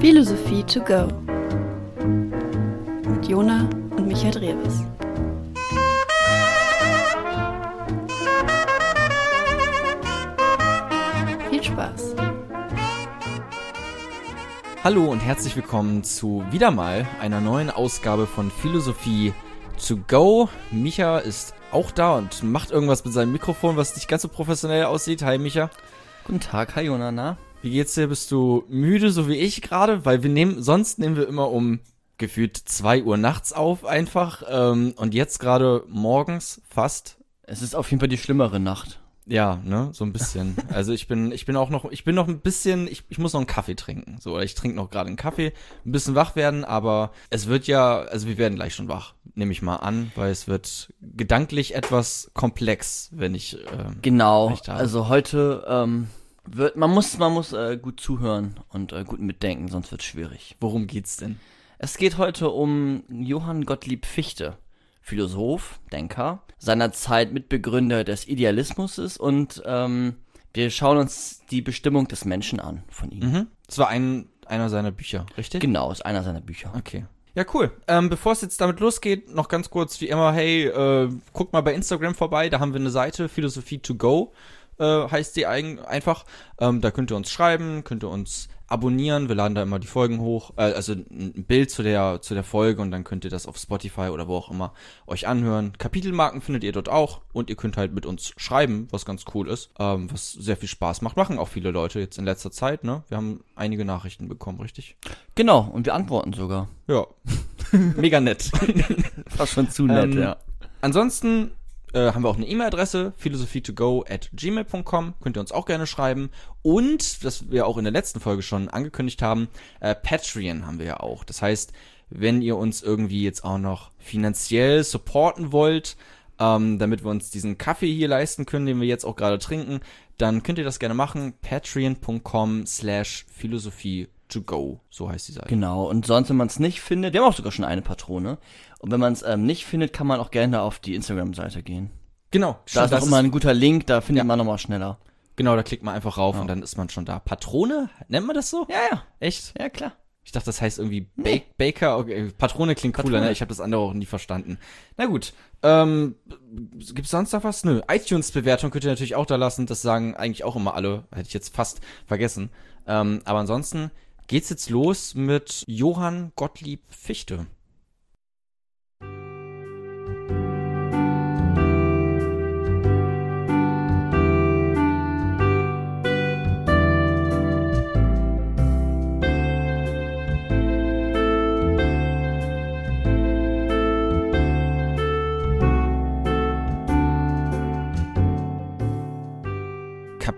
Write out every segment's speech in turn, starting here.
Philosophie to go mit Jona und Michael Drewes. Viel Spaß! Hallo und herzlich willkommen zu wieder mal einer neuen Ausgabe von Philosophie to go. Micha ist auch da und macht irgendwas mit seinem Mikrofon, was nicht ganz so professionell aussieht. Hi Micha. Guten Tag, hi Jona, na? Wie geht's dir? Bist du müde, so wie ich gerade? Weil wir nehmen, sonst nehmen wir immer um gefühlt zwei Uhr nachts auf einfach. Ähm, und jetzt gerade morgens fast. Es ist auf jeden Fall die schlimmere Nacht. Ja, ne, so ein bisschen. Also ich bin, ich bin auch noch, ich bin noch ein bisschen, ich, ich muss noch einen Kaffee trinken. So, oder ich trinke noch gerade einen Kaffee, ein bisschen wach werden, aber es wird ja, also wir werden gleich schon wach, nehme ich mal an, weil es wird gedanklich etwas komplex, wenn ich. Ähm, Genau, also heute ähm, wird, man muss, man muss äh, gut zuhören und äh, gut mitdenken, sonst wird schwierig. worum geht's denn? Es geht heute um Johann Gottlieb Fichte, Philosoph, Denker, seinerzeit Mitbegründer des Idealismus ist und ähm, wir schauen uns die Bestimmung des Menschen an von ihm. Mhm. Das war ein, einer seiner Bücher, richtig? Genau, ist einer seiner Bücher. Okay. Ja, cool. Ähm, bevor es jetzt damit losgeht, noch ganz kurz wie immer, hey, äh, guckt mal bei Instagram vorbei, da haben wir eine Seite, Philosophie to go, äh, heißt die eigen, einfach. Ähm, da könnt ihr uns schreiben, könnt ihr uns abonnieren, wir laden da immer die Folgen hoch, äh, also ein Bild zu der, zu der Folge und dann könnt ihr das auf Spotify oder wo auch immer euch anhören. Kapitelmarken findet ihr dort auch und ihr könnt halt mit uns schreiben, was ganz cool ist, ähm, was sehr viel Spaß macht. Machen auch viele Leute jetzt in letzter Zeit, ne? Wir haben einige Nachrichten bekommen, richtig? Genau, und wir antworten sogar. Ja. Mega nett. Fast schon zu nett, Ähm, ja. Ansonsten äh, haben wir auch eine E-Mail-Adresse, philosophie2go at gmail.com. Könnt ihr uns auch gerne schreiben. Und, was wir auch in der letzten Folge schon angekündigt haben, äh, Patreon haben wir ja auch. Das heißt, wenn ihr uns irgendwie jetzt auch noch finanziell supporten wollt, ähm, damit wir uns diesen Kaffee hier leisten können, den wir jetzt auch gerade trinken, dann könnt ihr das gerne machen. Patreon.com slash philosophie to go. So heißt die Seite. Genau, und sonst, wenn man es nicht findet, wir haben auch sogar schon eine Patrone. Und wenn man es ähm, nicht findet, kann man auch gerne auf die Instagram-Seite gehen. Genau. Da ist auch immer ein guter Link, da findet Ja. man nochmal schneller. Genau, da klickt man einfach rauf Ja. und dann ist man schon da. Patrone? Nennt man das so? Ja, ja, Echt? ja, klar. Ich dachte, das heißt irgendwie ba Nee. Baker. Okay, Patrone klingt cooler, Patrone. ne? Ich habe das andere auch nie verstanden. Na gut. Ähm, gibt's sonst noch was? Nö. iTunes-Bewertung könnt ihr natürlich auch da lassen. Das sagen eigentlich auch immer alle. Hätte ich jetzt fast vergessen. Ähm, aber ansonsten geht's jetzt los mit Johann Gottlieb Fichte.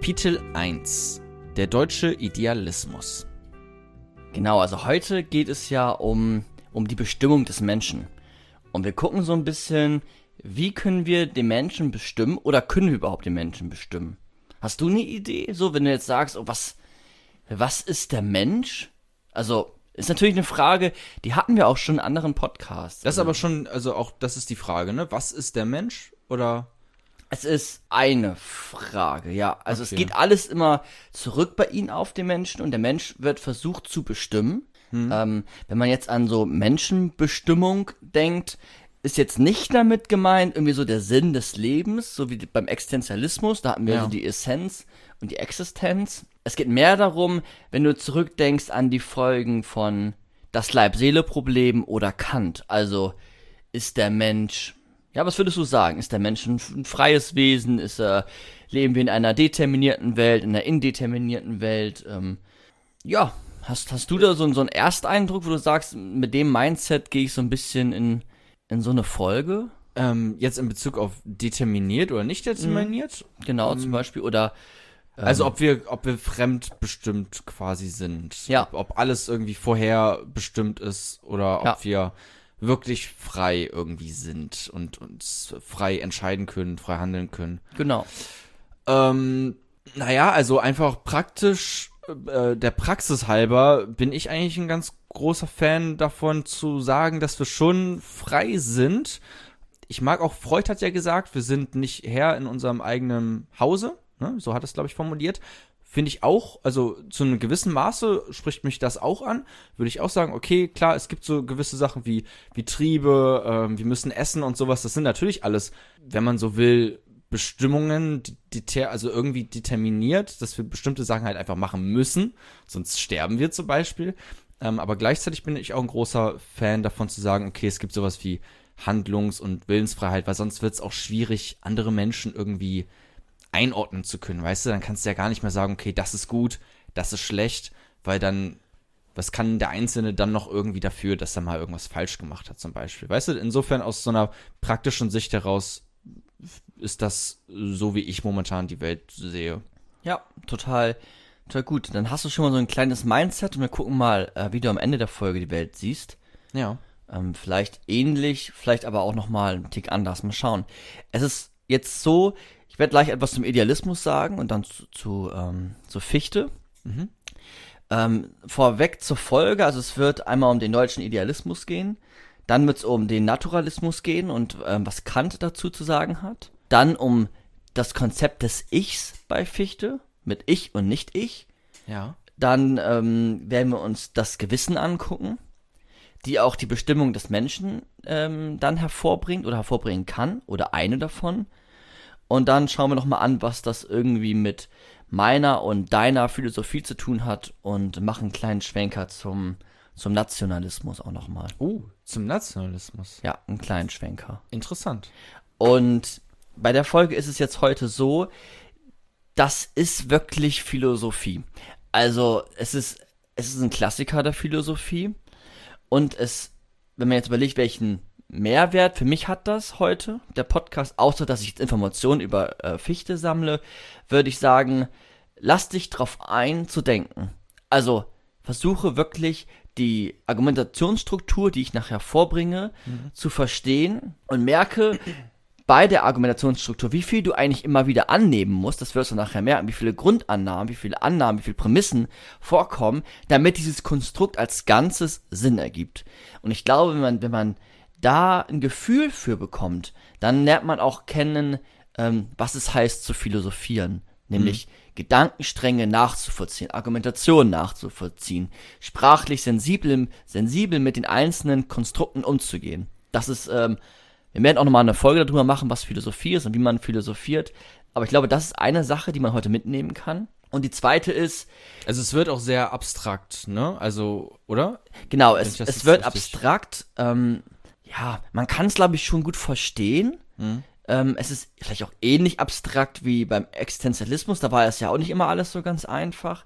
Kapitel 1. Der deutsche Idealismus. Genau, also heute geht es ja um, um die Bestimmung des Menschen. Und wir gucken so ein bisschen, wie können wir den Menschen bestimmen oder können wir überhaupt den Menschen bestimmen? Hast du eine Idee? So, wenn du jetzt sagst, oh, was, was ist der Mensch? Also, ist natürlich eine Frage, die hatten wir auch schon in anderen Podcasts. Das ist aber schon, also auch, das ist die Frage, ne? Was ist der Mensch? Oder? Es ist eine Frage, ja. Also Okay. es geht alles immer zurück bei ihnen auf den Menschen und der Mensch wird versucht zu bestimmen. Ähm, wenn man jetzt an so Menschenbestimmung denkt, ist jetzt nicht damit gemeint irgendwie so der Sinn des Lebens, so wie beim Existenzialismus, da hatten wir Ja. so die Essenz und die Existenz. Es geht mehr darum, wenn du zurückdenkst an die Folgen von das Leib-Seele-Problem oder Kant. Also ist der Mensch, ja, was würdest du sagen? Ist der Mensch ein, ein freies Wesen? Ist er, leben wir in einer determinierten Welt, in einer indeterminierten Welt? Ähm, ja, hast, hast du da so, so einen Ersteindruck, wo du sagst, mit dem Mindset gehe ich so ein bisschen in, in so eine Folge? Ähm, jetzt in Bezug auf determiniert oder nicht determiniert? Genau, Ähm, zum Beispiel, oder Also ob wir, ob wir fremdbestimmt quasi sind. Ja. Ob, ob alles irgendwie vorherbestimmt ist oder ob Ja. wir wirklich frei irgendwie sind und uns frei entscheiden können, frei handeln können. genau. Ähm, naja, also einfach praktisch, äh, der Praxis halber bin ich eigentlich ein ganz großer Fan davon zu sagen, dass wir schon frei sind. Ich mag auch, Freud hat ja gesagt, wir sind nicht Herr in unserem eigenen Hause. Ne? So hat es, glaube ich, formuliert. Finde ich auch, also zu einem gewissen Maße spricht mich das auch an. Würde ich auch sagen, okay, klar, es gibt so gewisse Sachen wie, wie Triebe, ähm, wir müssen essen und sowas. Das sind natürlich alles, wenn man so will, Bestimmungen, die, also irgendwie determiniert, dass wir bestimmte Sachen halt einfach machen müssen, sonst sterben wir zum Beispiel. Ähm, aber gleichzeitig bin ich auch ein großer Fan davon zu sagen, okay, es gibt sowas wie Handlungs- und Willensfreiheit, weil sonst wird es auch schwierig, andere Menschen irgendwie einordnen zu können, weißt du? Dann kannst du ja gar nicht mehr sagen, okay, das ist gut, das ist schlecht, weil dann, was kann der Einzelne dann noch irgendwie dafür, dass er mal irgendwas falsch gemacht hat, zum Beispiel? Weißt du, insofern aus so einer praktischen Sicht heraus ist das so, wie ich momentan die Welt sehe. Ja, total, total gut. Dann hast du schon mal so ein kleines Mindset und wir gucken mal, äh, wie du am Ende der Folge die Welt siehst. Ja. Ähm, vielleicht ähnlich, vielleicht aber auch nochmal einen Tick anders. Mal schauen. Es ist jetzt so, ich werde gleich etwas zum Idealismus sagen und dann zu, zu, ähm, zur Fichte. Mhm. Ähm, vorweg zur Folge, also es wird einmal um den deutschen Idealismus gehen, dann wird es um den Naturalismus gehen und ähm, was Kant dazu zu sagen hat, dann um das Konzept des Ichs bei Fichte, mit Ich und Nicht-Ich. Ja. Dann ähm, werden wir uns das Gewissen angucken, die auch die Bestimmung des Menschen ähm, dann hervorbringt oder hervorbringen kann oder eine davon. Und dann schauen wir nochmal an, was das irgendwie mit meiner und deiner Philosophie zu tun hat und machen einen kleinen Schwenker zum, zum Nationalismus auch nochmal. Oh, zum Nationalismus. Ja, einen kleinen Schwenker. Interessant. Und bei der Folge ist es jetzt heute so, das ist wirklich Philosophie. Also es ist, es ist ein Klassiker der Philosophie und es, wenn man jetzt überlegt, welchen Mehrwert für mich hat das heute, der Podcast, außer dass ich jetzt Informationen über äh, Fichte sammle, würde ich sagen, lass dich drauf ein zu denken. Also versuche wirklich die Argumentationsstruktur, die ich nachher vorbringe, Mhm. zu verstehen und merke bei der Argumentationsstruktur, wie viel du eigentlich immer wieder annehmen musst, das wirst du nachher merken, wie viele Grundannahmen, wie viele Annahmen, wie viele Prämissen vorkommen, damit dieses Konstrukt als Ganzes Sinn ergibt. Und ich glaube, wenn man, wenn man da ein Gefühl für bekommt, dann lernt man auch kennen, ähm, was es heißt zu philosophieren. Nämlich Gedankenstränge nachzuvollziehen, Argumentation nachzuvollziehen, sprachlich sensibel, sensibel mit den einzelnen Konstrukten umzugehen. Das ist, ähm, wir werden auch nochmal eine Folge darüber machen, was Philosophie ist und wie man philosophiert. Aber ich glaube, das ist eine Sache, die man heute mitnehmen kann. Und die zweite ist, Also es wird auch sehr abstrakt, ne? Also, oder? Genau, es, es wird richtig- abstrakt. Ähm, ja, man kann es, glaube ich, schon gut verstehen. Mhm. Ähm, es ist vielleicht auch ähnlich abstrakt wie beim Existenzialismus. Da war es ja auch nicht immer alles so ganz einfach.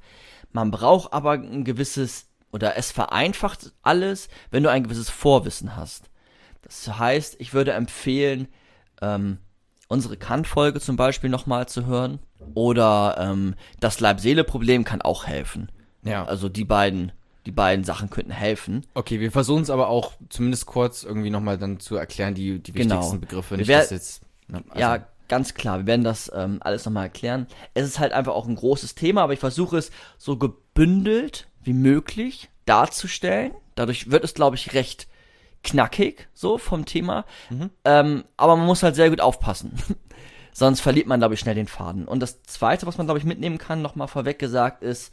Man braucht aber ein gewisses, oder es vereinfacht alles, wenn du ein gewisses Vorwissen hast. Das heißt, ich würde empfehlen, ähm, unsere Kant-Folge zum Beispiel nochmal zu hören. Oder ähm, das Leib-Seele-Problem kann auch helfen. Ja. Also die beiden, die beiden Sachen könnten helfen. Okay, wir versuchen es aber auch zumindest kurz irgendwie nochmal dann zu erklären, die, die Genau. wichtigsten Begriffe. Nicht, dass jetzt, ne, also, ja, ganz klar. Wir werden das ähm, alles nochmal erklären. Es ist halt einfach auch ein großes Thema, aber ich versuche es so gebündelt wie möglich darzustellen. Dadurch wird es, glaube ich, recht knackig, so vom Thema. Ähm, aber man muss halt sehr gut aufpassen. Sonst verliert man, glaube ich, schnell den Faden. Und das Zweite, was man, glaube ich, mitnehmen kann, nochmal vorweg gesagt, ist,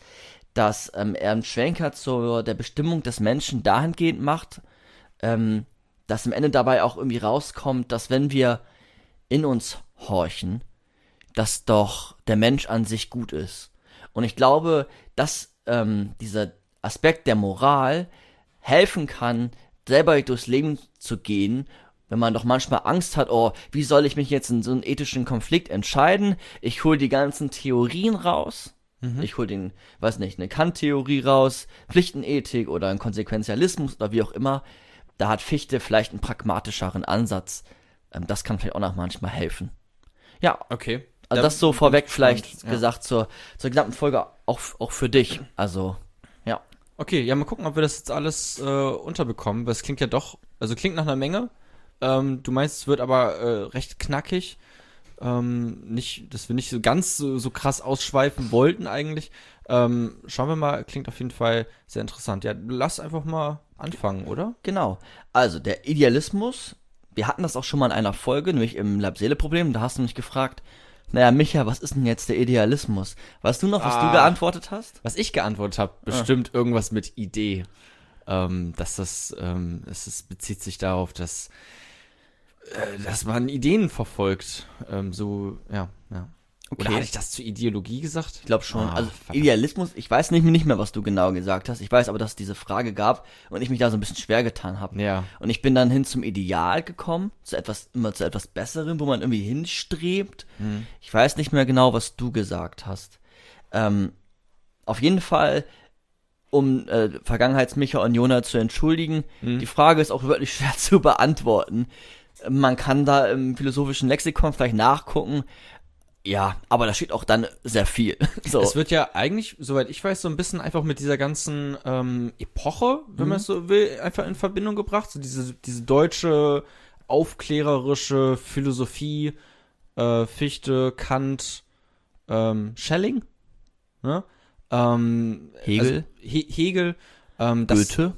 dass ähm, er einen Schwenker zu der Bestimmung des Menschen dahingehend macht, ähm, dass am Ende dabei auch irgendwie rauskommt, dass wenn wir in uns horchen, dass doch der Mensch an sich gut ist. Und ich glaube, dass ähm, dieser Aspekt der Moral helfen kann, selber durchs Leben zu gehen, wenn man doch manchmal Angst hat, oh, wie soll ich mich jetzt in so einen ethischen Konflikt entscheiden? Ich hole die ganzen Theorien raus. Ich hole den, weiß nicht, eine Kant-Theorie raus, Pflichtenethik oder einen Konsequenzialismus oder wie auch immer. Da hat Fichte vielleicht einen pragmatischeren Ansatz. Ähm, das kann vielleicht auch noch manchmal helfen. Ja, Okay. also Da- das so vorweg spannend, vielleicht ja. gesagt zur, zur gesamten Folge auch, auch für dich. Also, ja. Okay, ja, mal gucken, ob wir das jetzt alles äh, unterbekommen, weil es klingt ja doch, also klingt nach einer Menge. Ähm, du meinst, es wird aber äh, recht knackig. Ähm, nicht, dass wir nicht so ganz so, so krass ausschweifen wollten eigentlich. Ähm, schauen wir mal, klingt auf jeden Fall sehr interessant. Ja, lass einfach mal anfangen, oder? Genau. Also, der Idealismus, wir hatten das auch schon mal in einer Folge, nämlich im Leib-Seele-Problem, da hast du mich gefragt, Naja, Micha, was ist denn jetzt der Idealismus? Weißt du noch, was Ah. du geantwortet hast? Was ich geantwortet habe, bestimmt irgendwas mit Idee. Ähm, dass das, ähm, es bezieht sich darauf, dass, dass man Ideen verfolgt. Ähm, so, ja, ja. Oder Okay. hatte ich das zur Ideologie gesagt? Ich glaube schon. Ah, also verdammt. Idealismus, ich weiß nicht, nicht mehr, was du genau gesagt hast. Ich weiß aber, dass es diese Frage gab und ich mich da so ein bisschen schwer getan habe. Ja. Und ich bin dann hin zum Ideal gekommen, zu etwas, immer zu etwas Besserem, wo man irgendwie hinstrebt. Hm. Ich weiß nicht mehr genau, was du gesagt hast. Ähm, auf jeden Fall, um äh, Vergangenheitsmicha und Jona zu entschuldigen, Hm. die Frage ist auch wirklich schwer zu beantworten. Man kann da im philosophischen Lexikon vielleicht nachgucken. Ja, aber da steht auch dann sehr viel. So. Es wird ja eigentlich, soweit ich weiß, so ein bisschen einfach mit dieser ganzen ähm, Epoche, wenn man es so will, einfach in Verbindung gebracht. So diese, diese deutsche, aufklärerische Philosophie, äh, Fichte, Kant, ähm, Schelling, ne? Ähm, Hegel. Also, He Hegel, ähm, Goethe.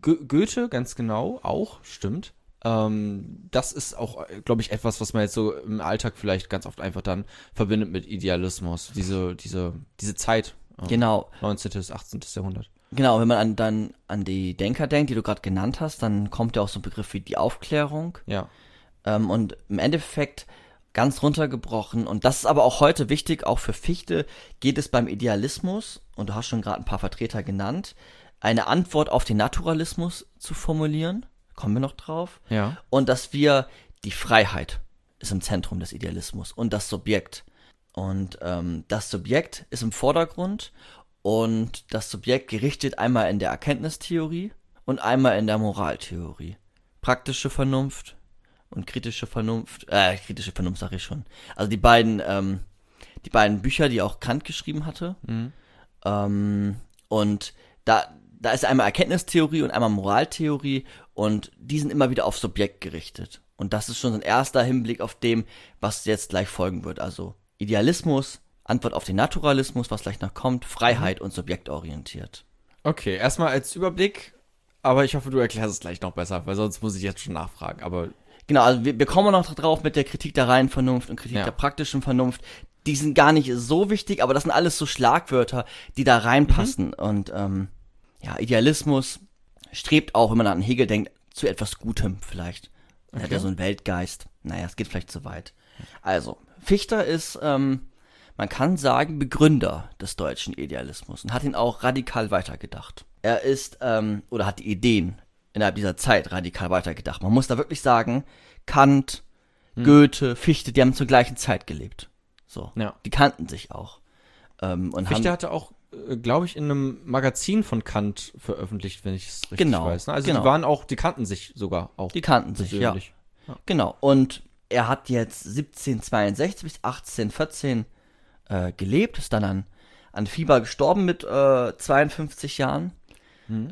Go Goethe, ganz genau, auch, stimmt. Ähm, das ist auch, glaube ich, etwas, was man jetzt so im Alltag vielleicht ganz oft einfach dann verbindet mit Idealismus. Diese, diese, diese Zeit. ähm, Genau. 19. bis 18. Jahrhundert. Genau, wenn man an, dann an die Denker denkt, die du gerade genannt hast, dann kommt ja auch so ein Begriff wie die Aufklärung. Ja. Ähm, und im Endeffekt ganz runtergebrochen, und das ist aber auch heute wichtig, auch für Fichte, geht es beim Idealismus, und du hast schon gerade ein paar Vertreter genannt, eine Antwort auf den Naturalismus zu formulieren. Kommen wir noch drauf. Ja. Und dass wir die Freiheit ist im Zentrum des Idealismus und das Subjekt. Und ähm, das Subjekt ist im Vordergrund und das Subjekt gerichtet einmal in der Erkenntnistheorie und einmal in der Moraltheorie. Praktische Vernunft und kritische Vernunft, äh, kritische Vernunft sage ich schon. Also die beiden, ähm, die beiden Bücher, die auch Kant geschrieben hatte. Ähm, und da, da ist einmal Erkenntnistheorie und einmal Moraltheorie und die sind immer wieder auf Subjekt gerichtet. Und das ist schon ein erster Hinblick auf dem, was jetzt gleich folgen wird. Also Idealismus, Antwort auf den Naturalismus, was gleich noch kommt, Freiheit und subjektorientiert. Okay, erstmal als Überblick, aber ich hoffe, du erklärst es gleich noch besser, weil sonst muss ich jetzt schon nachfragen. Aber Genau, also wir, wir kommen noch drauf mit der Kritik der reinen Vernunft und Kritik Ja. der praktischen Vernunft. Die sind gar nicht so wichtig, aber das sind alles so Schlagwörter, die da reinpassen. Und ähm, ja, Idealismus strebt auch, wenn man an Hegel denkt, zu etwas Gutem vielleicht. Er hat Okay. ja so einen Weltgeist. Naja, es geht vielleicht zu weit. Also, Fichte ist, ähm, man kann sagen, Begründer des deutschen Idealismus und hat ihn auch radikal weitergedacht. Er ist, ähm, oder hat die Ideen innerhalb dieser Zeit radikal weitergedacht. Man muss da wirklich sagen, Kant, Goethe, Fichte, die haben zur gleichen Zeit gelebt. So. Ja. Die kannten sich auch. Ähm, und Fichte haben, hatte auch, glaube ich, in einem Magazin von Kant veröffentlicht, wenn ich es richtig Genau, weiß. ne? Also genau. die waren auch, die kannten sich sogar auch. die kannten sich, ja. persönlich. Genau. Und er hat jetzt 1762 bis 1814 äh, gelebt, ist dann an, an Fieber gestorben mit äh, 52 Jahren.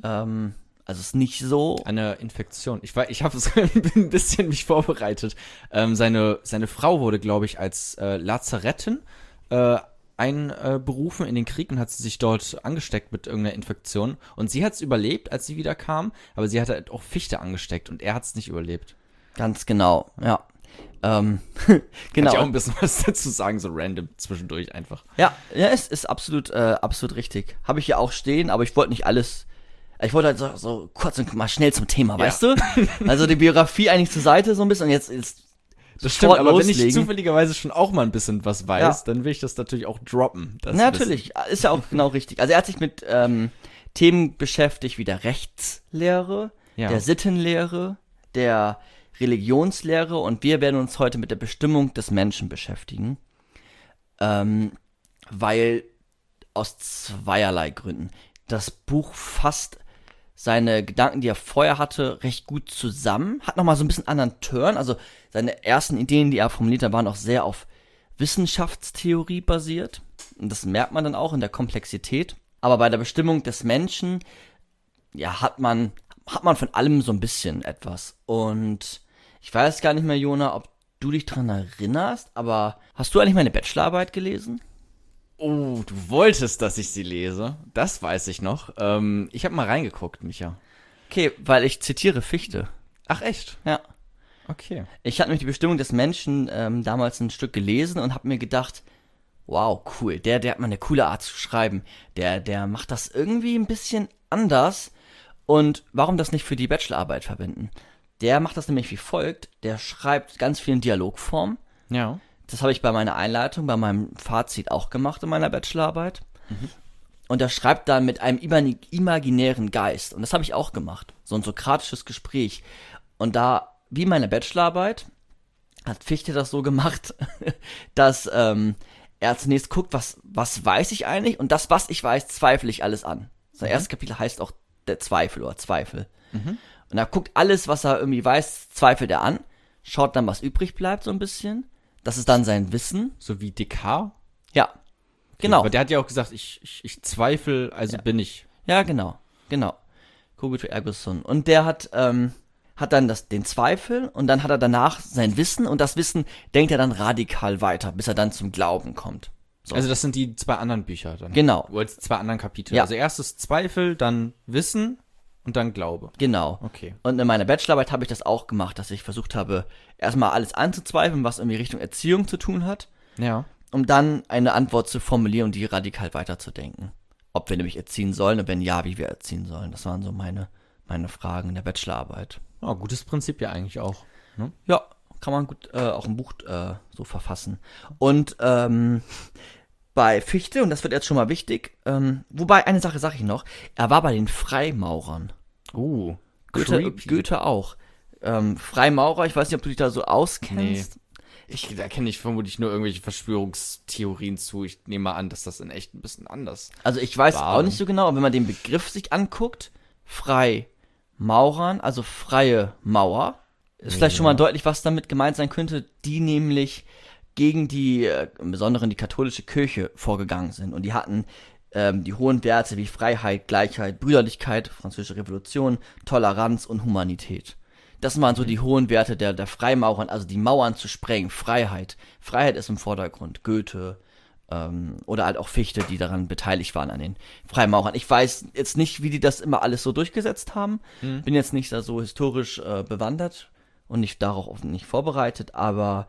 Ähm, also ist nicht so. Eine Infektion. Ich, war- ich habe ein bisschen mich vorbereitet. Ähm, seine, seine Frau wurde, glaube ich, als äh, Lazarettin äh, einberufen in den Krieg und hat sie sich dort angesteckt mit irgendeiner Infektion. Und sie hat es überlebt, als sie wieder kam, aber sie hat halt auch Fichte angesteckt und er hat es nicht überlebt. Ganz genau, ja. Ähm, Kann genau. ich auch ein bisschen was dazu sagen, so random zwischendurch einfach. Ja, ja, es ist absolut, äh, absolut richtig. Habe ich ja auch stehen, aber ich wollte nicht alles. Ich wollte halt so, so kurz und mal schnell zum Thema, Ja. weißt du? Also die Biografie eigentlich zur Seite so ein bisschen und jetzt ist Das stimmt, aber wenn ich loslegen. zufälligerweise schon auch mal ein bisschen was weiß, Ja. dann will ich das natürlich auch droppen. natürlich, ist ja auch genau richtig. Also er hat sich mit ähm, Themen beschäftigt wie der Rechtslehre, Ja. der Sittenlehre, der Religionslehre und wir werden uns heute mit der Bestimmung des Menschen beschäftigen. Ähm, weil aus zweierlei Gründen. Das Buch fasst seine Gedanken, die er vorher hatte, recht gut zusammen. Hat nochmal so ein bisschen anderen Turn. Also seine ersten Ideen, die er formuliert hat, waren auch sehr auf Wissenschaftstheorie basiert. Und das merkt man dann auch in der Komplexität. Aber bei der Bestimmung des Menschen, ja, hat man, hat man von allem so ein bisschen etwas. Und ich weiß gar nicht mehr, Jona, ob du dich dran erinnerst, aber hast du eigentlich meine Bachelorarbeit gelesen? Oh, du wolltest, dass ich sie lese. Das weiß ich noch. Ähm, ich habe mal reingeguckt, Micha. Okay, weil ich zitiere Fichte. Ach echt? Ja. Okay. Ich hatte nämlich die Bestimmung des Menschen ähm, damals ein Stück gelesen und habe mir gedacht, wow, cool, der, der hat mal eine coole Art zu schreiben. Der, der macht das irgendwie ein bisschen anders. Und warum das nicht für die Bachelorarbeit verwenden? Der macht das nämlich wie folgt. Der schreibt ganz viel in Dialogform. Ja. Das habe ich bei meiner Einleitung, bei meinem Fazit auch gemacht in meiner Bachelorarbeit. Und er schreibt dann mit einem imaginären Geist. Und das habe ich auch gemacht. So ein sokratisches Gespräch. Und da, wie meine Bachelorarbeit, hat Fichte das so gemacht, dass ähm, er zunächst guckt, was, was weiß ich eigentlich? Und das, was ich weiß, zweifle ich alles an. Sein erstes Kapitel heißt auch der Zweifel oder Zweifel. Und er guckt alles, was er irgendwie weiß, zweifelt er an, schaut dann, was übrig bleibt, so ein bisschen. Das ist dann sein Wissen. So wie Descartes. Ja. Genau. Aber der hat ja auch gesagt, ich, ich, ich zweifle, also bin ich. Ja, genau. Genau. Cogito ergo sum. Und der hat, ähm, hat dann das, den Zweifel und dann hat er danach sein Wissen und das Wissen denkt er dann radikal weiter, bis er dann zum Glauben kommt. So. Also das sind die zwei anderen Bücher dann. Genau. Oder die zwei anderen Kapitel. Ja. Also erstes Zweifel, dann Wissen und dann Glaube. Genau. Okay. Und in meiner Bachelorarbeit habe ich das auch gemacht, dass ich versucht habe, erstmal alles anzuzweifeln, was irgendwie Richtung Erziehung zu tun hat, Ja. um dann eine Antwort zu formulieren und die radikal weiterzudenken. Ob wir nämlich erziehen sollen und wenn ja, wie wir erziehen sollen. Das waren so meine, meine Fragen in der Bachelorarbeit. Oh, gutes Prinzip ja eigentlich auch. Ne? Ja, kann man gut äh, auch ein Buch äh, so verfassen. Und ähm, bei Fichte, und das wird jetzt schon mal wichtig, ähm, wobei eine Sache sage ich noch, er war bei den Freimaurern. Uh. Goethe, creepy. Goethe auch. Ähm, Freimaurer, ich weiß nicht, ob du dich da so auskennst. Ich, da kenne ich vermutlich nur irgendwelche Verschwörungstheorien zu. Ich nehme mal an, dass das in echt ein bisschen anders. Also ich weiß War- auch nicht so genau, aber wenn man den Begriff sich anguckt, Freimaurern, also freie Mauer, ist vielleicht schon mal deutlich, was damit gemeint sein könnte, die nämlich gegen die, äh, im Besonderen die katholische Kirche vorgegangen sind. Und die hatten ähm, die hohen Werte wie Freiheit, Gleichheit, Brüderlichkeit, französische Revolution, Toleranz und Humanität. Das waren so die hohen Werte der, der Freimaurern, also die Mauern zu sprengen, Freiheit. Freiheit ist im Vordergrund. Goethe, ähm, oder halt auch Fichte, die daran beteiligt waren an den Freimaurern. Ich weiß jetzt nicht, wie die das immer alles so durchgesetzt haben. Bin jetzt nicht da so historisch äh, bewandert und nicht darauf nicht vorbereitet, aber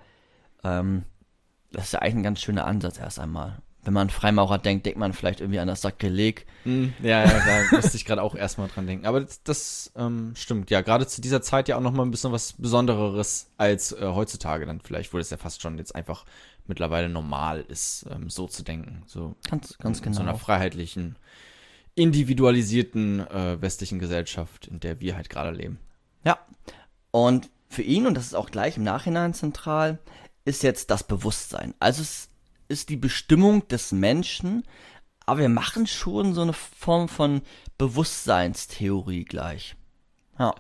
ähm, das ist ja eigentlich ein ganz schöner Ansatz erst einmal. Wenn man Freimaurer denkt, denkt man vielleicht irgendwie an das Sakrileg. Ja, ja, da musste ich gerade auch erstmal dran denken. Aber das, das ähm, stimmt. Ja, gerade zu dieser Zeit ja auch noch mal ein bisschen was Besondereres als äh, heutzutage dann vielleicht, wo das ja fast schon jetzt einfach mittlerweile normal ist, ähm, so zu denken. So Ganz, ganz in so einer genau. freiheitlichen, individualisierten äh, westlichen Gesellschaft, in der wir halt gerade leben. Ja. Und für ihn, und das ist auch gleich im Nachhinein zentral, ist jetzt das Bewusstsein. Also es ist die Bestimmung des Menschen, aber wir machen schon so eine Form von Bewusstseinstheorie gleich. Ja.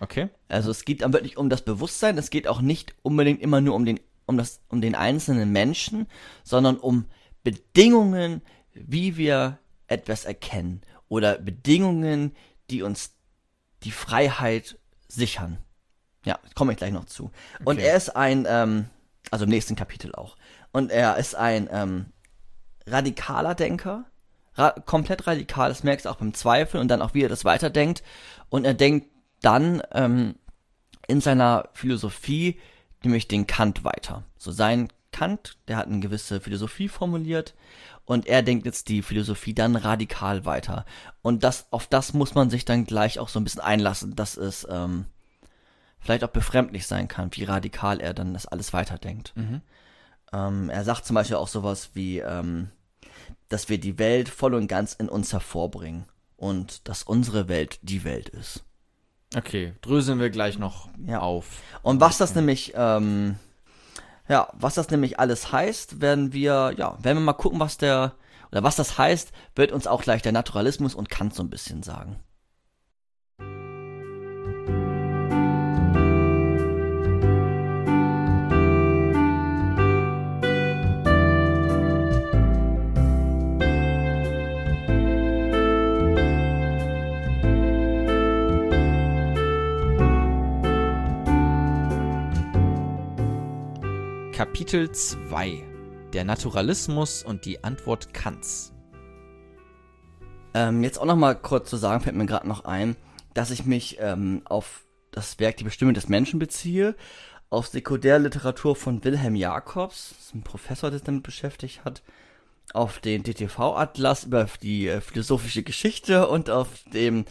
Okay? Also es geht dann wirklich um das Bewusstsein, es geht auch nicht unbedingt immer nur um den, um das, um den einzelnen Menschen, sondern um Bedingungen, wie wir etwas erkennen oder Bedingungen, die uns die Freiheit sichern. Ja, komme ich gleich noch zu. Und Okay. er ist ein, ähm, also im nächsten Kapitel auch. Und er ist ein ähm, radikaler Denker, ra komplett radikal, das merkst du auch beim Zweifel und dann auch, wie er das weiterdenkt. Und er denkt dann ähm, in seiner Philosophie nämlich den Kant weiter. So sein Kant, der hat eine gewisse Philosophie formuliert und er denkt jetzt die Philosophie dann radikal weiter. Und das, auf das muss man sich dann gleich auch so ein bisschen einlassen, dass es ähm, vielleicht auch befremdlich sein kann, wie radikal er dann das alles weiterdenkt. Ähm, er sagt zum Beispiel auch sowas wie, ähm, dass wir die Welt voll und ganz in uns hervorbringen und dass unsere Welt die Welt ist. Okay, dröseln wir gleich noch Ja. auf. Und was das nämlich, ähm, ja, was das nämlich alles heißt, werden wir, ja, werden wir mal gucken, was der, oder was das heißt, wird uns auch gleich der Naturalismus und Kant so ein bisschen sagen. Kapitel 2 Der Naturalismus und die Antwort Kants. Ähm, jetzt auch noch mal kurz zu sagen, fällt mir gerade noch ein, dass ich mich ähm, auf das Werk Die Bestimmung des Menschen beziehe, auf Sekundärliteratur von Wilhelm Jacobs, ein Professor, der sich damit beschäftigt hat, auf den DTV-Atlas über die äh, philosophische Geschichte und auf dem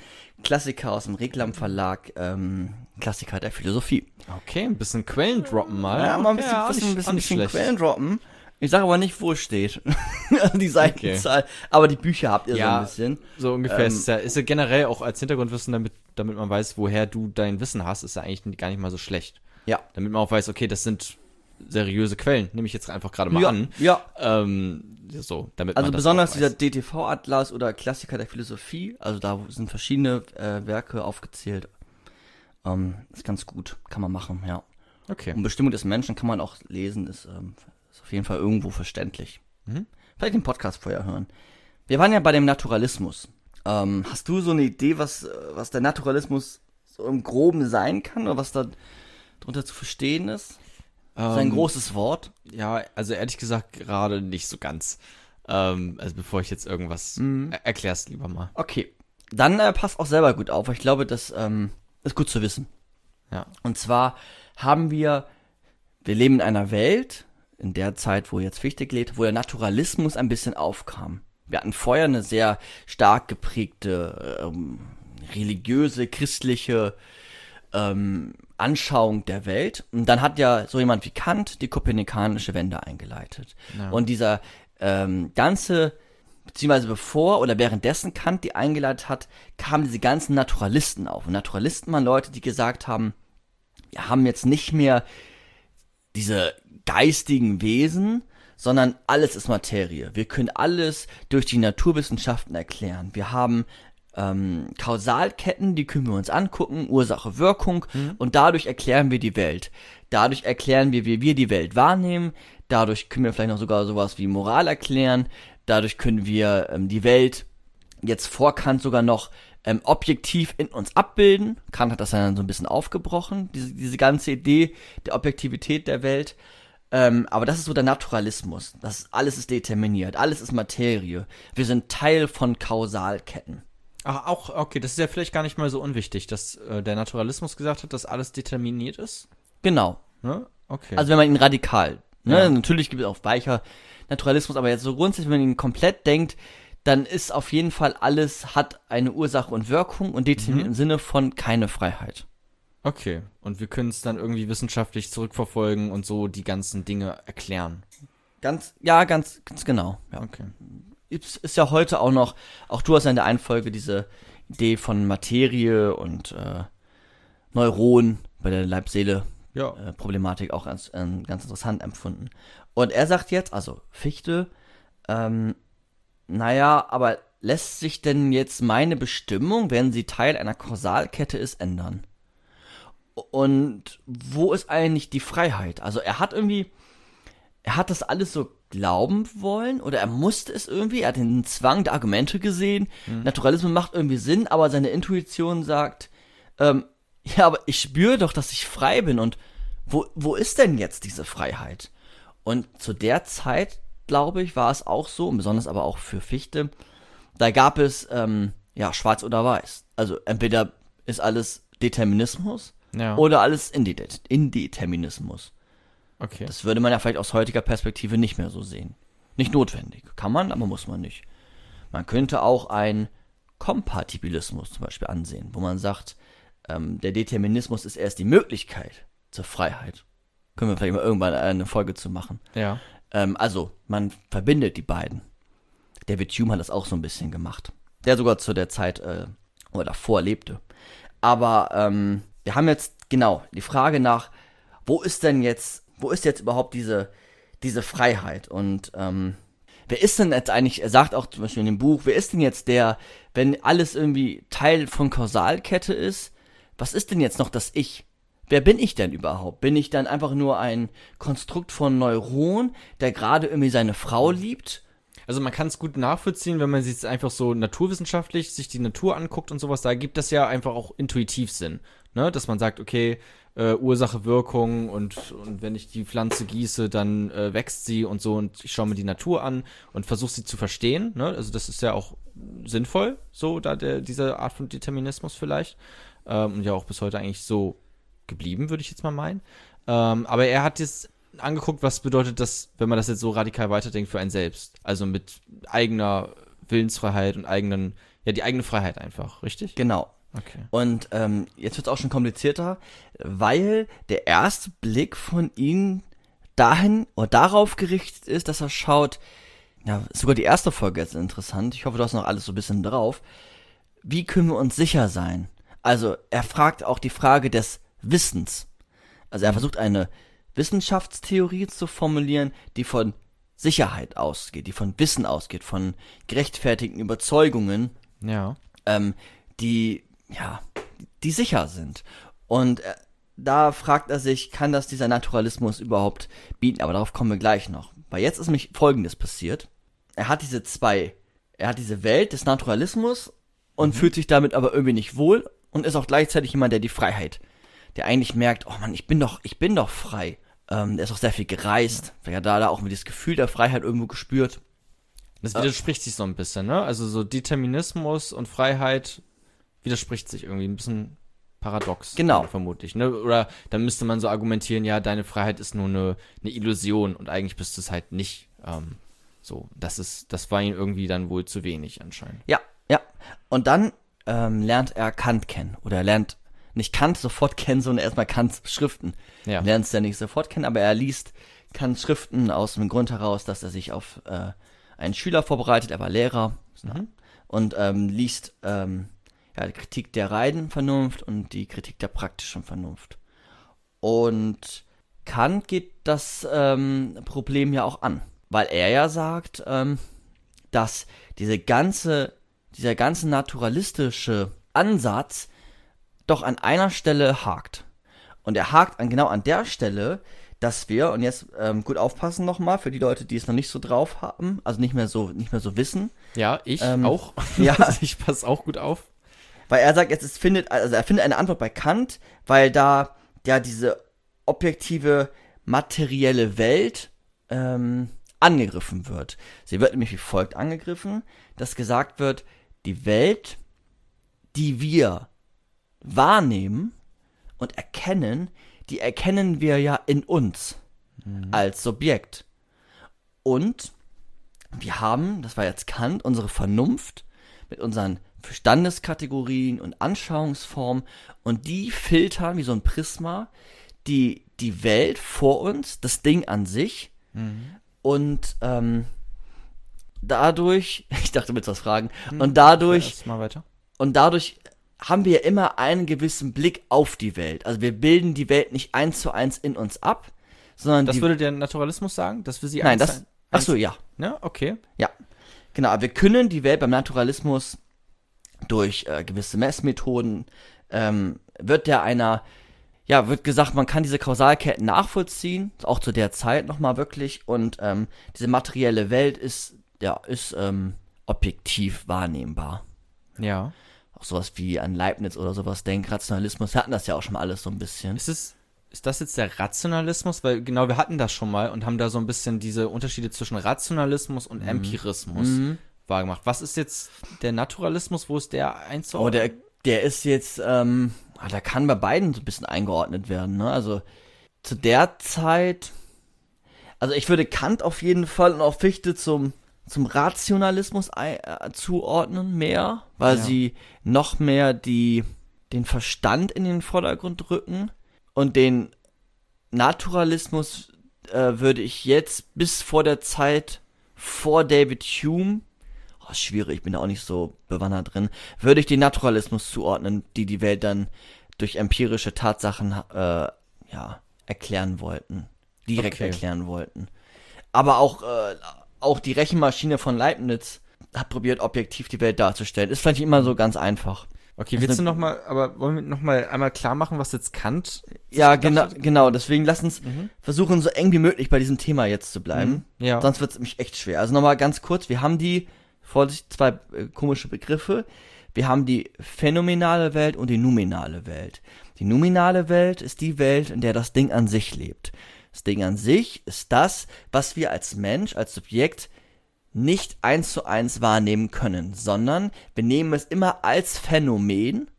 Klassiker aus dem Reklam Verlag, ähm, Klassiker der Philosophie. Okay, ein bisschen Quellen droppen mal. Ja, mal ein bisschen, auch bisschen, nicht- bisschen, bisschen. Quellen droppen. Ich sage aber nicht, wo es steht. die Seitenzahl. Aber die Bücher habt ihr so Ja. ein bisschen. So ungefähr. Ähm, ist, ja, ist ja generell auch als Hintergrundwissen, damit, damit man weiß, woher du dein Wissen hast, ist ja eigentlich gar nicht mal so schlecht. Ja. Damit man auch weiß, okay, das sind seriöse Quellen. Nehme ich jetzt einfach gerade mal ja, an. ja. Ähm, so, damit Also besonders dieser. DTV-Atlas oder Klassiker der Philosophie, also da sind verschiedene äh, Werke aufgezählt. Ähm, ist ganz gut, kann man machen, ja. Okay. Und Bestimmung des Menschen kann man auch lesen, ist, ähm, ist auf jeden Fall irgendwo verständlich. Mhm. Vielleicht den Podcast vorher hören. Wir waren ja bei dem Naturalismus. Ähm, hast du so eine Idee, was, äh, was der Naturalismus so im Groben sein kann oder was da drunter zu verstehen ist? Das ist ein Ähm, großes Wort. Ja, also ehrlich gesagt gerade nicht so ganz. Ähm, also bevor ich jetzt irgendwas Mhm. er erklär's lieber mal. Okay. Dann äh, passt auch selber gut auf. weil Ich glaube, das ähm, ist gut zu wissen. Ja. Und zwar haben wir, wir leben in einer Welt, in der Zeit, wo jetzt Fichte gelebt, wo der Naturalismus ein bisschen aufkam. Wir hatten vorher eine sehr stark geprägte ähm, religiöse, christliche ähm, Anschauung der Welt. Und dann hat ja so jemand wie Kant die kopernikanische Wende eingeleitet. Ja. Und dieser ähm, ganze, beziehungsweise bevor oder währenddessen Kant die eingeleitet hat, kamen diese ganzen Naturalisten auf. Und Naturalisten waren Leute, die gesagt haben, wir haben jetzt nicht mehr diese geistigen Wesen, sondern alles ist Materie. Wir können alles durch die Naturwissenschaften erklären. Wir haben ähm, Kausalketten, die können wir uns angucken, Ursache, Wirkung, und dadurch erklären wir die Welt. Dadurch erklären wir, wie wir die Welt wahrnehmen. Dadurch können wir vielleicht noch sogar sowas wie Moral erklären. Dadurch können wir ähm, die Welt jetzt vor Kant sogar noch ähm, objektiv in uns abbilden. Kant hat das dann so ein bisschen aufgebrochen, diese, diese ganze Idee der Objektivität der Welt. Ähm, aber das ist so der Naturalismus. Das alles ist determiniert, alles ist Materie. Wir sind Teil von Kausalketten. Ach, auch, okay, das ist ja vielleicht gar nicht mal so unwichtig, dass äh, der Naturalismus gesagt hat, dass alles determiniert ist. Genau. Ne? Okay. Also wenn man ihn radikal, ne, Ja. natürlich gibt es auch weicher Naturalismus, aber jetzt so grundsätzlich, wenn man ihn komplett denkt, dann ist auf jeden Fall alles hat eine Ursache und Wirkung und determiniert im Sinne von keine Freiheit. okay. Und wir können es dann irgendwie wissenschaftlich zurückverfolgen und so die ganzen Dinge erklären. Ganz, ja, ganz, ganz genau. Ja. Okay. Ist, ist ja heute auch noch, auch du hast ja in der einen Folge diese Idee von Materie und äh, Neuronen bei der Leib-Seele Ja. äh, Problematik auch ganz, ähm, ganz interessant empfunden. Und er sagt jetzt, also Fichte, ähm, naja, aber lässt sich denn jetzt meine Bestimmung, wenn sie Teil einer Kausalkette ist, ändern? Und wo ist eigentlich die Freiheit? Also er hat irgendwie, er hat das alles so glauben wollen oder er musste es irgendwie, er hat den Zwang der Argumente gesehen, Naturalismus macht irgendwie Sinn, aber seine Intuition sagt, ähm, ja, aber ich spüre doch, dass ich frei bin und wo, wo ist denn jetzt diese Freiheit? Und zu der Zeit, glaube ich, war es auch so, besonders aber auch für Fichte, da gab es, ähm, ja, schwarz oder weiß. Also entweder ist alles Determinismus Ja. oder alles Indet Indeterminismus. Okay. Das würde man ja vielleicht aus heutiger Perspektive nicht mehr so sehen. Nicht notwendig. Kann man, aber muss man nicht. Man könnte auch einen Kompatibilismus zum Beispiel ansehen, wo man sagt, ähm, der Determinismus ist erst die Möglichkeit zur Freiheit. Können wir vielleicht mal irgendwann eine Folge zu machen. ja. Ähm, also, man verbindet die beiden. David Hume hat das auch so ein bisschen gemacht. Der sogar zu der Zeit äh, oder davor lebte. Aber ähm, wir haben jetzt genau die Frage nach, wo ist denn jetzt, wo ist jetzt überhaupt diese, diese Freiheit? Und ähm, wer ist denn jetzt eigentlich, er sagt auch zum Beispiel in dem Buch, wer ist denn jetzt der, wenn alles irgendwie Teil von Kausalkette ist, was ist denn jetzt noch das Ich? Wer bin ich denn überhaupt? Bin ich dann einfach nur ein Konstrukt von Neuron, der gerade irgendwie seine Frau liebt? Also man kann es gut nachvollziehen, wenn man sich jetzt einfach so naturwissenschaftlich sich die Natur anguckt und sowas, da gibt das ja einfach auch intuitiv Sinn, ne? Dass man sagt, okay, äh, Ursache, Wirkung und, und wenn ich die Pflanze gieße, dann äh, wächst sie und so und ich schaue mir die Natur an und versuche sie zu verstehen, ne? Also das ist ja auch sinnvoll, so da der, diese Art von Determinismus vielleicht. ähm, und ja auch bis heute eigentlich so geblieben, würde ich jetzt mal meinen. Ähm, aber er hat jetzt angeguckt, was bedeutet das, wenn man das jetzt so radikal weiterdenkt für einen selbst. Also mit eigener Willensfreiheit und eigenen, ja, die eigene Freiheit einfach, richtig? Genau. Okay. Und ähm, jetzt wird es auch schon komplizierter, weil der erste Blick von ihm dahin oder darauf gerichtet ist, dass er schaut, ja, sogar die erste Folge jetzt interessant, ich hoffe, du hast noch alles so ein bisschen drauf, wie können wir uns sicher sein? Also er fragt auch die Frage des Wissens. Also er versucht eine Wissenschaftstheorie zu formulieren, die von Sicherheit ausgeht, die von Wissen ausgeht, von gerechtfertigten Überzeugungen, Ja. ähm, die, ja, die sicher sind. Und äh, da fragt er sich, kann das dieser Naturalismus überhaupt bieten? Aber darauf kommen wir gleich noch. Weil jetzt ist nämlich Folgendes passiert. Er hat diese zwei, er hat diese Welt des Naturalismus und fühlt sich damit aber irgendwie nicht wohl und ist auch gleichzeitig jemand, der die Freiheit, der eigentlich merkt, oh Mann, ich bin doch, ich bin doch frei. Ähm, der ist auch sehr viel gereist, der hat da, da auch mit dieses Gefühl der Freiheit irgendwo gespürt. Das widerspricht sich so ein bisschen, ne? Also so Determinismus und Freiheit widerspricht sich irgendwie ein bisschen paradox. Genau. Vermutlich, ne? Oder dann müsste man so argumentieren, ja, deine Freiheit ist nur eine, eine Illusion und eigentlich bist du es halt nicht. Ähm, so, das ist, das war ihm irgendwie dann wohl zu wenig anscheinend. Ja, ja. Und dann ähm, lernt er Kant kennen. Oder er lernt nicht Kant sofort kennen, sondern erstmal Kants Schriften. Ja. Er lernt es ja nicht sofort kennen, aber er liest Kants Schriften aus dem Grund heraus, dass er sich auf äh, einen Schüler vorbereitet. Er war Lehrer und ähm, liest ähm, ja, die Kritik der reinen Vernunft und die Kritik der praktischen Vernunft. Und Kant geht das ähm, Problem ja auch an, weil er ja sagt, ähm, dass diese ganze, dieser ganze naturalistische Ansatz doch an einer Stelle hakt. Und er hakt an, genau an der Stelle, dass wir, und jetzt ähm, gut aufpassen nochmal für die Leute, die es noch nicht so drauf haben, also nicht mehr so, nicht mehr so wissen, Ja, ich Ähm, auch. ja. ich passe auch gut auf. Weil er sagt, jetzt es findet, also er findet eine Antwort bei Kant, weil da ja diese objektive materielle Welt ähm, angegriffen wird. Sie wird nämlich wie folgt angegriffen, dass gesagt wird, die Welt, die wir wahrnehmen und erkennen, die erkennen wir ja in uns als Subjekt. Und wir haben, das war jetzt Kant, unsere Vernunft mit unseren Verstandeskategorien und Anschauungsformen und die filtern wie so ein Prisma die, die Welt vor uns, das Ding an sich und ähm, dadurch, ich dachte, du willst was fragen, und dadurch mal weiter. und dadurch haben wir immer einen gewissen Blick auf die Welt. Also wir bilden die Welt nicht eins zu eins in uns ab, sondern Das würde der Naturalismus sagen, dass wir sie nein, eins- das, ach so, ja, Ne, okay. ja, genau. Aber wir können die Welt beim Naturalismus durch äh, gewisse Messmethoden ähm, wird der einer, ja, wird gesagt, man kann diese Kausalketten nachvollziehen, auch zu der Zeit nochmal wirklich. Und ähm, diese materielle Welt ist, ja, ist ähm, objektiv wahrnehmbar. Ja. Auch sowas wie an Leibniz oder sowas, Denkrationalismus, wir hatten das ja auch schon mal alles so ein bisschen. Ist es, ist das jetzt der Rationalismus? Weil genau, wir hatten das schon mal und haben da so ein bisschen diese Unterschiede zwischen Rationalismus und Empirismus wahrgemacht. Was ist jetzt der Naturalismus? Wo ist der Oh, einzuordnen? der, der ist jetzt, ähm, ah, der kann bei beiden so ein bisschen eingeordnet werden, ne? Also zu der Zeit, also ich würde Kant auf jeden Fall und auch Fichte zum, zum Rationalismus ei- äh, zuordnen mehr, weil Ja. sie noch mehr die, den Verstand in den Vordergrund rücken und den Naturalismus äh, würde ich jetzt bis vor der Zeit vor David Hume oh, schwierig, ich bin da auch nicht so bewandert drin, würde ich den Naturalismus zuordnen, die die Welt dann durch empirische Tatsachen äh, ja, erklären wollten, direkt Okay. erklären wollten. Aber auch, äh, auch die Rechenmaschine von Leibniz hat probiert, objektiv die Welt darzustellen. Ist vielleicht nicht immer so ganz einfach. okay, ist willst du eine- noch mal, aber wollen wir noch mal einmal klar machen, was jetzt Kant Ja, genau, genau. Deswegen lass uns versuchen, so eng wie möglich bei diesem Thema jetzt zu bleiben. Mhm, ja. Sonst wird es nämlich echt schwer. Also nochmal ganz kurz, wir haben die, Vorsicht, zwei äh, komische Begriffe. Wir haben die phänomenale Welt und die numinale Welt. Die numinale Welt ist die Welt, in der das Ding an sich lebt. Das Ding an sich ist das, was wir als Mensch, als Subjekt nicht eins zu eins wahrnehmen können, sondern wir nehmen es immer als Phänomen,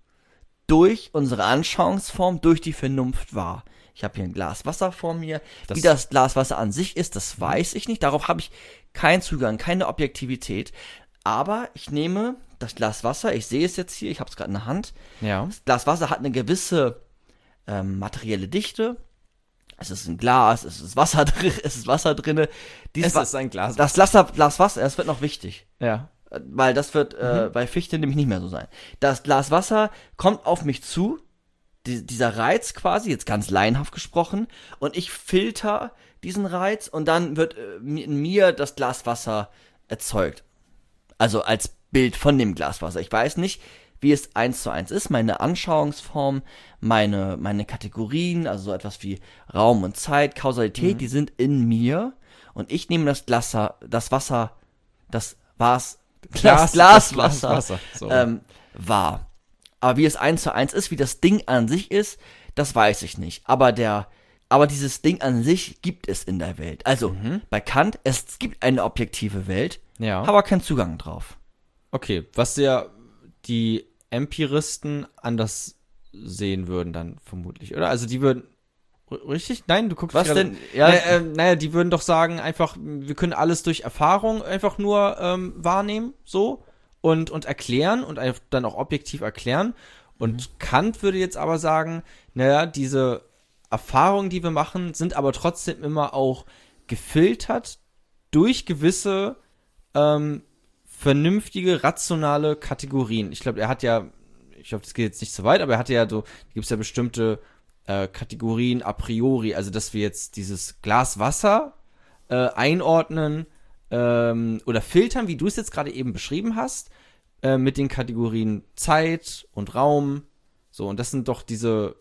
durch unsere Anschauungsform, durch die Vernunft wahr. Ich habe hier ein Glas Wasser vor mir. Das- Wie das Glas Wasser an sich ist, das weiß ich nicht. Darauf habe ich keinen Zugang, keine Objektivität. Aber ich nehme das Glas Wasser, ich sehe es jetzt hier, ich habe es gerade in der Hand. Ja. Das Glas Wasser hat eine gewisse ähm, materielle Dichte. Es ist ein Glas, es ist Wasser drin, es ist Wasser drinne. Dies Es Wa- ist ein Glas. das Glas, Glas Wasser, das wird noch wichtig. ja. Weil das wird äh, bei Fichte nämlich nicht mehr so sein. Das Glas Wasser kommt auf mich zu, die, dieser Reiz quasi, jetzt ganz laienhaft gesprochen, und ich filter diesen Reiz und dann wird äh, in mir das Glas Wasser erzeugt. Also als Bild von dem Glas Wasser. Ich weiß nicht, wie es eins zu eins ist. Meine Anschauungsform, meine, meine Kategorien, also so etwas wie Raum und Zeit, Kausalität, die sind in mir. Und ich nehme das Glas, das Wasser, das war's, das Glaswasser, Glaswasser, so. ähm, wahr. Aber wie es eins zu eins ist, wie das Ding an sich ist, das weiß ich nicht. Aber der, aber dieses Ding an sich gibt es in der Welt. Also bei Kant, es gibt eine objektive Welt, Ja. aber keinen Zugang drauf. Okay, was ja die Empiristen anders sehen würden dann vermutlich, oder? Also die würden richtig? Nein, du guckst Was denn? Ja. Naja, ähm, naja, die würden doch sagen, einfach, wir können alles durch Erfahrung einfach nur ähm, wahrnehmen, so und und erklären und dann auch objektiv erklären. Und Kant würde jetzt aber sagen, naja, diese Erfahrungen, die wir machen, sind aber trotzdem immer auch gefiltert durch gewisse ähm, vernünftige, rationale Kategorien. Ich glaube, er hat ja, ich glaube, das geht jetzt nicht so weit, aber er hatte ja so, gibt es ja bestimmte äh, Kategorien a priori, also dass wir jetzt dieses Glas Wasser äh, einordnen ähm, oder filtern, wie du es jetzt gerade eben beschrieben hast, äh, mit den Kategorien Zeit und Raum. So, und das sind doch diese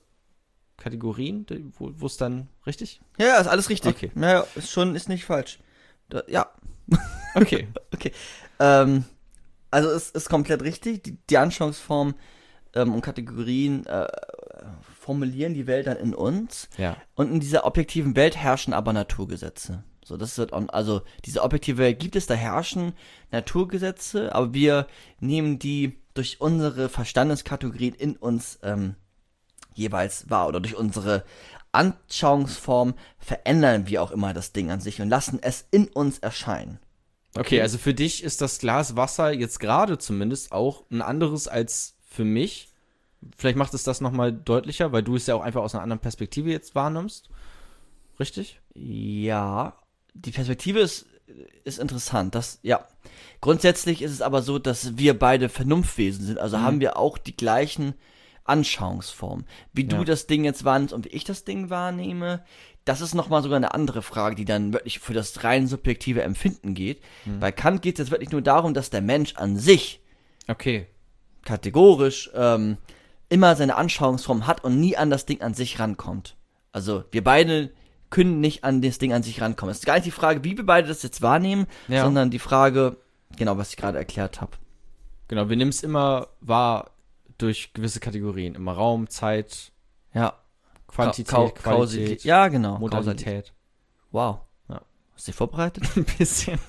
Kategorien, wo es dann richtig? Ja, ja, ist alles richtig. Okay. Ja, ja, ist schon, ist nicht falsch. Da, ja, Okay. okay. Ähm, also es ist komplett richtig. Die, die Anschauungsform ähm, und Kategorien äh, formulieren die Welt dann in uns. ja. Und in dieser objektiven Welt herrschen aber Naturgesetze. So, das wird also diese objektive Welt gibt es, da herrschen Naturgesetze, aber wir nehmen die durch unsere Verstandeskategorien in uns ähm, jeweils wahr oder durch unsere Anschauungsform verändern wir auch immer das Ding an sich und lassen es in uns erscheinen. Okay, also für dich ist das Glas Wasser jetzt gerade zumindest auch ein anderes als für mich. Vielleicht macht es das nochmal deutlicher, weil du es ja auch einfach aus einer anderen Perspektive jetzt wahrnimmst. Richtig? Ja, die Perspektive ist, ist interessant. Das, ja. Grundsätzlich ist es aber so, dass wir beide Vernunftwesen sind. Also haben wir auch die gleichen Anschauungsformen. Wie du Ja. das Ding jetzt wahrnimmst und wie ich das Ding wahrnehme, das ist nochmal sogar eine andere Frage, die dann wirklich für das rein subjektive Empfinden geht. Bei Kant geht es jetzt wirklich nur darum, dass der Mensch an sich Okay. kategorisch ähm, immer seine Anschauungsform hat und nie an das Ding an sich rankommt. Also wir beide können nicht an das Ding an sich rankommen. Es ist gar nicht die Frage, wie wir beide das jetzt wahrnehmen, Ja. sondern die Frage, genau, was ich gerade erklärt habe. Genau, wir nehmen es immer wahr durch gewisse Kategorien. Immer Raum, Zeit, Ja. Quantität, Kau- Qualität, Kausalität. Ja, genau. Modalität. Wow. Ja. Hast du dich vorbereitet? Ein bisschen.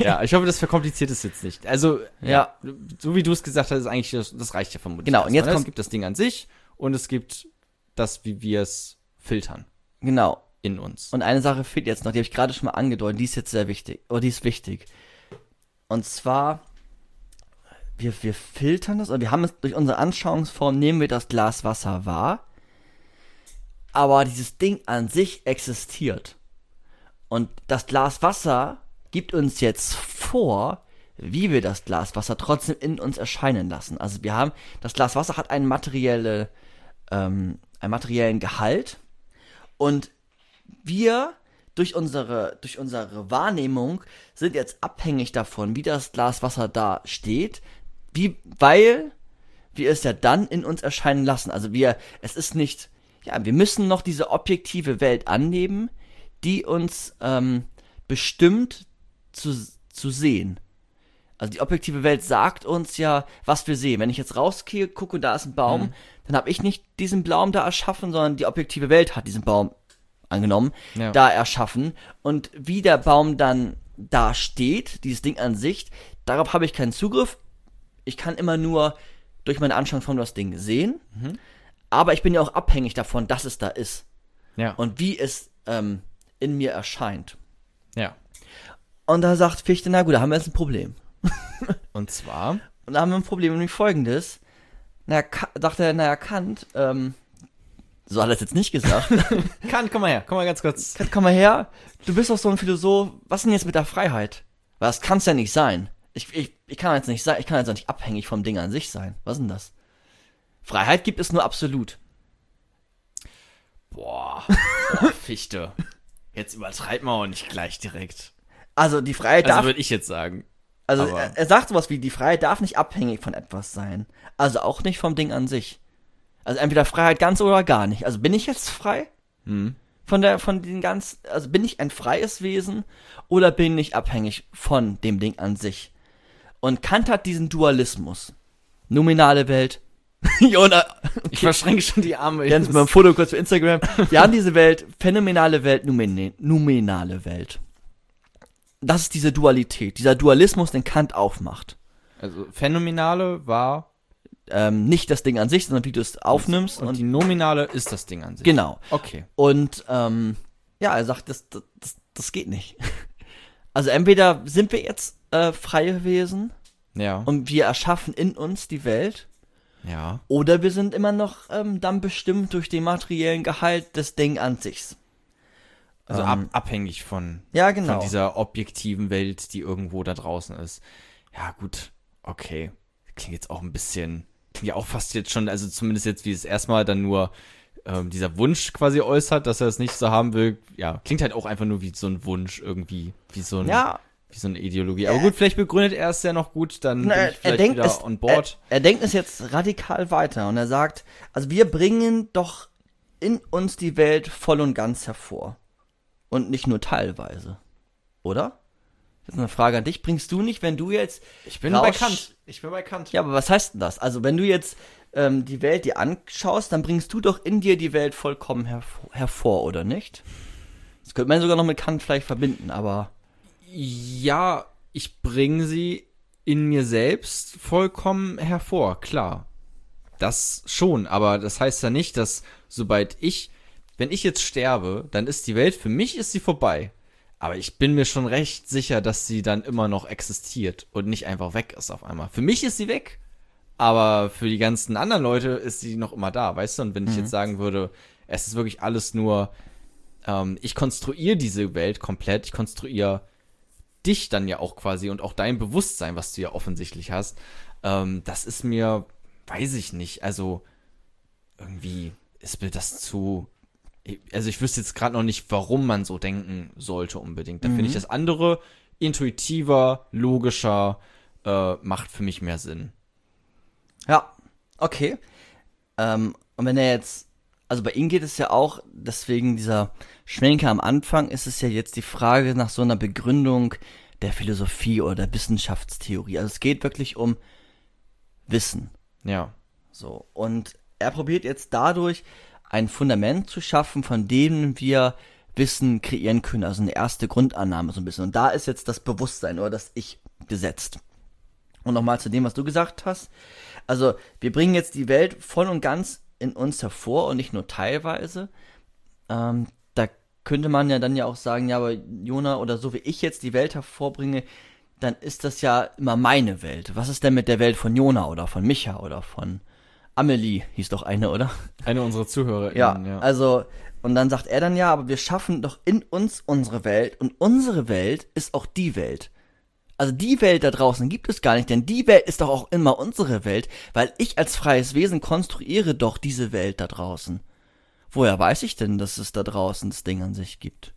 ja, ich hoffe, das verkompliziert es jetzt nicht. Also, Ja. so wie du es gesagt hast, ist eigentlich, das, das reicht ja vermutlich. Genau, und jetzt ne? kommt- Es gibt das Ding an sich und es gibt das, wie wir es filtern Genau. in uns. Und eine Sache fehlt jetzt noch, die habe ich gerade schon mal angedeutet, die ist jetzt sehr wichtig. Oder die ist wichtig. Und zwar, wir, wir filtern das, oder wir haben es durch unsere Anschauungsform, nehmen wir das Glas Wasser wahr. Aber dieses Ding an sich existiert. Und das Glas Wasser gibt uns jetzt vor, wie wir das Glas Wasser trotzdem in uns erscheinen lassen. Also wir haben, das Glas Wasser hat einen materielle, ähm, einen materiellen Gehalt. Und wir durch unsere, durch unsere Wahrnehmung sind jetzt abhängig davon, wie das Glas Wasser da steht, wie, weil wir es ja dann in uns erscheinen lassen. Also wir, es ist nicht, ja, wir müssen noch diese objektive Welt annehmen, die uns ähm, bestimmt zu, zu sehen. Also die objektive Welt sagt uns ja, was wir sehen. Wenn ich jetzt rausgehe, gucke und da ist ein Baum, dann habe ich nicht diesen Baum da erschaffen, sondern die objektive Welt hat diesen Baum angenommen, Ja. da erschaffen. Und wie der Baum dann da steht, dieses Ding an sich, darauf habe ich keinen Zugriff. Ich kann immer nur durch meine Anschauung von das Ding sehen, Mhm. aber ich bin ja auch abhängig davon, dass es da ist Ja. und wie es ähm, in mir erscheint. ja. Und da sagt Fichte, na gut, da haben wir jetzt ein Problem. Und zwar, Und da haben wir ein Problem, nämlich folgendes. Ka sagt er, naja, Kant, ähm, so hat er es jetzt nicht gesagt. Kant, komm mal her, komm mal ganz kurz. Kant, komm mal her, du bist doch so ein Philosoph, was denn jetzt mit der Freiheit? Weil das kann's ja nicht sein. Ich, ich, ich kann jetzt nicht sein, ich kann jetzt auch nicht abhängig vom Ding an sich sein. Was denn das? Freiheit gibt es nur absolut. Boah, boah Fichte. Jetzt übertreib mal auch nicht gleich direkt. Also die Freiheit Also darf, würde ich jetzt sagen. also er, er sagt sowas wie, die Freiheit darf nicht abhängig von etwas sein. Also auch nicht vom Ding an sich. Also entweder Freiheit ganz oder gar nicht. Also bin ich jetzt frei? Hm. von der von den ganz also bin ich ein freies Wesen oder bin ich abhängig von dem Ding an sich und Kant hat diesen Dualismus nominale Welt Jona Ich verschränke schon die Arme. Jens mal ein Foto kurz für Instagram wir haben diese Welt phänomenale Welt nominale Welt das ist diese Dualität dieser Dualismus den Kant aufmacht Also phänomenale war ähm, nicht das Ding an sich sondern wie du es aufnimmst und, und, die nominale ist das Ding an sich. genau Okay. Und ähm, ja, er sagt, das, das, das geht nicht. Also entweder sind wir jetzt äh, freie Wesen Ja. und wir erschaffen in uns die Welt, ja. oder wir sind immer noch ähm, dann bestimmt durch den materiellen Gehalt des Ding an sich. Also Ähm, ab, abhängig von, Ja, genau. von dieser objektiven Welt, die irgendwo da draußen ist. Ja, gut. Okay. Klingt jetzt auch ein bisschen, klingt ja auch fast jetzt schon, also zumindest jetzt, wie es erstmal dann nur ähm, dieser Wunsch quasi äußert, dass er es nicht so haben will. Ja, klingt halt auch einfach nur wie so ein Wunsch irgendwie, wie so ein, ja, wie so eine Ideologie. Aber gut, vielleicht begründet er es ja noch gut, dann na, bin ich vielleicht denkt wieder es, on board. Er, er denkt es jetzt radikal weiter und er sagt, also wir bringen doch in uns die Welt voll und ganz hervor und nicht nur teilweise, oder? Das ist eine Frage an dich. Bringst du nicht, wenn du jetzt ich bin bei Kant. Ich bin bei Kant. Ja, aber was heißt denn das? Also, wenn du jetzt ähm, die Welt dir anschaust, dann bringst du doch in dir die Welt vollkommen hervor, hervor oder nicht? Das könnte man sogar noch mit Kant vielleicht verbinden, aber Ja, ich bringe sie in mir selbst vollkommen hervor, klar. Das schon, aber das heißt ja nicht, dass sobald ich, wenn ich jetzt sterbe, dann ist die Welt, für mich ist sie vorbei. Aber ich bin mir schon recht sicher, dass sie dann immer noch existiert und nicht einfach weg ist auf einmal. Für mich ist sie weg, aber für die ganzen anderen Leute ist sie noch immer da, weißt du? Und wenn ich jetzt sagen würde, es ist wirklich alles nur, ähm, ich konstruiere diese Welt komplett, ich konstruiere dich dann ja auch quasi und auch dein Bewusstsein, was du ja offensichtlich hast, ähm, das ist mir, weiß ich nicht, also irgendwie ist mir das zu, also ich wüsste jetzt gerade noch nicht, warum man so denken sollte unbedingt. Da finde ich das andere intuitiver, logischer, äh, macht für mich mehr Sinn. ja, okay. Ähm, und wenn er jetzt, also bei ihm geht es ja auch, deswegen dieser Schwenker am Anfang, ist es ja jetzt die Frage nach so einer Begründung der Philosophie oder der Wissenschaftstheorie. Also es geht wirklich um Wissen. Ja. So, und er probiert jetzt dadurch ein Fundament zu schaffen, von dem wir Wissen kreieren können, also eine erste Grundannahme so ein bisschen. Und da ist jetzt das Bewusstsein oder das Ich gesetzt. Und nochmal zu dem, was du gesagt hast. Also, wir bringen jetzt die Welt voll und ganz in uns hervor und nicht nur teilweise. Ähm, da könnte man ja dann ja auch sagen, ja, aber Jona, oder so wie ich jetzt die Welt hervorbringe, dann ist das ja immer meine Welt. Was ist denn mit der Welt von Jona oder von Micha oder von Amelie, hieß doch eine, oder? Eine unserer Zuhörer. Ja, also, und dann sagt er dann ja, aber wir schaffen doch in uns unsere Welt und unsere Welt ist auch die Welt. Also die Welt da draußen gibt es gar nicht, denn die Welt ist doch auch immer unsere Welt, weil ich als freies Wesen konstruiere doch diese Welt da draußen. Woher weiß ich denn, dass es da draußen das Ding an sich gibt?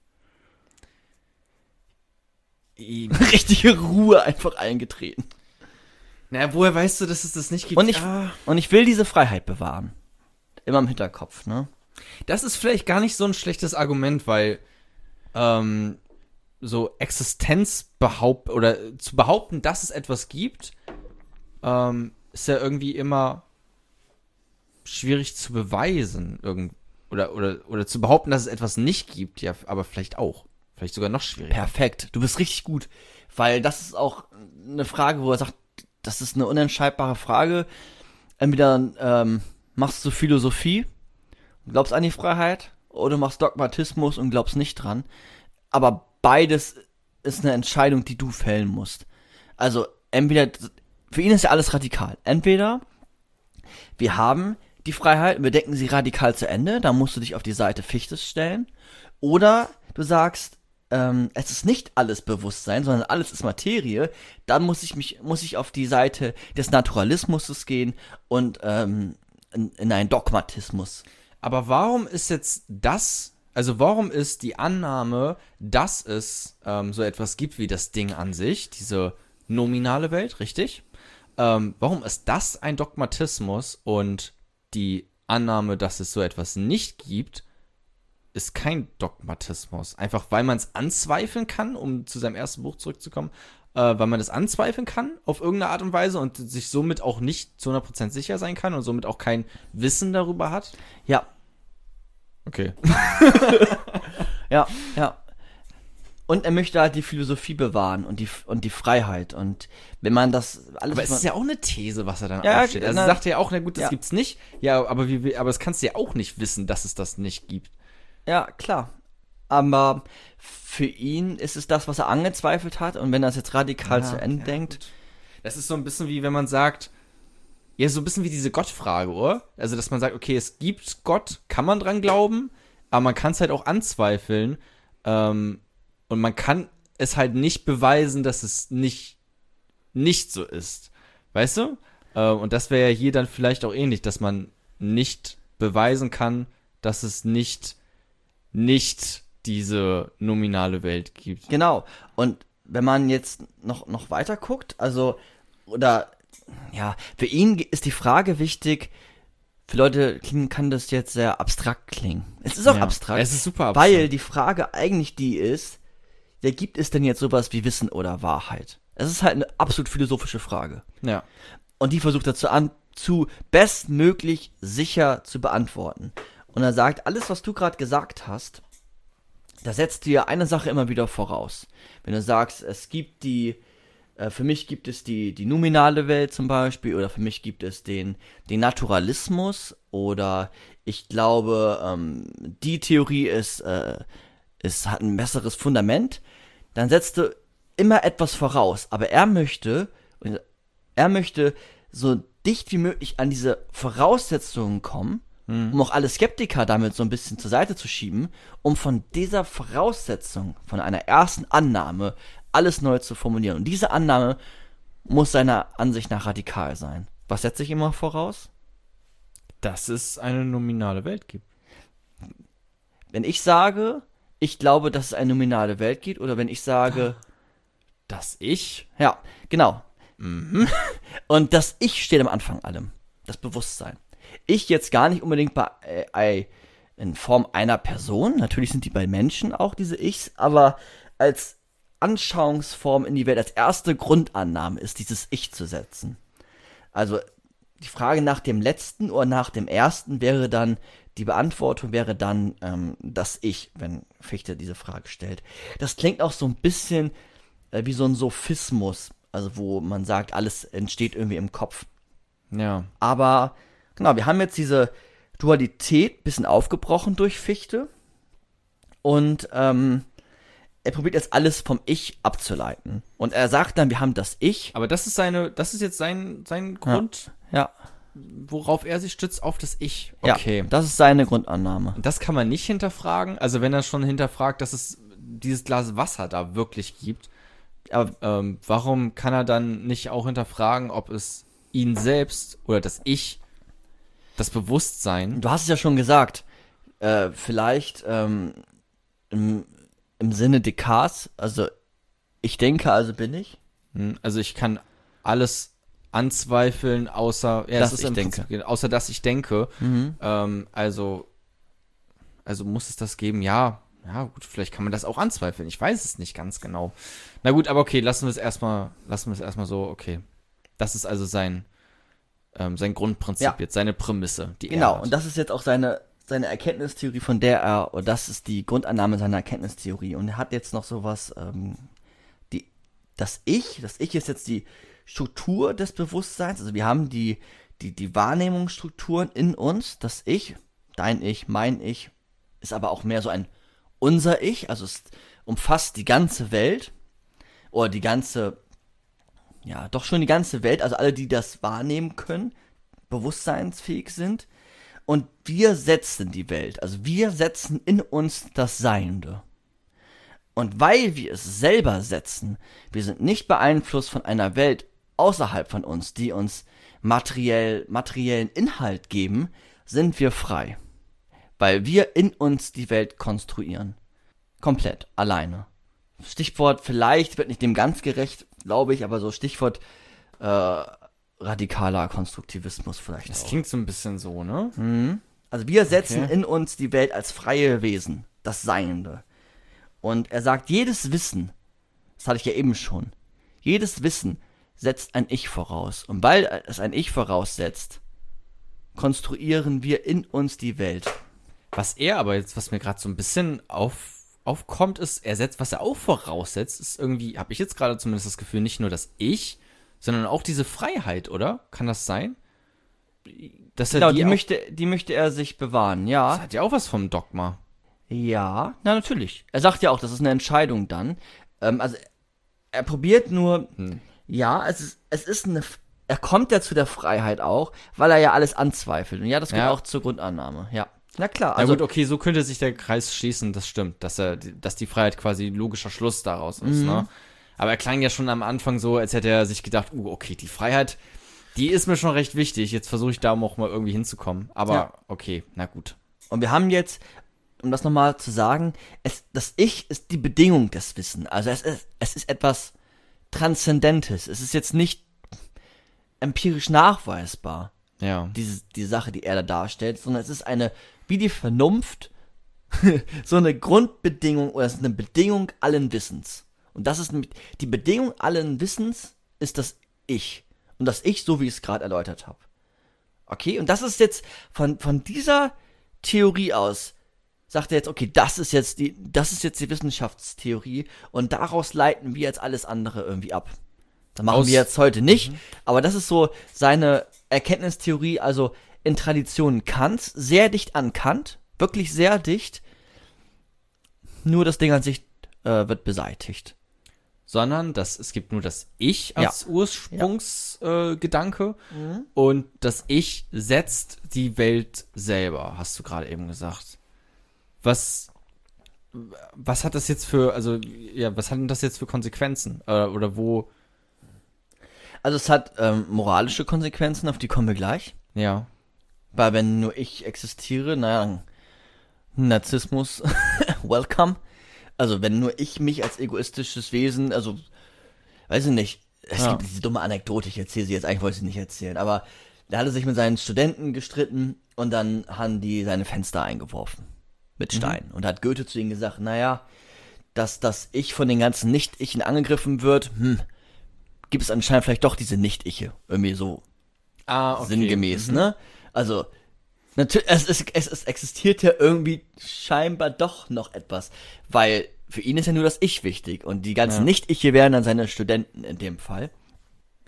Richtige Ruhe einfach eingetreten. naja, woher weißt du, dass es das nicht gibt? Und ich, Ah. und ich will diese Freiheit bewahren. Immer im Hinterkopf, ne? Das ist vielleicht gar nicht so ein schlechtes Argument, weil ähm, so Existenz behaupt oder zu behaupten, dass es etwas gibt, ähm, ist ja irgendwie immer schwierig zu beweisen. Irgend oder, oder, oder zu behaupten, dass es etwas nicht gibt, ja, aber vielleicht auch. Vielleicht sogar noch schwieriger. Perfekt. Du bist richtig gut. Weil das ist auch eine Frage, wo er sagt, das ist eine unentscheidbare Frage. entweder ähm, machst du Philosophie, glaubst an die Freiheit, oder machst Dogmatismus und glaubst nicht dran. Aber beides ist eine Entscheidung, die du fällen musst. Also entweder, für ihn ist ja alles radikal. Entweder wir haben die Freiheit und wir denken sie radikal zu Ende, dann musst du dich auf die Seite Fichtes stellen. Oder du sagst, ähm, es ist nicht alles Bewusstsein, sondern alles ist Materie, dann muss ich mich, muss ich auf die Seite des Naturalismus gehen und ähm, in, in einen Dogmatismus. Aber warum ist jetzt das, also warum ist die Annahme, dass es ähm, so etwas gibt wie das Ding an sich, diese nominale Welt, richtig? Ähm, warum ist das ein Dogmatismus und die Annahme, dass es so etwas nicht gibt, ist kein Dogmatismus. Einfach weil man es anzweifeln kann, um zu seinem ersten Buch zurückzukommen, äh, weil man es anzweifeln kann auf irgendeine Art und Weise und sich somit auch nicht zu 100% sicher sein kann und somit auch kein Wissen darüber hat. Ja, Okay. ja, ja. Und er möchte halt die Philosophie bewahren und die, und die Freiheit. Und wenn man das alles. Aber es ist ja auch eine These, was er dann Ja, aufsteht. Also na- sagt er ja auch, na gut, das ja. gibt's nicht. Ja, aber wie, aber das kannst du ja auch nicht wissen, dass es das nicht gibt. Ja, klar. Aber für ihn ist es das, was er angezweifelt hat. Und wenn er es jetzt radikal Ja, zu Ende ja, denkt. Das ist so ein bisschen wie, wenn man sagt, ja, so ein bisschen wie diese Gottfrage, oder? Also, dass man sagt, okay, es gibt Gott, kann man dran glauben, aber man kann es halt auch anzweifeln. Ähm, und man kann es halt nicht beweisen, dass es nicht, nicht so ist. Weißt du? Äh, und das wäre ja hier dann vielleicht auch ähnlich, dass man nicht beweisen kann, dass es nicht, nicht diese nominale Welt gibt. Genau. Und wenn man jetzt noch, noch weiter guckt, also, oder, ja, für ihn ist die Frage wichtig, für Leute kann das jetzt sehr abstrakt klingen. Es ist auch Ja. abstrakt. Es ist super abstrakt. Weil die Frage eigentlich die ist, ja, gibt es denn jetzt sowas wie Wissen oder Wahrheit? Es ist halt eine absolut philosophische Frage. Ja. Und die versucht er zu, an, zu bestmöglich sicher zu beantworten. Und er sagt, alles, was du gerade gesagt hast, da setzt dir eine Sache immer wieder voraus. Wenn du sagst, es gibt die, äh, für mich gibt es die, die nominale Welt zum Beispiel, oder für mich gibt es den, den Naturalismus, oder ich glaube, ähm, die Theorie ist, äh, ist, hat ein besseres Fundament, dann setzt du immer etwas voraus. Aber er möchte, er möchte so dicht wie möglich an diese Voraussetzungen kommen, um auch alle Skeptiker damit so ein bisschen zur Seite zu schieben, um von dieser Voraussetzung, von einer ersten Annahme, alles neu zu formulieren. Und diese Annahme muss seiner Ansicht nach radikal sein. Was setze ich immer voraus? Dass es eine nominale Welt gibt. Wenn ich sage, ich glaube, dass es eine nominale Welt gibt, oder wenn ich sage, Dass ich? Ja, genau. Und das Ich steht am Anfang allem. Das Bewusstsein. Ich jetzt gar nicht unbedingt bei, äh, in Form einer Person. Natürlich sind die bei Menschen auch diese Ichs, aber als Anschauungsform in die Welt, als erste Grundannahme ist dieses Ich zu setzen. Also die Frage nach dem letzten oder nach dem ersten wäre dann, die Beantwortung wäre dann ähm, das Ich, wenn Fichte diese Frage stellt. Das klingt auch so ein bisschen äh, wie so ein Sophismus, also wo man sagt, alles entsteht irgendwie im Kopf. Ja. Aber genau, wir haben jetzt diese Dualität bisschen aufgebrochen durch Fichte und ähm, er probiert jetzt alles vom Ich abzuleiten. Und er sagt dann, wir haben das Ich. Aber das ist seine, das ist jetzt sein, sein Grund, Ja, worauf er sich stützt, auf das Ich. ja, Okay. das ist seine Grundannahme. Und das kann man nicht hinterfragen. Also wenn er schon hinterfragt, dass es dieses Glas Wasser da wirklich gibt, aber ähm, warum kann er dann nicht auch hinterfragen, ob es ihn selbst oder das Ich, das Bewusstsein, Du hast es ja schon gesagt, äh, vielleicht ähm, im, Sinne Descartes, also ich denke, also bin ich. hm, also ich kann alles anzweifeln, außer ja, Dass ist ich denke. Prinzip- außer dass ich denke. Ähm, also, also muss es das geben? Ja, ja, gut, vielleicht kann man das auch anzweifeln. Ich weiß es nicht ganz genau. Na gut, aber okay, lassen wir es erstmal, lassen wir es erstmal so, okay. Das ist also sein, ähm, sein Grundprinzip Ja. jetzt, seine Prämisse, die Genau, und das ist jetzt auch seine, seine Erkenntnistheorie, von der er, oder das ist die Grundannahme seiner Erkenntnistheorie. Und er hat jetzt noch sowas, ähm, die, das Ich, das Ich ist jetzt die Struktur des Bewusstseins. Also wir haben die, die, die Wahrnehmungsstrukturen in uns, das Ich, dein Ich, mein Ich, ist aber auch mehr so ein unser Ich, also es umfasst die ganze Welt oder die ganze, ja, doch schon die ganze Welt, also alle, die das wahrnehmen können, bewusstseinsfähig sind. Und wir setzen die Welt, also wir setzen in uns das Seiende. Und weil wir es selber setzen, wir sind nicht beeinflusst von einer Welt außerhalb von uns, die uns materiell, materiellen Inhalt geben, sind wir frei. Weil wir in uns die Welt konstruieren. Komplett, alleine. Stichwort vielleicht wird nicht dem ganz gerecht, glaube ich, aber so Stichwort äh, radikaler Konstruktivismus vielleicht. Das auch. klingt so ein bisschen so, ne? Also wir setzen Okay. in uns die Welt als freie Wesen, das Seiende. Und er sagt, jedes Wissen, das hatte ich ja eben schon, jedes Wissen setzt ein Ich voraus. Und weil es ein Ich voraussetzt, konstruieren wir in uns die Welt. Was er aber jetzt, was mir gerade so ein bisschen auf, aufkommt, ist, er setzt, was er auch voraussetzt, ist irgendwie, habe ich jetzt gerade zumindest das Gefühl, nicht nur das Ich, sondern auch diese Freiheit, oder? Kann das sein? Dass er Genau, die, die, möchte, die möchte er sich bewahren, das ja. hat ja auch was vom Dogma. Ja, na natürlich. Er sagt ja auch, das ist eine Entscheidung dann. Ähm, also er probiert nur, ja, es ist, es ist eine, er kommt ja zu der Freiheit auch, weil er ja alles anzweifelt. Und ja, das gehört Ja. auch zur Grundannahme, ja. Na klar, Also also gut, okay, so könnte sich der Kreis schließen, das stimmt, dass er, dass die Freiheit quasi logischer Schluss daraus ist, ne? Aber er klang ja schon am Anfang so, als hätte er sich gedacht, uh, okay, die Freiheit, die ist mir schon recht wichtig, jetzt versuche ich da auch mal irgendwie hinzukommen. Aber Ja. okay, na gut. Und wir haben jetzt, um das nochmal zu sagen, es, das Ich ist die Bedingung des Wissens. Also es ist, es ist etwas Transzendentes. Es ist jetzt nicht empirisch nachweisbar, Ja. diese, die Sache, die er da darstellt, sondern es ist eine, wie die Vernunft, so eine Grundbedingung oder es ist eine Bedingung allen Wissens. Und das ist die Bedingung allen Wissens ist das Ich. Und das Ich, so wie ich es gerade erläutert habe. Okay, und das ist jetzt von, von dieser Theorie aus, sagt er jetzt, okay, das ist jetzt die, das ist jetzt die Wissenschaftstheorie und daraus leiten wir jetzt alles andere irgendwie ab. Das machen Aus- wir jetzt heute nicht, aber das ist so seine Erkenntnistheorie, also in Traditionen Kants, sehr dicht an Kant, wirklich sehr dicht, nur das Ding an sich äh, wird beseitigt. Sondern dass es gibt nur das Ich als Ursprungsgedanke. Äh, Gedanke und das Ich setzt die Welt selber, hast du gerade eben gesagt. Was was hat das jetzt für also ja was hat denn das jetzt für Konsequenzen? Äh, oder wo? Also es hat ähm, moralische Konsequenzen, auf die kommen wir gleich. ja. Weil wenn nur ich existiere, naja, Narzissmus, welcome. Also wenn nur ich mich als egoistisches Wesen, also, weiß ich nicht, es Ja. gibt diese dumme Anekdote, ich erzähle sie jetzt, eigentlich wollte ich sie nicht erzählen, aber da hat er sich mit seinen Studenten gestritten und dann haben die seine Fenster eingeworfen. Mit Steinen. Und da hat Goethe zu ihnen gesagt, naja, dass das Ich von den ganzen Nicht-Ichen angegriffen wird, hm, gibt es anscheinend vielleicht doch diese Nicht-Iche. Irgendwie so ah, sinngemäß, ne? Also, natürlich, es, ist, es, es existiert ja irgendwie scheinbar doch noch etwas, weil für ihn ist ja nur das Ich wichtig und die ganzen Ja. Nicht-Iche wären dann seine Studenten in dem Fall.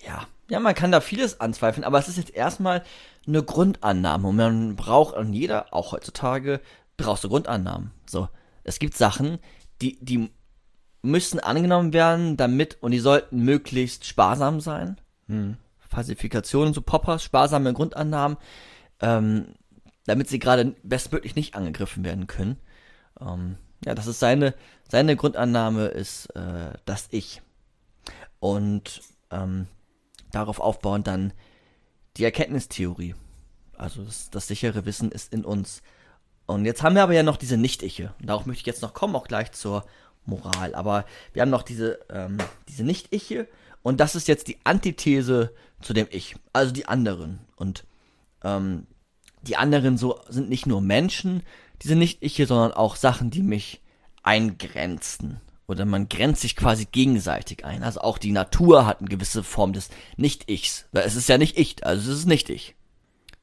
Ja, ja, man kann da vieles anzweifeln, aber es ist jetzt erstmal eine Grundannahme und man braucht an jeder, auch heutzutage, brauchst du Grundannahmen. So, es gibt Sachen, die, die müssen angenommen werden, damit, und die sollten möglichst sparsam sein. Falsifikationen, so Poppers, sparsame Grundannahmen, ähm, damit sie gerade bestmöglich nicht angegriffen werden können. Ähm, ja, das ist seine, seine Grundannahme ist äh, das Ich. Und ähm, darauf aufbauend dann die Erkenntnistheorie. Also das, das sichere Wissen ist in uns. Und jetzt haben wir aber ja noch diese Nicht-Iche. Darauf möchte ich jetzt noch kommen, auch gleich zur Moral. Aber wir haben noch diese, ähm, diese Nicht-Iche. Und das ist jetzt die Antithese zu dem Ich. Also die anderen. Und ähm, die anderen so sind nicht nur Menschen, diese Nicht-Iche, sondern auch Sachen, die mich eingrenzen. Oder man grenzt sich quasi gegenseitig ein. Also auch die Natur hat eine gewisse Form des Nicht-Ichs. Weil es ist ja nicht ich, also es ist nicht ich.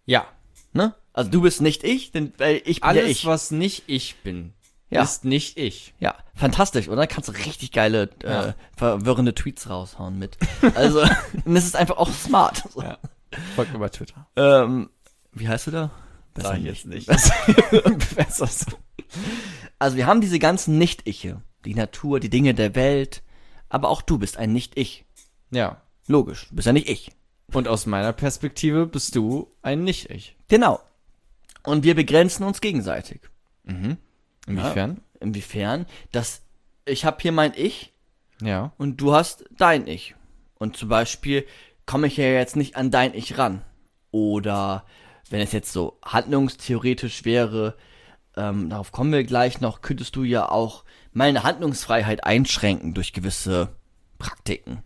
ja Ne? Also du bist nicht ich, denn weil ich bin alles ja ich. was nicht ich bin Ja. ist nicht ich Ja, fantastisch, oder? Kannst du richtig geile, äh, Ja. verwirrende Tweets raushauen mit. Also, und es ist einfach auch smart. So. Ja. Folgt mir bei Twitter. Ähm, wie heißt du da? Besser Sag ich jetzt nicht. Besser so. Also wir haben diese ganzen Nicht-Iche. Die Natur, die Dinge der Welt. Aber auch du bist ein Nicht-Ich. Ja. Logisch, du bist ja nicht ich. Und aus meiner Perspektive bist du ein Nicht-Ich. Genau. Und wir begrenzen uns gegenseitig. Mhm. Inwiefern? Inwiefern? Dass ich habe hier mein Ich Ja. und du hast dein Ich. Und zum Beispiel komme ich ja jetzt nicht an dein Ich ran. Oder wenn es jetzt so handlungstheoretisch wäre, ähm, darauf kommen wir gleich noch, könntest du ja auch meine Handlungsfreiheit einschränken durch gewisse Praktiken.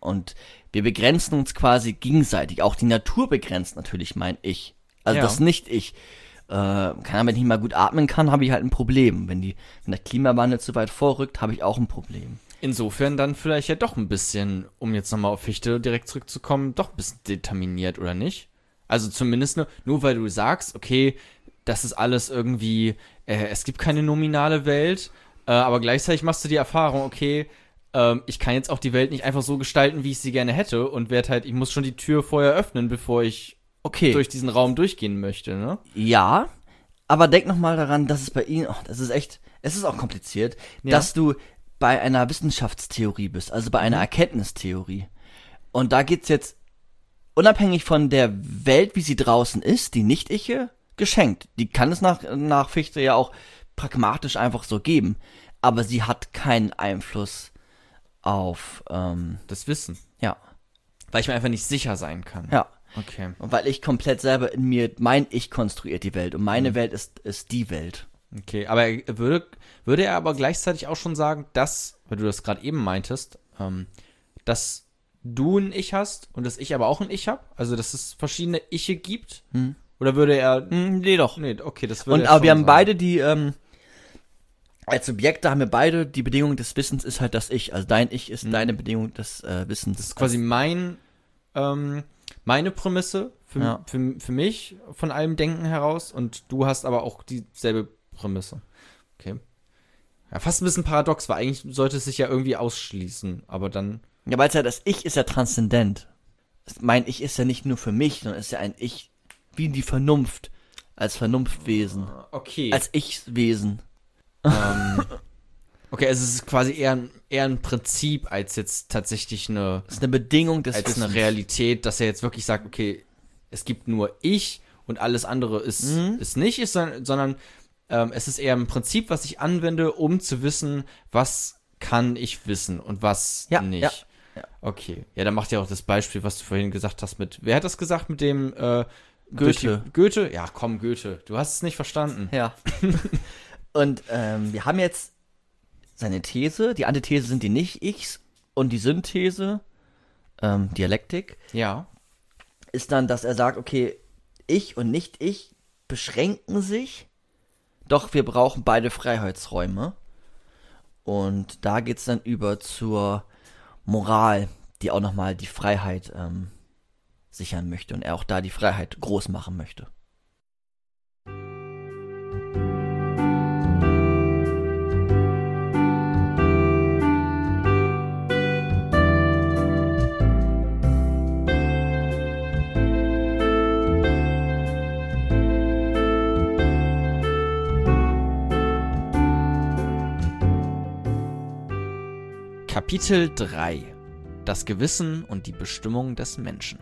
Und wir begrenzen uns quasi gegenseitig. Auch die Natur begrenzt natürlich mein Ich. Also Ja. das Nicht-Ich. Äh, kann, wenn ich nicht mal gut atmen kann, habe ich halt ein Problem. Wenn, die, wenn der Klimawandel zu weit vorrückt, habe ich auch ein Problem. Insofern dann vielleicht ja doch ein bisschen, um jetzt nochmal auf Fichte direkt zurückzukommen, doch ein bisschen determiniert, oder nicht? Also zumindest nur, nur weil du sagst, okay, das ist alles irgendwie, äh, es gibt keine nominale Welt, äh, aber gleichzeitig machst du die Erfahrung, okay, ähm, ich kann jetzt auch die Welt nicht einfach so gestalten, wie ich sie gerne hätte und werd halt, ich muss schon die Tür vorher öffnen, bevor ich Okay. durch diesen Raum durchgehen möchte, ne? Ja, aber denk noch mal daran, dass es bei Ihnen, oh, das ist echt, es ist auch kompliziert, Ja. dass du bei einer Wissenschaftstheorie bist, also bei einer Erkenntnistheorie. Und da geht's jetzt unabhängig von der Welt, wie sie draußen ist, die Nicht-Iche, geschenkt. Die kann es nach, nach Fichte ja auch pragmatisch einfach so geben. Aber sie hat keinen Einfluss auf, ähm, Das Wissen. ja, Weil ich mir einfach nicht sicher sein kann. ja. Okay. Und weil ich komplett selber in mir, mein Ich konstruiert die Welt und meine Welt ist, ist die Welt. Okay, aber er würde, würde er aber gleichzeitig auch schon sagen, dass, weil du das gerade eben meintest, ähm, dass du ein Ich hast und dass ich aber auch ein Ich habe? Also, dass es verschiedene Iche gibt? Hm. Oder würde er. Hm, nee, doch. Nee, okay, das würde Und er aber wir haben sagen. beide die, ähm, als Subjekte haben wir beide, die Bedingung des Wissens ist halt das Ich. Also dein Ich ist deine Bedingung des äh, Wissens. Das ist quasi mein, ähm, meine Prämisse für, Ja. für, für mich von allem Denken heraus und du hast aber auch dieselbe Prämisse. Okay. Ja, fast ein bisschen paradox, weil eigentlich sollte es sich ja irgendwie ausschließen, aber dann. Ja, weil es ja das Ich ist ja transzendent. Mein Ich ist ja nicht nur für mich, sondern ist ja ein Ich wie die Vernunft. Als Vernunftwesen. Okay. Als Ich-Wesen. ähm, okay, also es ist quasi eher, ein- eher ein Prinzip als jetzt tatsächlich eine, Das ist eine Bedingung des als Wissens. eine Realität, dass er jetzt wirklich sagt, okay, es gibt nur ich und alles andere ist, Mhm. ist nicht, ist, sondern, ähm, es ist eher ein Prinzip, was ich anwende, um zu wissen, was kann ich wissen und was Ja, nicht. ja. Okay. Ja, dann macht ja auch das Beispiel, was du vorhin gesagt hast mit, wer hat das gesagt mit dem, äh, Goethe. die- Goethe? Ja, komm, Goethe. Du hast es nicht verstanden. Ja. und ähm, wir haben jetzt seine These, die Antithese sind die Nicht-Ichs und die Synthese, ähm, Dialektik, Ja. ist dann, dass er sagt, okay, ich und Nicht-Ich beschränken sich, doch wir brauchen beide Freiheitsräume. Und da geht's dann über zur Moral, die auch nochmal die Freiheit ähm, sichern möchte und er auch da die Freiheit groß machen möchte. Kapitel 3. Das Gewissen und die Bestimmung des Menschen.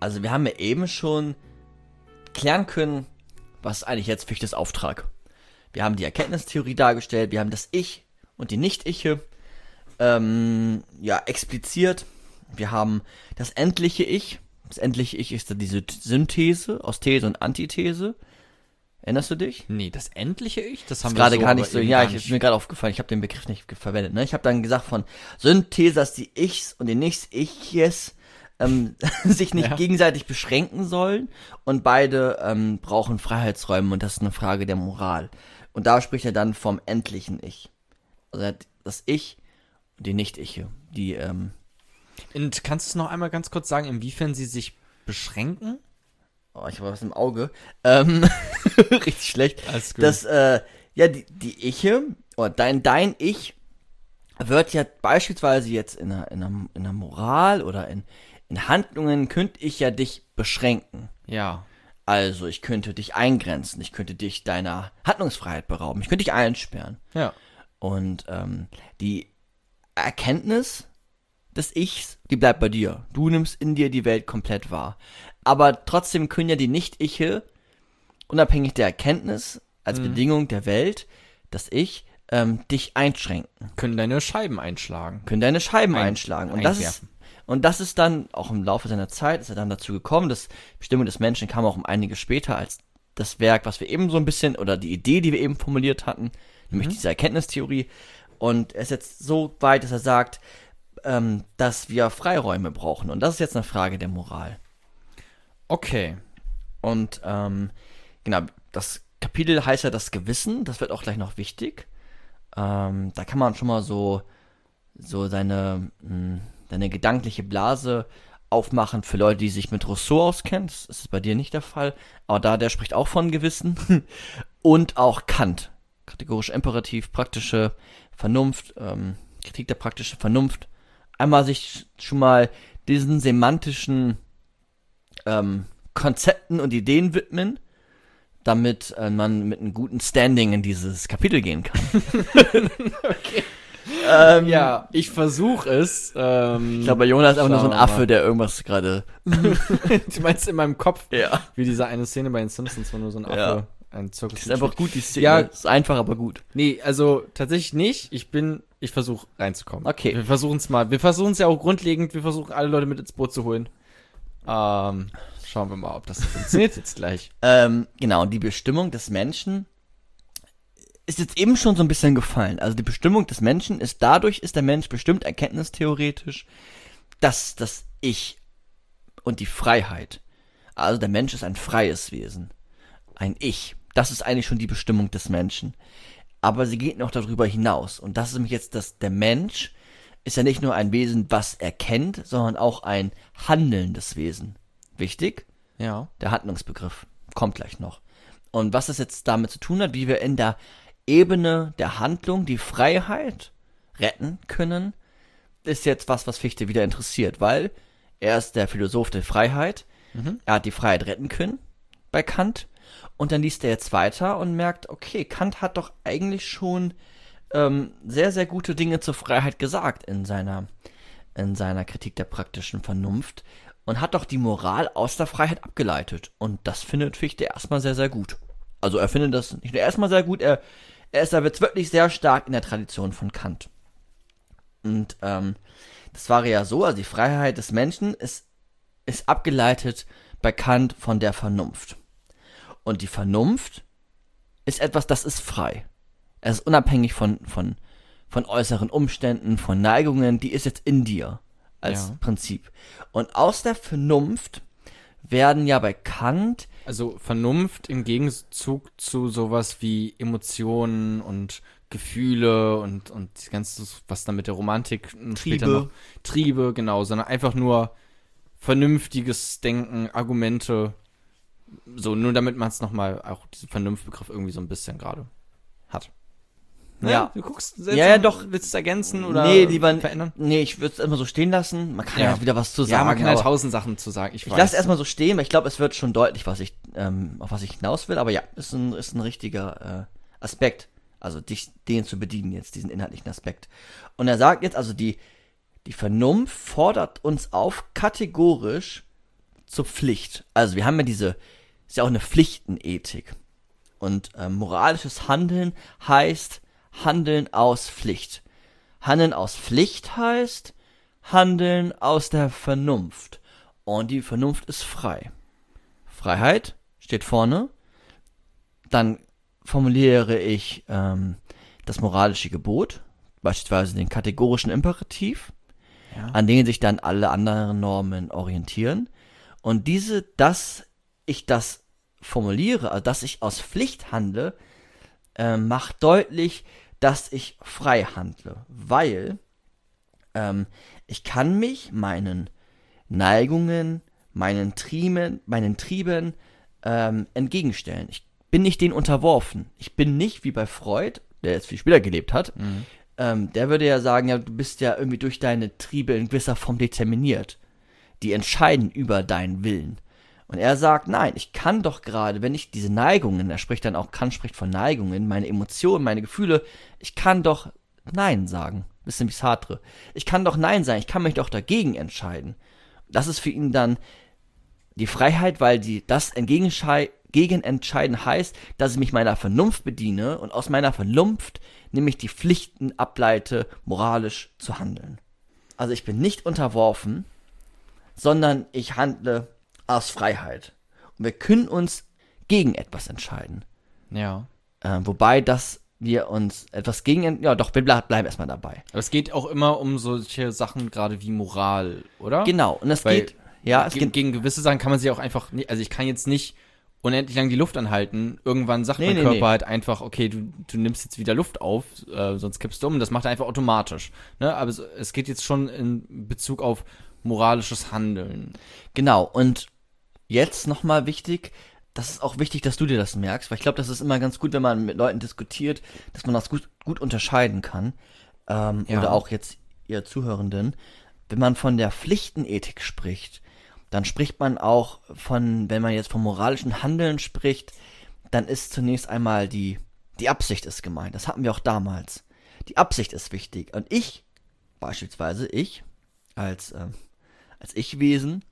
Also wir haben ja eben schon klären können, was eigentlich jetzt Fichtes Auftrag. Wir haben die Erkenntnistheorie dargestellt, wir haben das Ich und die Nicht-Iche ähm, ja, expliziert. Wir haben das endliche Ich. Das endliche Ich ist dann diese Synthese aus These und Antithese. Erinnerst du dich? Nee, das endliche Ich, das haben ist wir gerade so gar nicht so. Ja, ich, ist mir gerade aufgefallen, ich habe den Begriff nicht verwendet. Ne? Ich habe dann gesagt von Synthese, dass die Ichs und die Nichts-Iches ähm, sich nicht Ja. gegenseitig beschränken sollen und beide ähm, brauchen Freiheitsräume und das ist eine Frage der Moral. Und da spricht er dann vom endlichen Ich. Also das Ich und die Nicht-Iche, die ähm, Und kannst du es noch einmal ganz kurz sagen, inwiefern sie sich beschränken? Oh, ich habe was im Auge. Ähm, richtig schlecht. Alles gut. Das, äh, ja, die, die Iche, oder dein, dein Ich, wird ja beispielsweise jetzt in einer, in einer, in einer Moral oder in, in Handlungen könnte ich ja dich beschränken. Ja. Also ich könnte dich eingrenzen, ich könnte dich deiner Handlungsfreiheit berauben, ich könnte dich einsperren. Ja. Und ähm, die Erkenntnis des Ichs, die bleibt bei dir. Du nimmst in dir die Welt komplett wahr. Aber trotzdem können ja die Nicht-Iche, unabhängig der Erkenntnis, als Bedingung der Welt, das Ich, ähm, dich einschränken. Können deine Scheiben einschlagen. Können deine Scheiben Ein- einschlagen. Und das, ist, und das ist dann, auch im Laufe seiner Zeit, ist er dann dazu gekommen, dass Bestimmung des Menschen kam auch um einiges später als das Werk, was wir eben so ein bisschen, oder die Idee, die wir eben formuliert hatten, nämlich diese Erkenntnistheorie. Und er ist jetzt so weit, dass er sagt, ähm, dass wir Freiräume brauchen. Und das ist jetzt eine Frage der Moral. Okay. Und ähm, genau, das Kapitel heißt ja das Gewissen, das wird auch gleich noch wichtig. Ähm, da kann man schon mal so, so seine, mh, seine gedankliche Blase aufmachen für Leute, die sich mit Rousseau auskennen. Das ist bei dir nicht der Fall. Aber da, der spricht auch von Gewissen. Und auch Kant. Kategorischer Imperativ, praktische Vernunft, ähm, Kritik der praktischen Vernunft. Einmal sich schon mal diesen semantischen ähm, Konzepten und Ideen widmen, damit äh, man mit einem guten Standing in dieses Kapitel gehen kann. ähm, Ja, ich versuche es. Ähm, Ich glaube, bei Jonas ist einfach nur so ein Affe, der irgendwas gerade. du meinst in meinem Kopf, Ja. wie diese eine Szene bei den Simpsons, wo nur so ein Affe Ja. Einen Zirkus Das ist einfach gut, die Szene. Ja. ist einfach, aber gut. Nee, also tatsächlich nicht. Ich bin, ich versuche reinzukommen. Okay. Wir versuchen es mal. Wir versuchen es ja auch grundlegend. Wir versuchen alle Leute mit ins Boot zu holen. Ähm, schauen wir mal, ob das funktioniert jetzt gleich. Ähm, genau, die Bestimmung des Menschen ist jetzt eben schon so ein bisschen gefallen. Also die Bestimmung des Menschen ist dadurch ist der Mensch bestimmt erkenntnistheoretisch, dass das Ich und die Freiheit. Also der Mensch ist ein freies Wesen. Ein Ich. Das ist eigentlich schon die Bestimmung des Menschen. Aber sie geht noch darüber hinaus. Und das ist nämlich jetzt, dass der Mensch ist ja nicht nur ein Wesen, was erkennt, sondern auch ein handelndes Wesen. Wichtig? Ja. Der Handlungsbegriff kommt gleich noch. Und was das jetzt damit zu tun hat, wie wir in der Ebene der Handlung die Freiheit retten können, ist jetzt was, was Fichte wieder interessiert, weil er ist der Philosoph der Freiheit. Er hat die Freiheit retten können bei Kant. Und dann liest er jetzt weiter und merkt, okay, Kant hat doch eigentlich schon ähm, sehr, sehr gute Dinge zur Freiheit gesagt in seiner, in seiner Kritik der praktischen Vernunft und hat doch die Moral aus der Freiheit abgeleitet. Und das findet Fichte erstmal sehr, sehr gut. Also er findet das nicht nur erstmal sehr gut, er, er ist da jetzt wirklich sehr stark in der Tradition von Kant. Und ähm, das war ja so, also die Freiheit des Menschen ist, ist abgeleitet bei Kant von der Vernunft. Und die Vernunft ist etwas, das ist frei. Es ist unabhängig von, von, von äußeren Umständen, von Neigungen, die ist jetzt in dir als Ja. Prinzip. Und aus der Vernunft werden ja bei Kant Also Vernunft im Gegenzug zu sowas wie Emotionen und Gefühle und, und das ganze, was dann mit der Romantik später Triebe. noch, Triebe, genau, sondern einfach nur vernünftiges Denken, Argumente, so, nur damit man es nochmal, auch diesen Vernunftbegriff irgendwie so ein bisschen gerade hat. Ja. Du guckst Ja, ja, doch. Willst du es ergänzen oder nee, lieber verändern? Nee, ich würde es immer so stehen lassen. Man kann ja, Ja. wieder was zu sagen. Ja, man kann halt aber tausend Sachen zu sagen. Ich, ich lasse erstmal so stehen, weil ich glaube, es wird schon deutlich, was ich, ähm, auf was ich hinaus will. Aber ja, ist ein, ist ein richtiger äh, Aspekt. Also dich, den zu bedienen jetzt, diesen inhaltlichen Aspekt. Und er sagt jetzt also, die, die Vernunft fordert uns auf, kategorisch zur Pflicht. Also wir haben ja diese, ist ja auch eine Pflichtenethik. Und ähm, moralisches Handeln heißt Handeln aus Pflicht. Handeln aus Pflicht heißt Handeln aus der Vernunft. Und die Vernunft ist frei. Freiheit steht vorne. Dann formuliere ich ähm, das moralische Gebot, beispielsweise den kategorischen Imperativ, Ja. an denen sich dann alle anderen Normen orientieren. Und diese, dass ich das formuliere, also dass ich aus Pflicht handle, äh, macht deutlich, dass ich frei handle, weil ähm, ich kann mich meinen Neigungen, meinen Trieben, meinen Trieben ähm, entgegenstellen. Ich bin nicht denen unterworfen. Ich bin nicht wie bei Freud, der jetzt viel später gelebt hat. Ähm, der würde ja sagen, ja, du bist ja irgendwie durch deine Triebe in gewisser Form determiniert. die entscheiden über deinen Willen. Und er sagt, nein, ich kann doch gerade, wenn ich diese Neigungen, er spricht dann auch, Kant spricht von Neigungen, meine Emotionen, meine Gefühle, ich kann doch Nein sagen. Bisschen wie Sartre. Ich kann doch Nein sagen, ich kann mich doch dagegen entscheiden. Das ist für ihn dann die Freiheit, weil die, das gegen entscheiden heißt, dass ich mich meiner Vernunft bediene und aus meiner Vernunft nämlich die Pflichten ableite, moralisch zu handeln. Also ich bin nicht unterworfen, sondern ich handle aus Freiheit. Und wir können uns gegen etwas entscheiden. Ja. Äh, wobei das wir uns etwas gegen, ja doch, wir bleiben erstmal dabei. Aber es geht auch immer um solche Sachen gerade wie Moral, oder? Genau, und es Weil geht, ja, es gegen, geht, gegen gewisse Sachen kann man sich auch einfach, nicht, also ich kann jetzt nicht unendlich lang die Luft anhalten. Irgendwann sagt Nee, mein nee, Körper nee. halt einfach, okay, du, du nimmst jetzt wieder Luft auf, äh, sonst kippst du um. Das macht er einfach automatisch. Ne? Aber es, es geht jetzt schon in Bezug auf moralisches Handeln. genau, und jetzt nochmal wichtig, das ist auch wichtig, dass du dir das merkst, weil ich glaube, das ist immer ganz gut, wenn man mit Leuten diskutiert, dass man das gut, gut unterscheiden kann. Ähm, Ja. Oder auch jetzt ihr Zuhörenden. Wenn man von der Pflichtenethik spricht, dann spricht man auch von, wenn man jetzt vom moralischen Handeln spricht, dann ist zunächst einmal die, die Absicht ist gemeint. Das hatten wir auch damals. Die Absicht ist wichtig. Und ich, beispielsweise ich, als, ähm, als Ich-Wesen,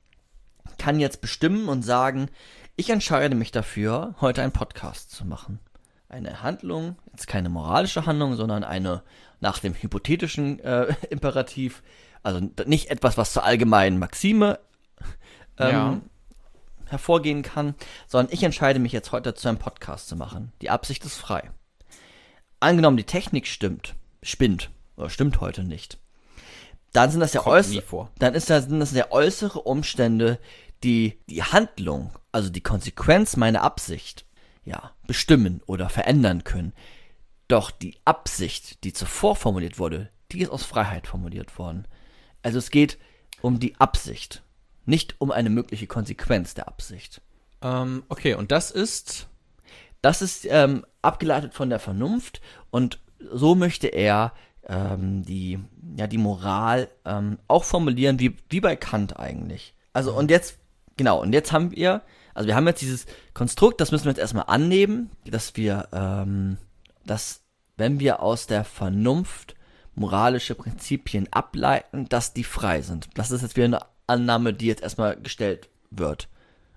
kann jetzt bestimmen und sagen, ich entscheide mich dafür, heute einen Podcast zu machen. Eine Handlung, jetzt keine moralische Handlung, sondern eine nach dem hypothetischen äh, Imperativ, also nicht etwas, was zur allgemeinen Maxime ähm, Ja. hervorgehen kann, sondern ich entscheide mich jetzt heute zu einem Podcast zu machen. Die Absicht ist frei. Angenommen, die Technik stimmt, spinnt, oder stimmt heute nicht. Dann sind das ja äußere, dann ist das, sind das ja äußere Umstände, die die Handlung, also die Konsequenz meiner Absicht, ja, bestimmen oder verändern können. Doch die Absicht, die zuvor formuliert wurde, die ist aus Freiheit formuliert worden. Also es geht um die Absicht, nicht um eine mögliche Konsequenz der Absicht. Ähm, okay, und das ist. Das ist ähm, abgeleitet von der Vernunft und so möchte er ähm, die, ja, die Moral ähm, auch formulieren, wie, wie bei Kant eigentlich. Also und jetzt, genau, und jetzt haben wir, also wir haben jetzt dieses Konstrukt, das müssen wir jetzt erstmal annehmen, dass wir, ähm, dass wenn wir aus der Vernunft moralische Prinzipien ableiten, dass die frei sind. Das ist jetzt wieder eine Annahme, die jetzt erstmal gestellt wird.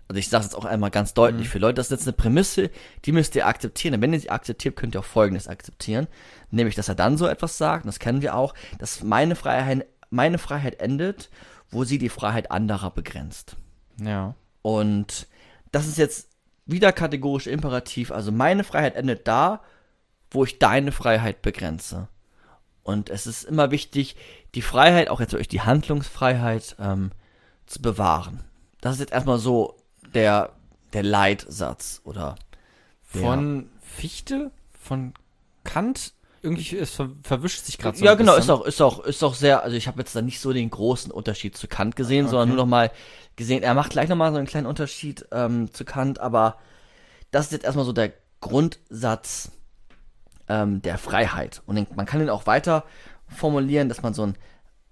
Also ich sage es jetzt auch einmal ganz deutlich für Leute, das ist jetzt eine Prämisse, die müsst ihr akzeptieren. Und wenn ihr sie akzeptiert, könnt ihr auch Folgendes akzeptieren. Nämlich, dass er dann so etwas sagt, und das kennen wir auch, dass meine Freiheit, meine Freiheit endet, wo sie die Freiheit anderer begrenzt. Ja. Und das ist jetzt wieder kategorisch imperativ. Also meine Freiheit endet da, wo ich deine Freiheit begrenze. Und es ist immer wichtig, die Freiheit, auch jetzt durch die Handlungsfreiheit, ähm, zu bewahren. Das ist jetzt erstmal so der, der Leitsatz oder Von Fichte? Von Kant? Irgendwie, es ver verwischt sich gerade so. ja, ein genau, ist bisschen. auch, ist auch, ist auch sehr, also ich habe jetzt da nicht so den großen Unterschied zu Kant gesehen, Okay. sondern nur noch mal gesehen, er macht gleich noch mal so einen kleinen Unterschied ähm, zu Kant, aber das ist jetzt erstmal so der Grundsatz ähm, der Freiheit. Und man kann ihn auch weiter formulieren, dass man so einen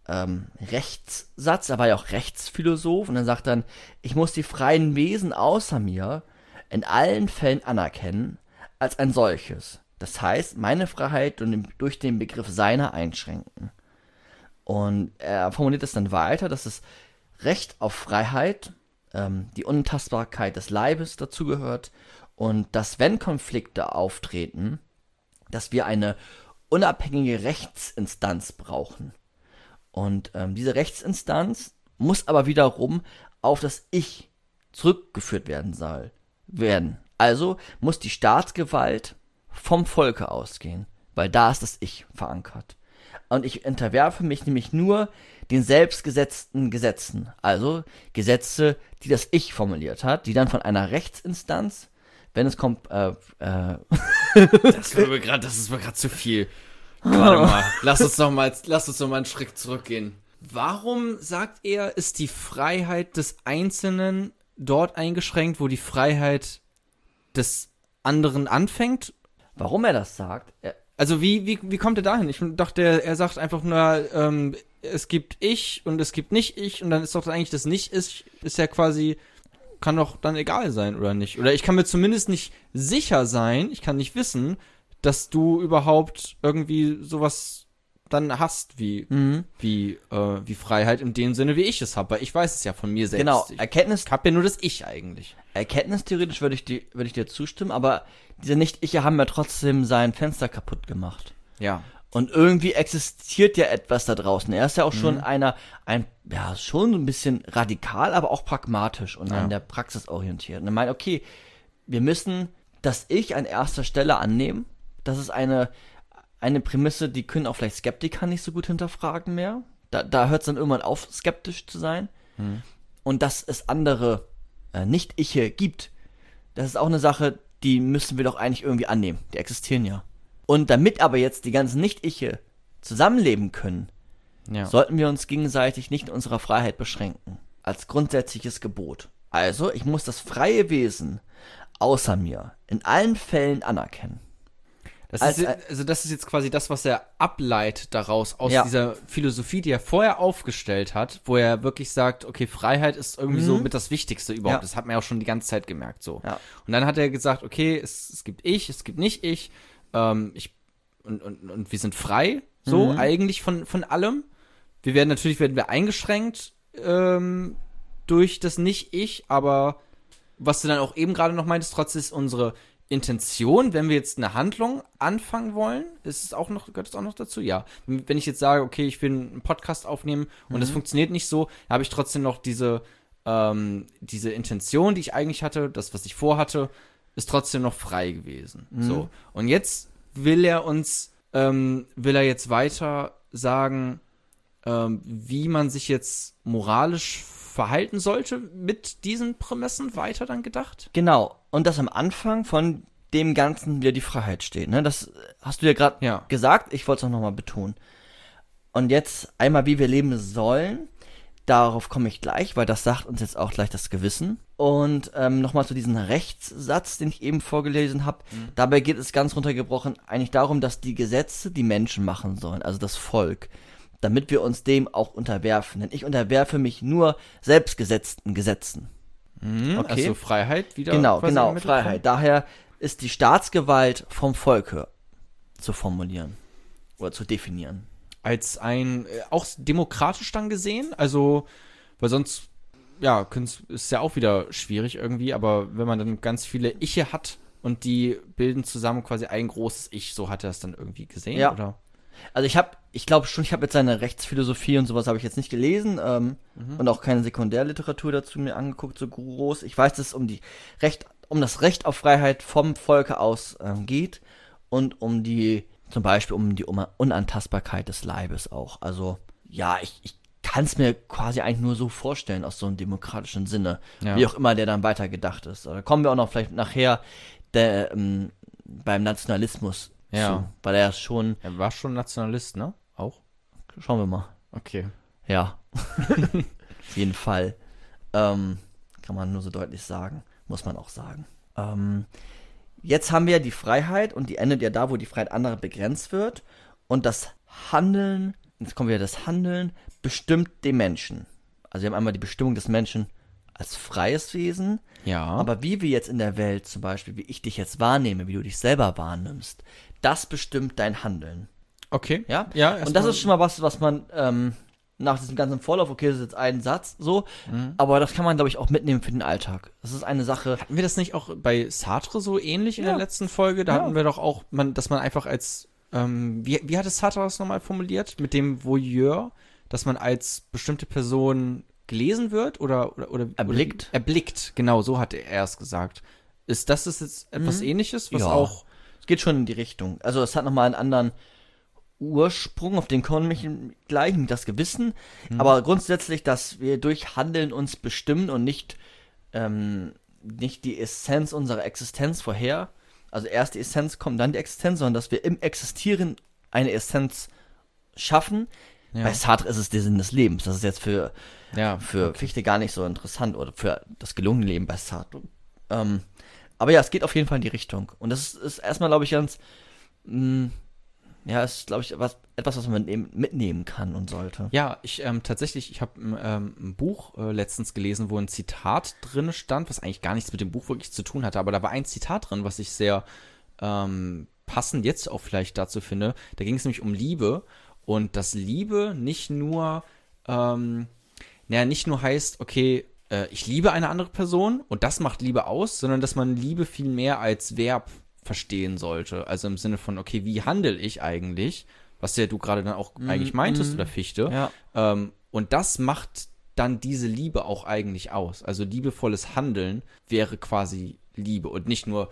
ähm, Rechtssatz, er war ja auch Rechtsphilosoph, und er sagt dann, ich muss die freien Wesen außer mir in allen Fällen anerkennen als ein solches. Das heißt, meine Freiheit durch den Begriff seiner einschränken. Und er formuliert es dann weiter, dass das Recht auf Freiheit, ähm, die Unantastbarkeit des Leibes dazugehört und dass, wenn Konflikte auftreten, dass wir eine unabhängige Rechtsinstanz brauchen. Und ähm, diese Rechtsinstanz muss aber wiederum auf das Ich zurückgeführt werden soll, werden. Also muss die Staatsgewalt vom Volke ausgehen, weil da ist das Ich verankert. Und ich unterwerfe mich nämlich nur den selbstgesetzten Gesetzen, also Gesetze, die das Ich formuliert hat, die dann von einer Rechtsinstanz, wenn es kommt, äh, äh, Das, war mir grad, das ist mir gerade zu viel. Warte mal, lass uns noch mal, lass uns noch mal einen Schritt zurückgehen. Warum sagt er, ist die Freiheit des Einzelnen dort eingeschränkt, wo die Freiheit des anderen anfängt? Warum er das sagt? Er, Also wie, wie, wie kommt er dahin? Ich dachte, er, er sagt einfach nur, ähm, es gibt ich und es gibt nicht ich und dann ist doch eigentlich das nicht ich, ist ja quasi, kann doch dann egal sein oder nicht. Oder ich kann mir zumindest nicht sicher sein, ich kann nicht wissen, dass du überhaupt irgendwie sowas dann hast wie, wie, äh, wie Freiheit in dem Sinne, wie ich es habe. Weil ich weiß es ja von mir selbst. Genau, Ich Erkenntnis, hab ja nur das Ich eigentlich. erkenntnistheoretisch würde ich, die, würde ich dir zustimmen, aber diese Nicht-Iche haben ja trotzdem sein Fenster kaputt gemacht. Ja. Und irgendwie existiert ja etwas da draußen. Er ist ja auch schon einer, ein, ja, schon so ein bisschen radikal, aber auch pragmatisch und Ja. an der Praxis orientiert. Und er meint, okay, wir müssen das Ich an erster Stelle annehmen. Das ist eine, eine Prämisse, die können auch vielleicht Skeptiker nicht so gut hinterfragen mehr. Da, da hört es dann irgendwann auf, skeptisch zu sein. Und dass es andere äh, Nicht-Iche gibt, das ist auch eine Sache, die müssen wir doch eigentlich irgendwie annehmen. Die existieren ja. Und damit aber jetzt die ganzen Nicht-Iche zusammenleben können, Ja. sollten wir uns gegenseitig nicht in unserer Freiheit beschränken. Als grundsätzliches Gebot. Also, ich muss das freie Wesen außer mir in allen Fällen anerkennen. Das Als- ist, also das ist jetzt quasi das, was er ableitet daraus, aus Ja. dieser Philosophie, die er vorher aufgestellt hat, wo er wirklich sagt, okay, Freiheit ist irgendwie so mit das Wichtigste überhaupt. Ja. Das hat man ja auch schon die ganze Zeit gemerkt, so. Ja. Und dann hat er gesagt, okay, es, es gibt ich, es gibt nicht ich, ähm, ich und, und, und wir sind frei, so eigentlich von, von allem. Wir werden natürlich werden wir eingeschränkt ähm, durch das Nicht-Ich, aber was du dann auch eben gerade noch meintest, trotzdem ist unsere Intention, wenn wir jetzt eine Handlung anfangen wollen, ist es auch noch, gehört es auch noch dazu? Ja. Wenn ich jetzt sage, okay, ich will einen Podcast aufnehmen und es funktioniert nicht so, habe ich trotzdem noch diese, ähm, diese Intention, die ich eigentlich hatte, das, was ich vorhatte, ist trotzdem noch frei gewesen. So. Und jetzt will er uns, ähm, will er jetzt weiter sagen, ähm, wie man sich jetzt moralisch verhalten sollte mit diesen Prämissen weiter dann gedacht? Genau. Und dass am Anfang von dem Ganzen wieder die Freiheit steht. Ne? Das hast du ja gerade Ja. gesagt. Ich wollte es auch nochmal betonen. Und jetzt einmal, wie wir leben sollen. Darauf komme ich gleich, weil das sagt uns jetzt auch gleich das Gewissen. Und ähm, nochmal zu diesem Rechtssatz, den ich eben vorgelesen habe. Dabei geht es ganz runtergebrochen eigentlich darum, dass die Gesetze die Menschen machen sollen, also das Volk, damit wir uns dem auch unterwerfen. Denn ich unterwerfe mich nur selbstgesetzten Gesetzen. Mhm, Okay. Also Freiheit wieder. Genau, genau. Freiheit. Daher ist die Staatsgewalt vom Volke zu formulieren oder zu definieren. Als ein, äh, auch demokratisch dann gesehen, also, weil sonst, ja, ist ja auch wieder schwierig irgendwie, aber wenn man dann ganz viele Iche hat und die bilden zusammen quasi ein großes Ich, so hat er es dann irgendwie gesehen, Ja. oder? Also ich habe, ich glaube schon, ich habe jetzt seine Rechtsphilosophie und sowas habe ich jetzt nicht gelesen ähm, und auch keine Sekundärliteratur dazu mir angeguckt, so groß. Ich weiß, dass es um die Recht, um das Recht auf Freiheit vom Volke aus ähm, geht und um die, zum Beispiel um die Unantastbarkeit des Leibes auch. Also ja, ich, ich kann es mir quasi eigentlich nur so vorstellen aus so einem demokratischen Sinne, Ja. wie auch immer der dann weiter gedacht ist. Da kommen wir auch noch vielleicht nachher der, ähm, beim Nationalismus Ja. zu, weil er schon Er war schon Nationalist, ne? Auch? Schauen wir mal. Okay. Ja. Auf jeden Fall. Ähm, kann man nur so deutlich sagen. Muss man auch sagen. Ähm, jetzt haben wir die Freiheit und die endet ja da, wo die Freiheit anderer begrenzt wird. Und das Handeln, jetzt kommt wieder das Handeln, bestimmt den Menschen. Also wir haben einmal die Bestimmung des Menschen als freies Wesen. Ja. Aber wie wir jetzt in der Welt zum Beispiel, wie ich dich jetzt wahrnehme, wie du dich selber wahrnimmst, das bestimmt dein Handeln. okay. Ja? Ja, Und das ist schon mal was, was man ähm, nach diesem ganzen Vorlauf, okay, das ist jetzt ein Satz, so, Mhm. aber das kann man, glaube ich, auch mitnehmen für den Alltag. Das ist eine Sache. Hatten wir das nicht auch bei Sartre so ähnlich in Ja. der letzten Folge? Da Ja. hatten wir doch auch, man, dass man einfach als, ähm, wie, wie hat es Sartre das nochmal formuliert? Mit dem Voyeur, dass man als bestimmte Person gelesen wird oder, oder, oder Erblickt. Oder, erblickt, genau, so hat er es gesagt. Ist das ist jetzt etwas ähnliches, was Ja. auch. Es geht schon in die Richtung. Also es hat nochmal einen anderen Ursprung, auf den komme ich gleich mit das Gewissen. Mhm. Aber grundsätzlich, dass wir durch Handeln uns bestimmen und nicht, ähm, nicht die Essenz unserer Existenz vorher. Also erst die Essenz kommt, dann die Existenz, sondern dass wir im Existieren eine Essenz schaffen. Ja. Bei Sartre ist es der Sinn des Lebens. Das ist jetzt für, Ja, für Fichte gar nicht so interessant oder für das gelungene Leben bei Sartre. Ähm, aber ja, es geht auf jeden Fall in die Richtung. Und das ist, ist erstmal, glaube ich, ganz, mh, ja, es ist, glaube ich, was, etwas, was man eben mitnehmen kann und sollte. Ja, ich ähm, tatsächlich, ich habe ähm, ein Buch äh, letztens gelesen, wo ein Zitat drin stand, was eigentlich gar nichts mit dem Buch wirklich zu tun hatte, aber da war ein Zitat drin, was ich sehr ähm, passend jetzt auch vielleicht dazu finde. Da ging es nämlich um Liebe und dass Liebe nicht nur, ähm, naja, nicht nur heißt, okay, äh, ich liebe eine andere Person und das macht Liebe aus, sondern dass man Liebe viel mehr als Verb verstehen sollte. Also im Sinne von, okay, wie handle ich eigentlich? Was ja du gerade dann auch Mm, eigentlich meintest, mm. oder Fichte. Ja. Ähm, und das macht dann diese Liebe auch eigentlich aus. Also liebevolles Handeln wäre quasi Liebe und nicht nur,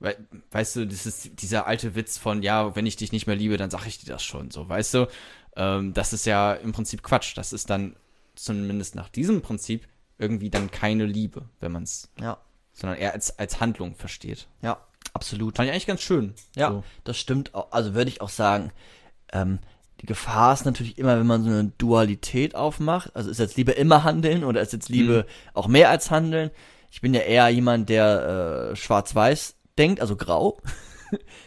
we weißt du, das ist dieser alte Witz von, ja, wenn ich dich nicht mehr liebe, dann sag ich dir das schon, so, weißt du? Ähm, das ist ja im Prinzip Quatsch. Das ist dann zumindest nach diesem Prinzip irgendwie dann keine Liebe, wenn man es, Ja, sondern eher als, als Handlung versteht. ja, absolut. Fand ich eigentlich ganz schön. Ja, So. das stimmt. auch. Also würde ich auch sagen, ähm, die Gefahr ist natürlich immer, wenn man so eine Dualität aufmacht. Also ist jetzt Liebe immer Handeln oder ist jetzt Liebe auch mehr als Handeln? Ich bin ja eher jemand, der äh, schwarz-weiß denkt, also grau.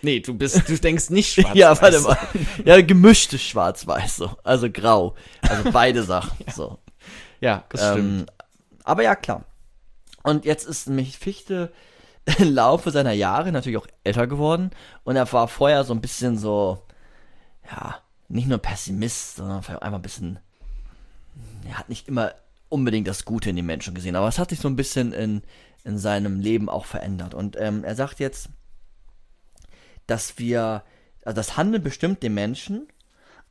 Nee, du bist, du denkst nicht schwarz. ja, warte mal. Ja, gemischtes schwarz-weiß, so. Also grau. Also beide Sachen, so. Ja, das stimmt. Ähm, aber ja, klar. Und jetzt ist nämlich Fichte im Laufe seiner Jahre natürlich auch älter geworden. Und er war vorher so ein bisschen so, ja, nicht nur Pessimist, sondern vielleicht einfach ein bisschen, er hat nicht immer unbedingt das Gute in den Menschen gesehen. Aber es hat sich so ein bisschen in, in seinem Leben auch verändert. Und ähm, er sagt jetzt, dass wir, also das Handeln bestimmt den Menschen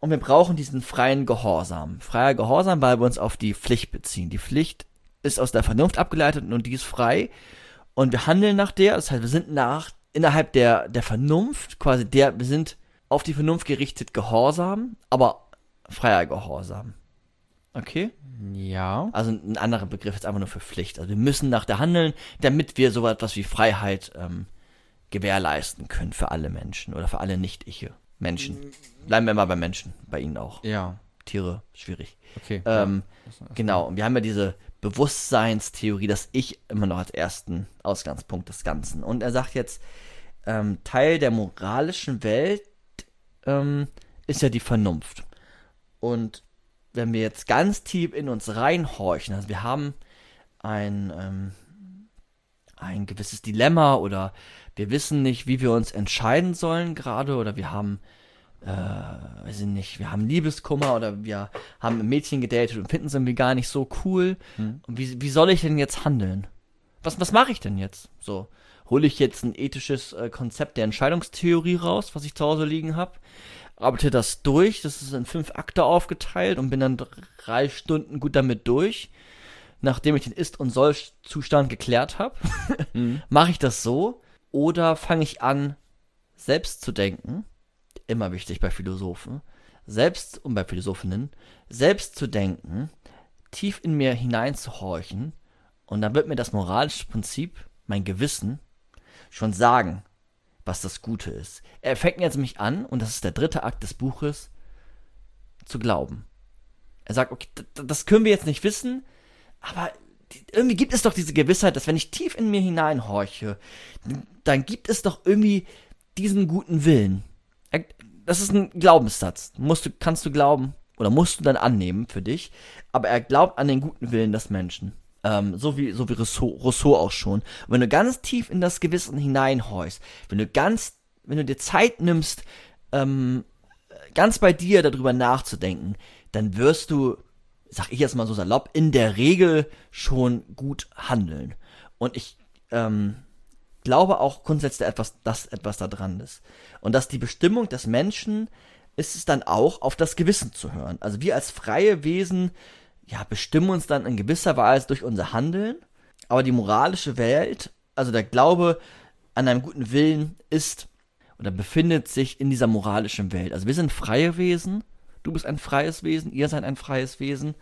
und wir brauchen diesen freien Gehorsam. Freier Gehorsam, weil wir uns auf die Pflicht beziehen. Die Pflicht ist aus der Vernunft abgeleitet und die ist frei. Und wir handeln nach der, das heißt, wir sind nach, innerhalb der, der Vernunft, quasi der, wir sind auf die Vernunft gerichtet Gehorsam, aber freier Gehorsam. Okay? Ja. Also ein anderer Begriff ist einfach nur für Pflicht. Also wir müssen nach der handeln, damit wir so etwas wie Freiheit ähm, gewährleisten können für alle Menschen oder für alle Nicht-Iche. Menschen. Bleiben wir mal bei Menschen, bei ihnen auch. Ja. Tiere, schwierig. Okay. Ähm, ja. genau, und wir haben ja diese Bewusstseinstheorie, das Ich immer noch als ersten Ausgangspunkt des Ganzen. Und er sagt jetzt, ähm, Teil der moralischen Welt ähm, ist ja die Vernunft. Und wenn wir jetzt ganz tief in uns reinhorchen, also wir haben ein, ähm, ein gewisses Dilemma oder wir wissen nicht, wie wir uns entscheiden sollen gerade oder wir haben, äh, weiß ich nicht, wir haben Liebeskummer oder wir haben ein Mädchen gedatet und finden es irgendwie gar nicht so cool. Und wie, wie soll ich denn jetzt handeln? Was, was mache ich denn jetzt? So, hole ich jetzt ein ethisches äh, Konzept der Entscheidungstheorie raus, was ich zu Hause liegen habe? Arbeite das durch, das ist in fünf Akte aufgeteilt und bin dann drei Stunden gut damit durch nachdem ich den Ist- und Soll-Zustand geklärt habe, mache ich das so oder fange ich an, selbst zu denken, immer wichtig bei Philosophen, selbst und bei Philosophinnen, selbst zu denken, tief in mir hineinzuhorchen und dann wird mir das moralische Prinzip, mein Gewissen, schon sagen, was das Gute ist. Er fängt jetzt mich an, und das ist der dritte Akt des Buches, zu glauben. Er sagt, okay, das können wir jetzt nicht wissen, aber irgendwie gibt es doch diese Gewissheit, dass wenn ich tief in mir hineinhorche, dann gibt es doch irgendwie diesen guten Willen. Das ist ein Glaubenssatz. Musst du, kannst du glauben oder musst du dann annehmen für dich. Aber er glaubt an den guten Willen des Menschen. Ähm, so wie, so wie Rousseau, Rousseau auch schon. Und wenn du ganz tief in das Gewissen hineinhorchst, wenn du ganz, wenn du dir Zeit nimmst, ähm, ganz bei dir darüber nachzudenken, dann wirst du, sag ich jetzt mal so salopp, in der Regel schon gut handeln. Und ich ähm, glaube auch grundsätzlich etwas, dass etwas da dran ist. Und dass die Bestimmung des Menschen ist es dann auch, auf das Gewissen zu hören. Also wir als freie Wesen, ja, bestimmen uns dann in gewisser Weise durch unser Handeln. Aber die moralische Welt, also der Glaube an einem guten Willen ist oder befindet sich in dieser moralischen Welt. Also wir sind freie Wesen, du bist ein freies Wesen, ihr seid ein freies Wesen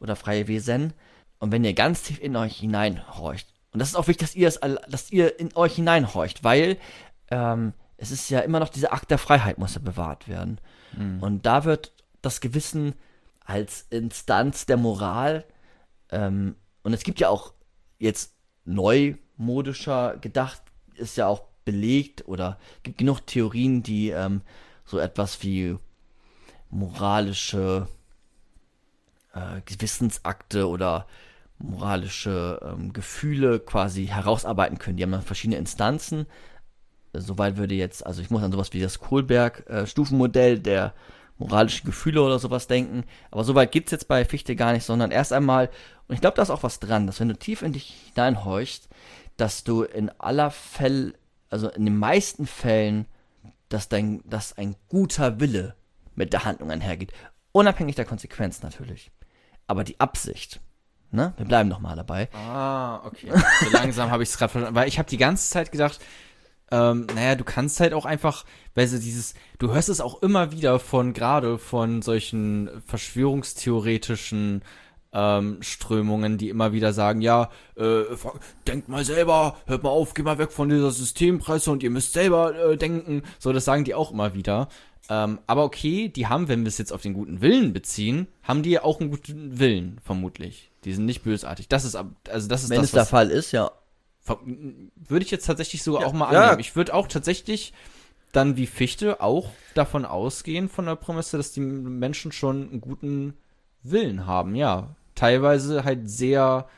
oder freie Wesen. Und wenn ihr ganz tief in euch hineinhorcht, und das ist auch wichtig, dass ihr, es, all- dass ihr in euch hineinhorcht, weil ähm, es ist ja immer noch dieser Akt der Freiheit muss ja bewahrt werden. Und da wird das Gewissen als Instanz der Moral, ähm, und es gibt ja auch jetzt neumodischer gedacht, ist ja auch belegt oder gibt genug Theorien, die ähm, so etwas wie moralische äh, Gewissensakte oder moralische ähm, Gefühle quasi herausarbeiten können. Die haben dann verschiedene Instanzen. Soweit würde jetzt, also ich muss an sowas wie das Kohlberg-Stufenmodell äh, der moralischen Gefühle oder sowas denken. Aber soweit gibt es jetzt bei Fichte gar nicht, sondern erst einmal, und ich glaube, da ist auch was dran, dass wenn du tief in dich hineinhorchst, dass du in aller Fälle, also in den meisten Fällen, dass dein, dass ein guter Wille mit der Handlung einhergeht. Unabhängig der Konsequenz natürlich. Aber die Absicht, ne? Wir bleiben nochmal dabei. Ah, okay. So langsam habe ich es gerade verstanden. Weil ich habe die ganze Zeit gedacht, ähm, naja, du kannst halt auch einfach, weil so dieses, du hörst es auch immer wieder von, gerade von solchen verschwörungstheoretischen ähm, Strömungen, die immer wieder sagen, ja, äh, denkt mal selber, hört mal auf, geh mal weg von dieser Systempresse und ihr müsst selber äh, denken. So, das sagen die auch immer wieder. Ähm, aber okay, die haben, wenn wir es jetzt auf den guten Willen beziehen, haben die auch einen guten Willen, vermutlich. Die sind nicht bösartig. Das ist, also das ist Wenn das, es der Fall ist, ja. würde ich jetzt tatsächlich sogar Ja, auch mal ja. annehmen. Ich würde auch tatsächlich dann wie Fichte auch davon ausgehen, von der Prämisse, dass die Menschen schon einen guten Willen haben, ja. Teilweise halt sehr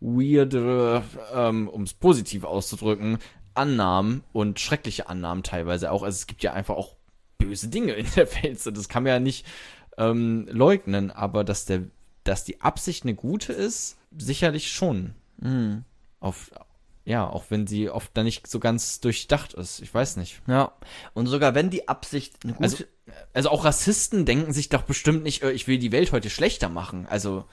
weirde, ähm, um es positiv auszudrücken, Annahmen und schreckliche Annahmen teilweise auch. Also es gibt ja einfach auch böse Dinge in der Welt. So, das kann man ja nicht ähm, leugnen, aber dass der, dass die Absicht eine gute ist, sicherlich schon. Mhm. Auf, ja, auch wenn sie oft dann nicht so ganz durchdacht ist. Ich weiß nicht. Ja. Und sogar wenn die Absicht eine gute. Also, also auch Rassisten denken sich doch bestimmt nicht, äh, ich will die Welt heute schlechter machen. Also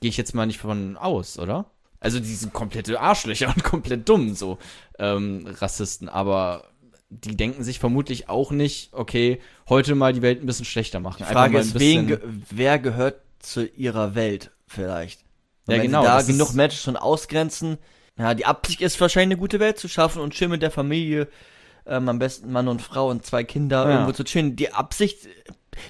gehe ich jetzt mal nicht von aus, oder? Also die sind komplette Arschlöcher und komplett dumm, so ähm, Rassisten. Aber die denken sich vermutlich auch nicht, okay, heute mal die Welt ein bisschen schlechter machen. die Frage ist, wen, ge wer gehört zu ihrer Welt vielleicht? Und Ja, wenn genau, Sie da genug Menschen schon ausgrenzen. Ja, die Absicht ist wahrscheinlich eine gute Welt zu schaffen und schön mit der Familie, ähm, am besten Mann und Frau und zwei Kinder Ja. irgendwo zu chillen. Die Absicht,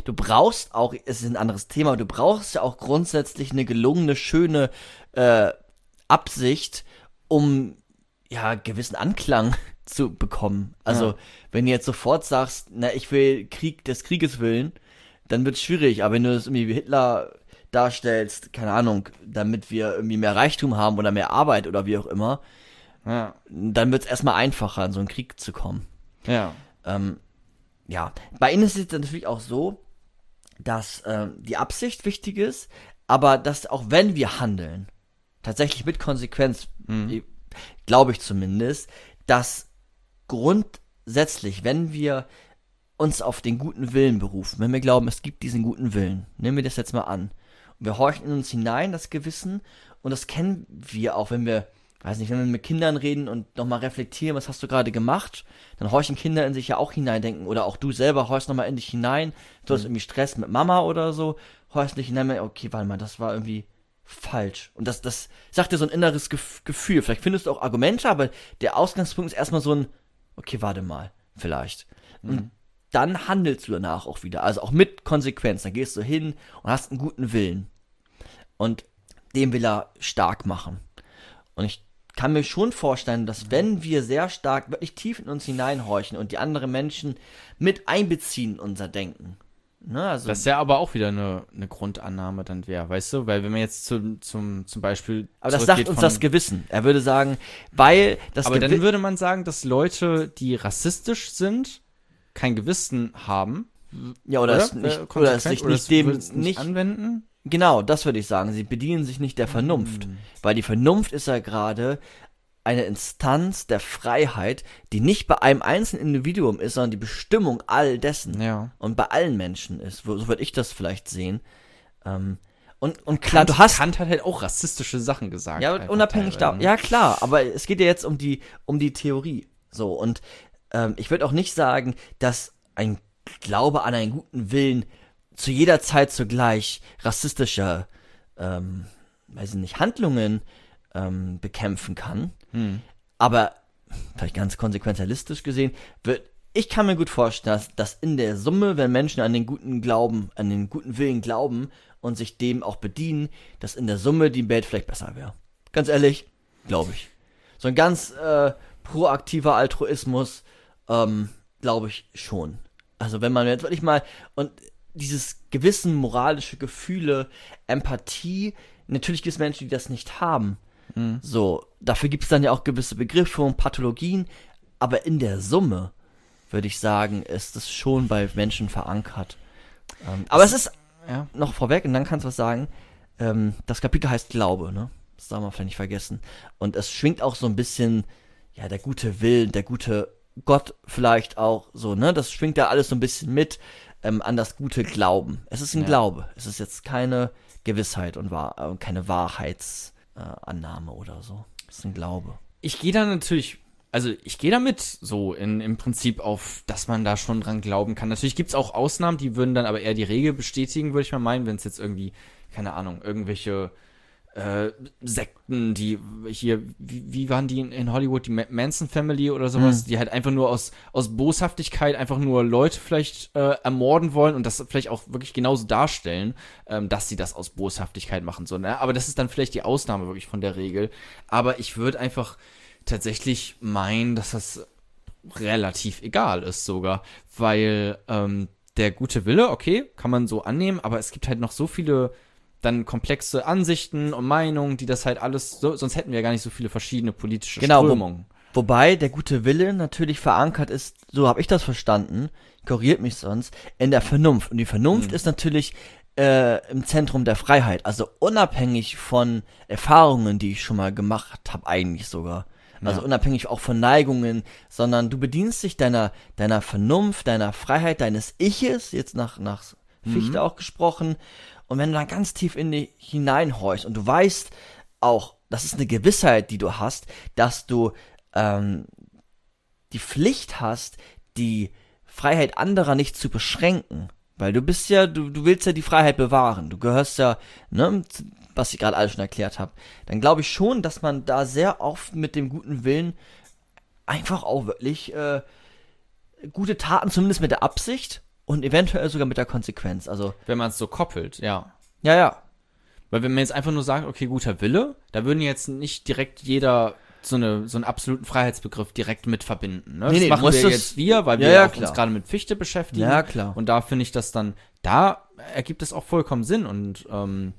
du brauchst auch, es ist ein anderes Thema, du brauchst ja auch grundsätzlich eine gelungene, schöne äh, Absicht, um ja gewissen Anklang zu bekommen. Also Ja. wenn du jetzt sofort sagst, na ich will Krieg des Krieges willen, dann wird es schwierig. Aber wenn du das irgendwie wie Hitler darstellst, keine Ahnung, damit wir irgendwie mehr Reichtum haben oder mehr Arbeit oder wie auch immer, ja, dann wird es erstmal einfacher, in so einen Krieg zu kommen. ja. Ähm, ja, bei ihnen ist es natürlich auch so, dass ähm, die Absicht wichtig ist, aber dass auch wenn wir handeln, tatsächlich mit Konsequenz, Mhm. glaube ich zumindest, dass grundsätzlich, wenn wir uns auf den guten Willen berufen, wenn wir glauben, es gibt diesen guten Willen, nehmen wir das jetzt mal an, und wir horchen in uns hinein, das Gewissen, und das kennen wir auch, wenn wir, weiß nicht, wenn wir mit Kindern reden und nochmal reflektieren, was hast du gerade gemacht, dann horchen Kinder in sich ja auch hineindenken, oder auch du selber horchst nochmal in dich hinein, du hast irgendwie Stress mit Mama oder so, horchst nicht hinein, okay, warte mal, das war irgendwie falsch. Und das, das sagt dir so ein inneres Gef Gefühl. Vielleicht findest du auch Argumente, aber der Ausgangspunkt ist erstmal so ein, okay, warte mal, vielleicht. Und dann handelst du danach auch wieder. Also auch mit Konsequenz. Dann gehst du hin und hast einen guten Willen. Und den will er stark machen. Und ich kann mir schon vorstellen, dass wenn wir sehr stark, wirklich tief in uns hineinhorchen und die anderen Menschen mit einbeziehen in unser Denken. Ne, also Das ja aber auch wieder eine, eine Grundannahme dann wäre, weißt du? Weil wenn man jetzt zum, zum, zum Beispiel. aber das sagt uns von- das Gewissen. Er würde sagen, weil das Aber Gewi- dann würde man sagen, dass Leute, die rassistisch sind, kein Gewissen haben. ja, oder, es Äh, nicht, oder es sich oder nicht es dem es nicht anwenden. Genau, das würde ich sagen. Sie bedienen sich nicht der Vernunft. Hm. Weil die Vernunft ist ja gerade eine Instanz der Freiheit, die nicht bei einem einzelnen Individuum ist, sondern die Bestimmung all dessen. Ja. Und bei allen Menschen ist. So würde ich das vielleicht sehen. Ähm, und, und klar, Kant, du hast. Kant hat halt auch rassistische Sachen gesagt. Ja, unabhängig da. teilweise. Ja, klar, aber es geht ja jetzt um die, um die Theorie. So, und ähm, ich würde auch nicht sagen, dass ein Glaube an einen guten Willen zu jeder Zeit zugleich rassistische, ähm, weiß ich nicht, Handlungen ähm, bekämpfen kann. Hm. Aber vielleicht ganz konsequentialistisch gesehen, wird, ich kann mir gut vorstellen, dass, dass in der Summe, wenn Menschen an den guten Glauben, an den guten Willen glauben und sich dem auch bedienen, dass in der Summe die Welt vielleicht besser wäre. Ganz ehrlich, glaube ich. So ein ganz äh, proaktiver Altruismus, ähm, glaube ich schon. Also wenn man jetzt wirklich mal und dieses Gewissen, moralische Gefühle, Empathie, natürlich gibt es Menschen, die das nicht haben. So, dafür gibt es dann ja auch gewisse Begriffe und Pathologien, aber in der Summe würde ich sagen, ist es schon bei Menschen verankert. Ähm, aber es ist Ja. noch vorweg, und dann kannst du was sagen. Ähm, das Kapitel heißt Glaube, ne? Das darf man vielleicht nicht vergessen. Und es schwingt auch so ein bisschen, ja, der gute Willen, der gute Gott vielleicht auch so, ne? Das schwingt da alles so ein bisschen mit ähm, an das gute Glauben. Es ist ein Ja. Glaube. Es ist jetzt keine Gewissheit und wahr, äh, keine Wahrheitsannahme äh, Annahme oder so. Es ist ein Glaube. Ich gehe da natürlich, also ich gehe damit so in, im Prinzip auf, dass man da schon dran glauben kann. Natürlich gibt's auch Ausnahmen, die würden dann aber eher die Regel bestätigen, würde ich mal meinen, wenn es jetzt irgendwie, keine Ahnung, irgendwelche äh, Sekten, die hier, wie, wie waren die in, in Hollywood, die Ma- Manson Family oder sowas, die halt einfach nur aus, aus Boshaftigkeit einfach nur Leute vielleicht äh, ermorden wollen und das vielleicht auch wirklich genauso darstellen, ähm, dass sie das aus Boshaftigkeit machen. So, ne? Aber das ist dann vielleicht die Ausnahme wirklich von der Regel. Aber ich würde einfach tatsächlich meinen, dass das relativ egal ist sogar, weil ähm, der gute Wille, okay, kann man so annehmen, aber es gibt halt noch so viele dann komplexe Ansichten und Meinungen, die das halt alles, so, sonst hätten wir ja gar nicht so viele verschiedene politische Genau, wo- Strömungen. Wobei der gute Wille natürlich verankert ist, so habe ich das verstanden, korrigiert mich sonst, in der Vernunft. Und die Vernunft ist natürlich äh, im Zentrum der Freiheit, also unabhängig von Erfahrungen, die ich schon mal gemacht habe, eigentlich sogar. Also Ja. unabhängig auch von Neigungen, sondern du bedienst dich deiner, deiner Vernunft, deiner Freiheit, deines Iches, jetzt nach, nach Fichte auch gesprochen. Und wenn du dann ganz tief in dich hineinhorchst und du weißt auch, das ist eine Gewissheit, die du hast, dass du ähm, die Pflicht hast, die Freiheit anderer nicht zu beschränken. Weil du bist ja, du, du willst ja die Freiheit bewahren. Du gehörst ja, ne, was ich gerade alles schon erklärt habe. Dann glaube ich schon, dass man da sehr oft mit dem guten Willen einfach auch wirklich äh, gute Taten, zumindest mit der Absicht und eventuell sogar mit der Konsequenz. Also, Wenn man es so koppelt, ja. ja, ja. Weil wenn man jetzt einfach nur sagt, okay, guter Wille, da würden jetzt nicht direkt jeder so, eine, so einen absoluten Freiheitsbegriff direkt mit verbinden. Ne? Nee, das nee, machen wir das- jetzt wir, weil Ja, wir ja, klar. uns gerade mit Fichte beschäftigen. Ja, klar. Und da finde ich das dann, da ergibt es auch vollkommen Sinn und ähm,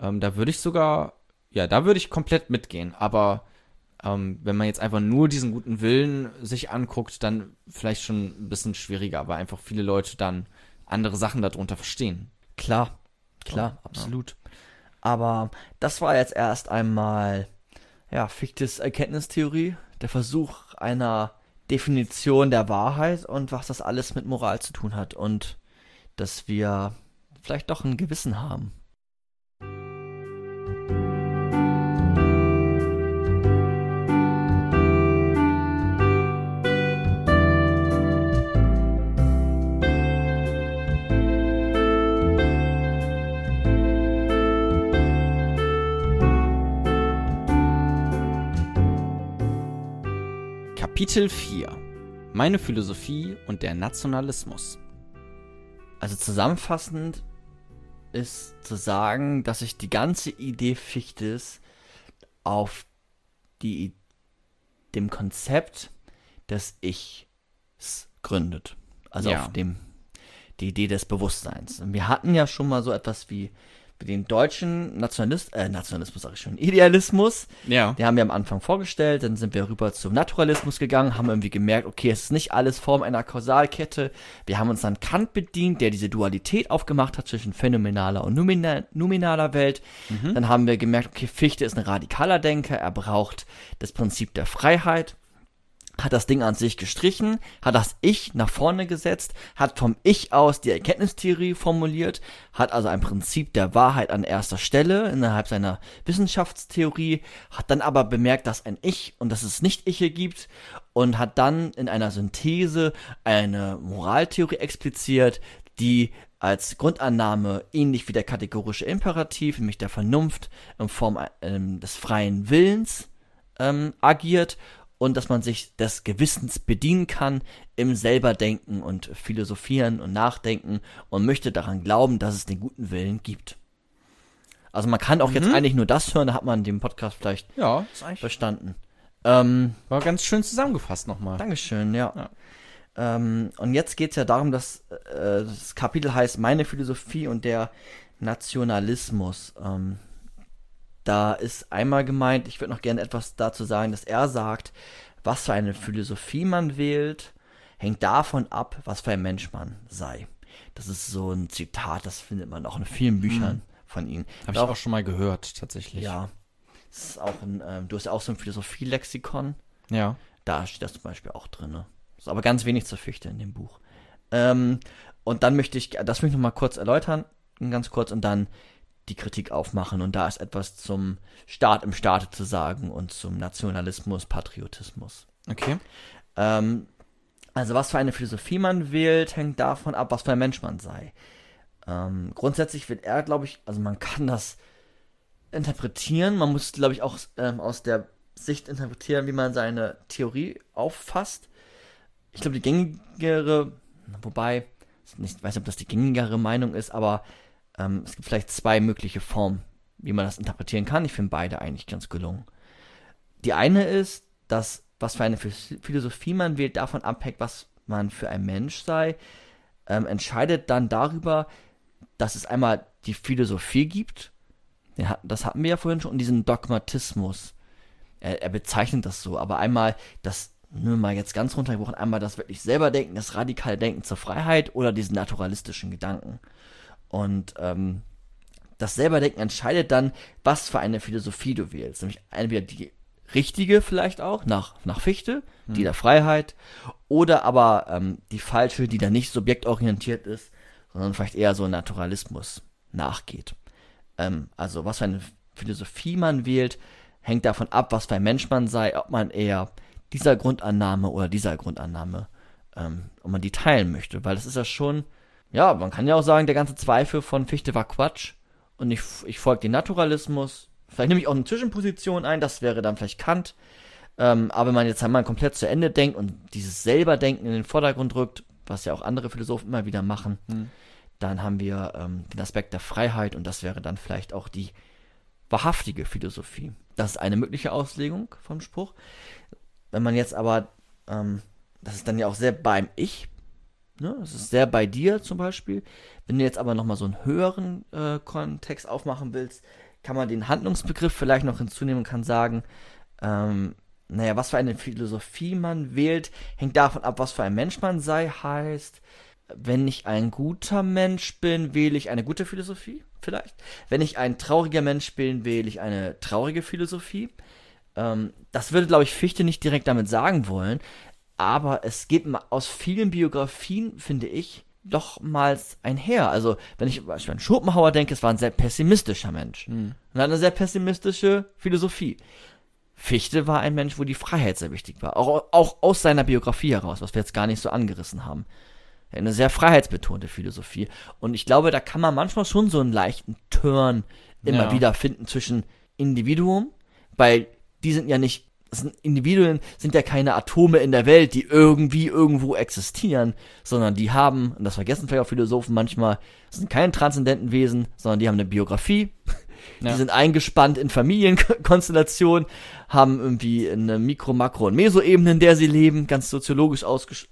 ähm, da würde ich sogar, ja, da würde ich komplett mitgehen. Aber ähm, wenn man jetzt einfach nur diesen guten Willen sich anguckt, dann vielleicht schon ein bisschen schwieriger, weil einfach viele Leute dann andere Sachen darunter verstehen. Klar, klar, absolut. Aber das war jetzt erst einmal, ja, Fichtes Erkenntnistheorie, der Versuch einer Definition der Wahrheit und was das alles mit Moral zu tun hat und dass wir vielleicht doch ein Gewissen haben. Kapitel 4 Meine Philosophie und der Nationalismus. Also zusammenfassend ist zu sagen, dass sich die ganze Idee Fichtes auf die, dem Konzept des Ichs gründet. Also Ja. auf dem, die Idee des Bewusstseins. Und wir hatten ja schon mal so etwas wie, wie den deutschen Nationalist, äh, Nationalismus sag ich schon, Idealismus. Ja. Den haben wir am Anfang vorgestellt, dann sind wir rüber zum Naturalismus gegangen, haben irgendwie gemerkt, okay, es ist nicht alles Form einer Kausalkette. Wir haben uns dann Kant bedient, der diese Dualität aufgemacht hat zwischen phänomenaler und nomina nominaler Welt. Dann haben wir gemerkt, okay, Fichte ist ein radikaler Denker, er braucht das Prinzip der Freiheit hat das Ding an sich gestrichen, hat das Ich nach vorne gesetzt, hat vom Ich aus die Erkenntnistheorie formuliert, hat also ein Prinzip der Wahrheit an erster Stelle innerhalb seiner Wissenschaftstheorie, hat dann aber bemerkt, dass ein Ich und dass es nicht Iche gibt und hat dann in einer Synthese eine Moraltheorie expliziert, die als Grundannahme ähnlich wie der kategorische Imperativ, nämlich der Vernunft in Form ähm, des freien Willens ähm, agiert und dass man sich des Gewissens bedienen kann im selber denken und philosophieren und nachdenken und möchte daran glauben, dass es den guten Willen gibt. Also man kann auch jetzt eigentlich nur das hören, da hat man den Podcast vielleicht Ja, ist eigentlich verstanden. Ähm, war ganz schön zusammengefasst nochmal. Dankeschön, ja. Ja. Ähm, und jetzt geht es ja darum, dass äh, das Kapitel heißt Meine Philosophie und der Nationalismus. Ähm, da ist einmal gemeint, ich würde noch gerne etwas dazu sagen, dass er sagt, was für eine Philosophie man wählt, hängt davon ab, was für ein Mensch man sei. Das ist so ein Zitat, das findet man auch in vielen Büchern Mhm. von ihm. Habe ich auch schon mal gehört, tatsächlich. Ja. Das ist auch ein, ähm, du hast ja auch so ein Philosophielexikon. Ja. Da steht das zum Beispiel auch drin. Ne? Ist aber ganz wenig zur Fichte in dem Buch. Ähm, und dann möchte ich, das möchte ich noch mal kurz erläutern, ganz kurz, und dann die Kritik aufmachen. Und da ist etwas zum Staat im Staate zu sagen und zum Nationalismus, Patriotismus. Okay. Ähm, also was für eine Philosophie man wählt, hängt davon ab, was für ein Mensch man sei. Ähm, grundsätzlich wird er, glaube ich, also man kann das interpretieren, man muss, glaube ich, auch ähm, aus der Sicht interpretieren, wie man seine Theorie auffasst. Ich glaube, die gängigere, wobei, ich weiß nicht, ob das die gängigere Meinung ist, aber ähm, es gibt vielleicht zwei mögliche Formen, wie man das interpretieren kann. Ich finde beide eigentlich ganz gelungen. Die eine ist, dass was für eine Philosophie man wählt, davon abhängt, was man für ein Mensch sei, ähm, entscheidet dann darüber, dass es einmal die Philosophie gibt, das hatten wir ja vorhin schon, und diesen Dogmatismus. Er, er bezeichnet das so, aber einmal das, nur mal jetzt ganz runtergebrochen, einmal das wirklich selber Denken, das radikale Denken zur Freiheit oder diesen naturalistischen Gedanken. Und ähm, das selber Denken entscheidet dann, was für eine Philosophie du wählst. Nämlich entweder die richtige vielleicht auch, nach, nach Fichte, die der Freiheit, oder aber ähm, die falsche, die da nicht subjektorientiert ist, sondern vielleicht eher so Naturalismus nachgeht. Ähm, also was für eine Philosophie man wählt, hängt davon ab, was für ein Mensch man sei, ob man eher dieser Grundannahme oder dieser Grundannahme, ähm, ob man die teilen möchte. Weil das ist ja schon, ja, man kann ja auch sagen, der ganze Zweifel von Fichte war Quatsch und ich, ich folge dem Naturalismus. Vielleicht nehme ich auch eine Zwischenposition ein, das wäre dann vielleicht Kant. Ähm, aber wenn man jetzt einmal komplett zu Ende denkt und dieses Selberdenken in den Vordergrund rückt, was ja auch andere Philosophen immer wieder machen, Hm. dann haben wir ähm, den Aspekt der Freiheit und das wäre dann vielleicht auch die wahrhaftige Philosophie. Das ist eine mögliche Auslegung vom Spruch. Wenn man jetzt aber, ähm, das ist dann ja auch sehr beim Ich, ne? das ist sehr bei dir zum Beispiel. Wenn du jetzt aber nochmal so einen höheren äh, Kontext aufmachen willst, kann man den Handlungsbegriff vielleicht noch hinzunehmen und kann sagen, ähm, naja, was für eine Philosophie man wählt, hängt davon ab, was für ein Mensch man sei, heißt, wenn ich ein guter Mensch bin, wähle ich eine gute Philosophie, vielleicht. Wenn ich ein trauriger Mensch bin, wähle ich eine traurige Philosophie. Ähm, das würde, glaube ich, Fichte nicht direkt damit sagen wollen, aber es geht aus vielen Biografien, finde ich, doch mal einher. Also, wenn ich zum Beispiel an Schopenhauer denke, es war ein sehr pessimistischer Mensch. Und hat eine sehr pessimistische Philosophie. Fichte war ein Mensch, wo die Freiheit sehr wichtig war. Auch, auch aus seiner Biografie heraus, was wir jetzt gar nicht so angerissen haben. Eine sehr freiheitsbetonte Philosophie. Und ich glaube, da kann man manchmal schon so einen leichten Turn immer Ja. wieder finden zwischen Individuum, weil die sind ja nicht, sind Individuen sind ja keine Atome in der Welt, die irgendwie irgendwo existieren, sondern die haben, und das vergessen vielleicht auch Philosophen manchmal, sind keine transzendenten Wesen, sondern die haben eine Biografie, Ja. die sind eingespannt in Familienkonstellationen, haben irgendwie eine Mikro-, Makro- und Meso-Ebene, in der sie leben, ganz soziologisch ausges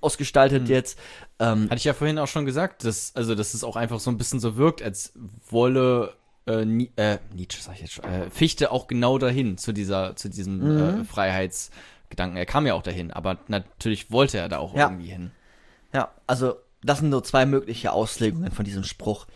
ausgestaltet Mhm. jetzt. Ähm, Hatte ich ja vorhin auch schon gesagt, dass, also, dass es auch einfach so ein bisschen so wirkt, als wolle äh, Ni äh, Nietzsche, sag ich jetzt schon, äh, Fichte auch genau dahin, zu dieser, zu diesem Mhm. äh, Freiheitsgedanken. Er kam ja auch dahin, aber natürlich wollte er da auch Ja. irgendwie hin. Ja, also das sind so zwei mögliche Auslegungen von diesem Spruch.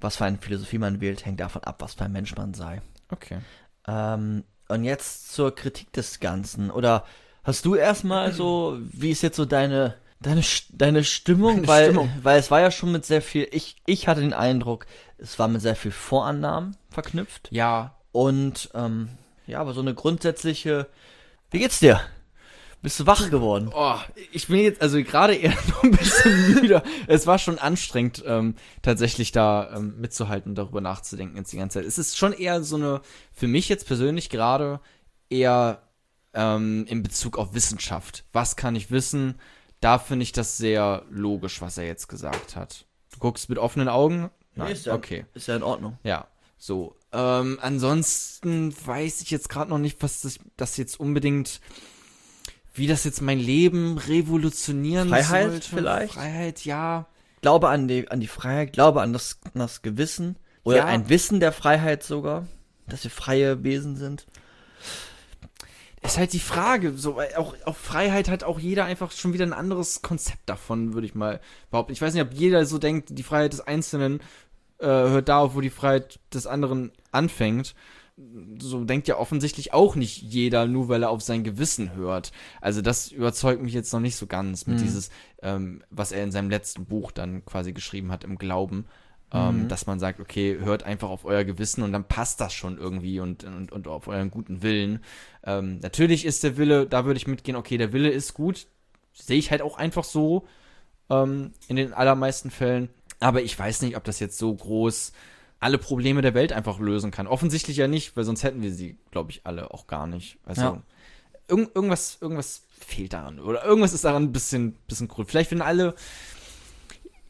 Was für eine Philosophie man wählt, hängt davon ab, was für ein Mensch man sei. Okay. Ähm, und jetzt zur Kritik des Ganzen. Oder hast du erstmal so, wie ist jetzt so deine, deine, deine Stimmung? Meine weil, Stimmung. weil es war ja schon mit sehr viel, ich, ich hatte den Eindruck, es war mit sehr viel Vorannahmen verknüpft. Ja, Und ähm, ja, aber so eine grundsätzliche. Wie geht's dir? Bist du wach geworden? Oh, ich bin jetzt also gerade eher noch ein bisschen müde. Es war schon anstrengend, ähm, tatsächlich da ähm, mitzuhalten und darüber nachzudenken jetzt die ganze Zeit. Es ist schon eher so eine, für mich jetzt persönlich gerade eher ähm, in Bezug auf Wissenschaft. Was kann ich wissen? Da finde ich das sehr logisch, was er jetzt gesagt hat. Du guckst mit offenen Augen? Nein. ist ja, okay. Ist ja in Ordnung. Ja, so. Ähm, ansonsten weiß ich jetzt gerade noch nicht, was das, das jetzt unbedingt wie das jetzt mein Leben revolutionieren Freiheit sollte. vielleicht? Freiheit, ja. Glaube an die, an die Freiheit, glaube an das, an das Gewissen. Oder Ja. ein Wissen der Freiheit sogar, dass wir freie Wesen sind. Ist halt die Frage, so, weil auch, auch Freiheit hat auch jeder einfach schon wieder ein anderes Konzept davon, würde ich mal behaupten. Ich weiß nicht, ob jeder so denkt, die Freiheit des Einzelnen äh, hört da auf, wo die Freiheit des anderen anfängt. So denkt ja offensichtlich auch nicht jeder, nur weil er auf sein Gewissen hört. Also das überzeugt mich jetzt noch nicht so ganz mit Mhm. dieses, ähm, was er in seinem letzten Buch dann quasi geschrieben hat im Glauben. Ähm, Mhm. dass man sagt, okay, hört einfach auf euer Gewissen und dann passt das schon irgendwie und, und, und auf euren guten Willen. Ähm, natürlich ist der Wille, da würde ich mitgehen, okay, der Wille ist gut. Sehe ich halt auch einfach so ähm, in den allermeisten Fällen. Aber ich weiß nicht, ob das jetzt so groß alle Probleme der Welt einfach lösen kann. Offensichtlich ja nicht, weil sonst hätten wir sie, glaube ich, alle auch gar nicht. Also Ja. irgend, irgendwas, irgendwas fehlt daran. Oder irgendwas ist daran ein bisschen, bisschen cool. Vielleicht, wenn alle,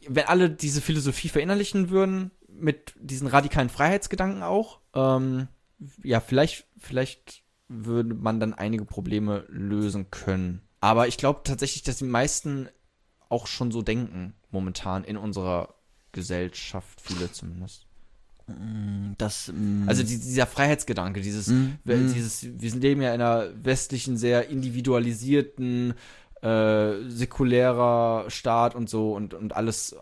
wenn alle diese Philosophie verinnerlichen würden, mit diesen radikalen Freiheitsgedanken auch, ähm, ja, vielleicht, vielleicht würde man dann einige Probleme lösen können. Aber ich glaube tatsächlich, dass die meisten auch schon so denken, momentan in unserer Gesellschaft, viele zumindest. Das, mm, Also die, dieser Freiheitsgedanke, dieses, wir- Mhm. dieses, wir leben ja in einer westlichen, sehr individualisierten, äh, säkulärer Staat und so und, und alles.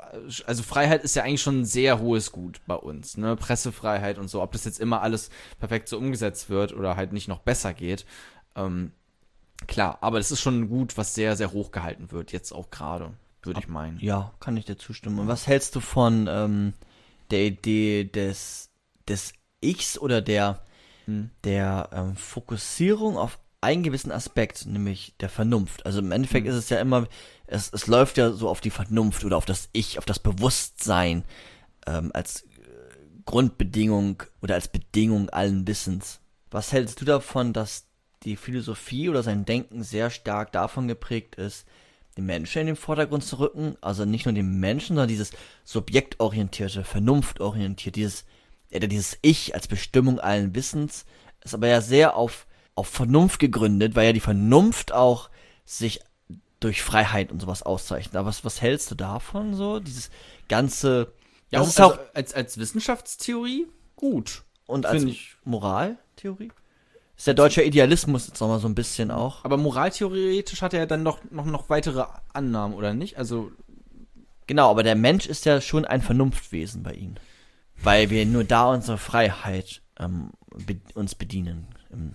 Also Freiheit ist ja eigentlich schon ein sehr hohes Gut bei uns, ne? Pressefreiheit und so. Ob das jetzt immer alles perfekt so umgesetzt wird oder halt nicht noch besser geht. Ähm, klar, aber das ist schon ein Gut, was sehr, sehr hoch gehalten wird, jetzt auch gerade, würde ich meinen. ja, kann ich dir zustimmen. Und was hältst du von ähm, der Idee des, des Ichs oder der, Hm. der ähm, Fokussierung auf einen gewissen Aspekt, nämlich der Vernunft. Also im Endeffekt Hm. ist es ja immer, es, es läuft ja so auf die Vernunft oder auf das Ich, auf das Bewusstsein ähm, als äh, Grundbedingung oder als Bedingung allen Wissens. Was hältst du davon, dass die Philosophie oder sein Denken sehr stark davon geprägt ist, den Menschen in den Vordergrund zu rücken, also nicht nur den Menschen, sondern dieses subjektorientierte, vernunftorientierte, dieses, oder dieses Ich als Bestimmung allen Wissens, ist aber ja sehr auf, auf Vernunft gegründet, weil ja die Vernunft auch sich durch Freiheit und sowas auszeichnet. Aber was, was hältst du davon so? Dieses ganze, Ja, das ist also auch, als, als Wissenschaftstheorie gut. und als ich. Moraltheorie? Ist der deutsche Idealismus jetzt nochmal so ein bisschen auch. Aber moraltheoretisch hat er ja dann noch, noch, noch weitere Annahmen, oder nicht? Also, Genau, aber der Mensch ist ja schon ein Vernunftwesen bei ihnen. Weil wir nur da unsere Freiheit ähm, be uns bedienen. Ähm,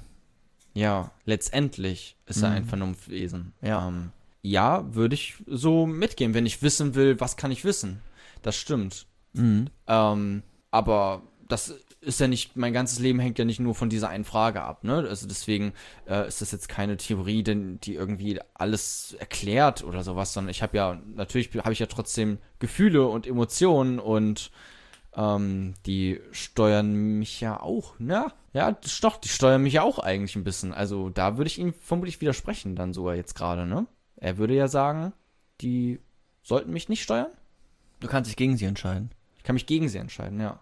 ja, letztendlich ist er ein Mhm. Vernunftwesen. Ja. Ähm, ja, würde ich so mitgehen, wenn ich wissen will, was kann ich wissen. Das stimmt. mhm. Ähm, aber das ist ja nicht, mein ganzes Leben hängt ja nicht nur von dieser einen Frage ab, ne? Also deswegen äh, ist das jetzt keine Theorie, denn die irgendwie alles erklärt oder sowas, sondern ich habe ja, natürlich habe ich ja trotzdem Gefühle und Emotionen und ähm, die steuern mich ja auch, ne? Ja, doch, die steuern mich ja auch eigentlich ein bisschen. Also da würde ich ihm vermutlich widersprechen dann sogar jetzt gerade, ne? Er würde ja sagen, die sollten mich nicht steuern. Du kannst dich gegen sie entscheiden. Ich kann mich gegen sie entscheiden, ja.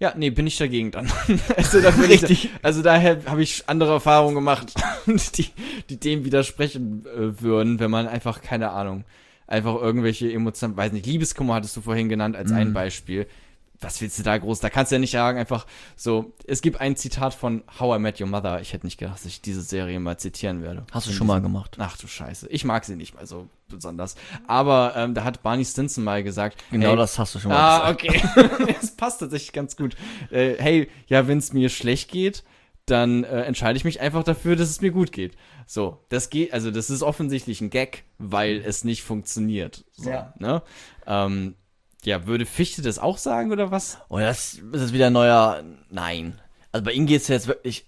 Ja, nee, bin ich dagegen dann. also, da bin ich, also daher habe ich andere Erfahrungen gemacht, die, die dem widersprechen äh, würden, wenn man einfach, keine Ahnung, einfach irgendwelche Emotionen, weiß nicht, Liebeskummer hattest du vorhin genannt als ein Mhm. Beispiel. Was willst du da groß? Da kannst du ja nicht sagen, einfach so, es gibt ein Zitat von How I Met Your Mother. Ich hätte nicht gedacht, dass ich diese Serie mal zitieren werde. Hast du schon mal gemacht. Ach du Scheiße. Ich mag sie nicht mal so besonders. Aber ähm, da hat Barney Stinson mal gesagt, Genau hey, das hast du schon mal Ah, gesagt. okay. Es passt tatsächlich ganz gut. Äh, hey, ja, wenn es mir schlecht geht, dann äh, entscheide ich mich einfach dafür, dass es mir gut geht. So, das geht, also das ist offensichtlich ein Gag, weil es nicht funktioniert. So, Ja. Ne? Ähm, ja, würde Fichte das auch sagen oder was? Oh, das ist jetzt wieder ein neuer. Nein. Also bei ihm geht es jetzt wirklich.